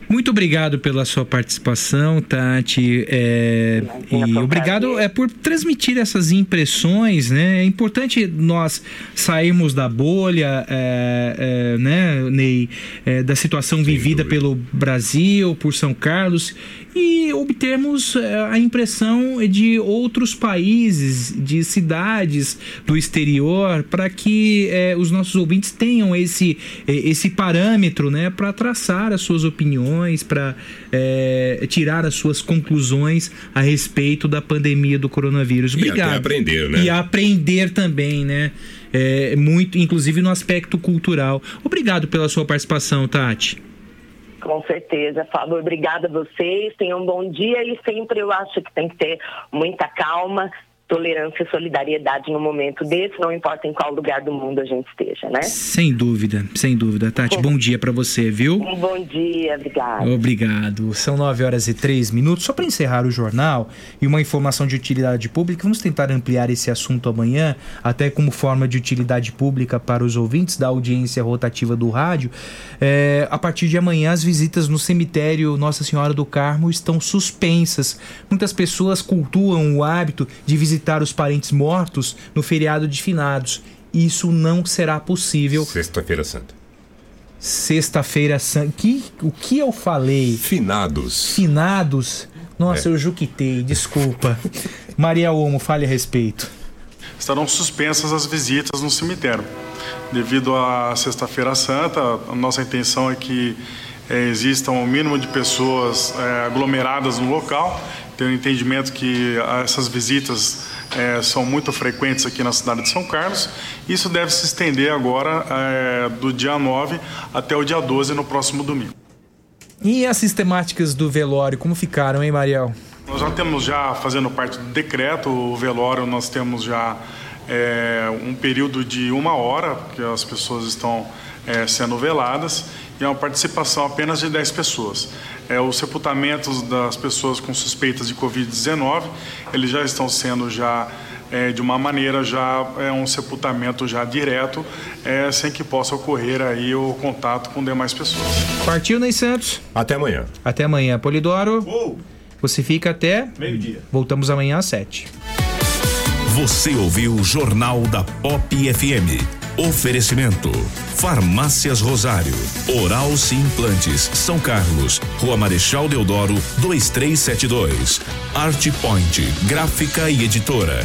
Muito obrigado pela sua participação, Tati. É, e obrigado é por transmitir essas impressões, né? É importante nós sairmos da bolha, é, é, né, Ney, é, da situação vivida pelo Brasil, por São Carlos e obtermos é, a impressão de outros países, de cidades do exterior, para que é, os nossos ouvintes tenham esse, esse parâmetro, né, para traçar as suas opiniões para tirar as suas conclusões a respeito da pandemia do coronavírus. Obrigado. E aprender, né? E aprender também, né? É, muito, inclusive no aspecto cultural. Obrigado pela sua participação, Tati. Com certeza, Fábio. Obrigada a vocês. Tenham um bom dia e sempre eu acho que tem que ter muita calma tolerância e solidariedade no momento desse, não importa em qual lugar do mundo a gente esteja, né? Sem dúvida, sem dúvida. Tati, bom dia para você, viu? Um bom dia, obrigado. Obrigado. São nove horas e três minutos. Só para encerrar o jornal e uma informação de utilidade pública, vamos tentar ampliar esse assunto amanhã, até como forma de utilidade pública para os ouvintes da audiência rotativa do rádio. É, a partir de amanhã, as visitas no cemitério Nossa Senhora do Carmo estão suspensas. Muitas pessoas cultuam o hábito de visitar visitar os parentes mortos no feriado de finados. Isso não será possível. Sexta-feira Santa. Sexta-feira Santa. Que, o que eu falei? Finados. Finados? Nossa, é. eu juquitei, desculpa. [LAUGHS] Maria Omo, fale a respeito. Estarão suspensas as visitas no cemitério. Devido à Sexta-feira Santa, a nossa intenção é que é, existam o um mínimo de pessoas é, aglomeradas no local tenho entendimento que essas visitas é, são muito frequentes aqui na cidade de São Carlos. Isso deve se estender agora é, do dia 9 até o dia 12, no próximo domingo. E as sistemáticas do velório, como ficaram, hein, Mariel? Nós já temos já, fazendo parte do decreto, o velório, nós temos já é, um período de uma hora que as pessoas estão sendo veladas e é uma participação apenas de 10 pessoas é, os sepultamentos das pessoas com suspeitas de Covid-19, eles já estão sendo já é, de uma maneira já é um sepultamento já direto, é, sem que possa ocorrer aí o contato com demais pessoas. Partiu, Ney Santos? Até amanhã. Até amanhã, Polidoro. Uou. Você fica até meio-dia. Voltamos amanhã às sete. Você ouviu o Jornal da Pop FM. Oferecimento: Farmácias Rosário, Oral Implantes, São Carlos, Rua Marechal Deodoro, 2372. Art Point, Gráfica e Editora.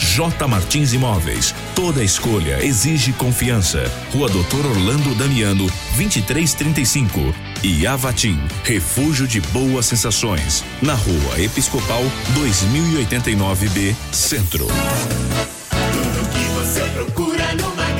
J Martins Imóveis. Toda escolha exige confiança. Rua Doutor Orlando Damiano, 2335. E Avatim, refúgio de boas sensações. Na Rua Episcopal, 2089B, Centro. Tudo que você procura numa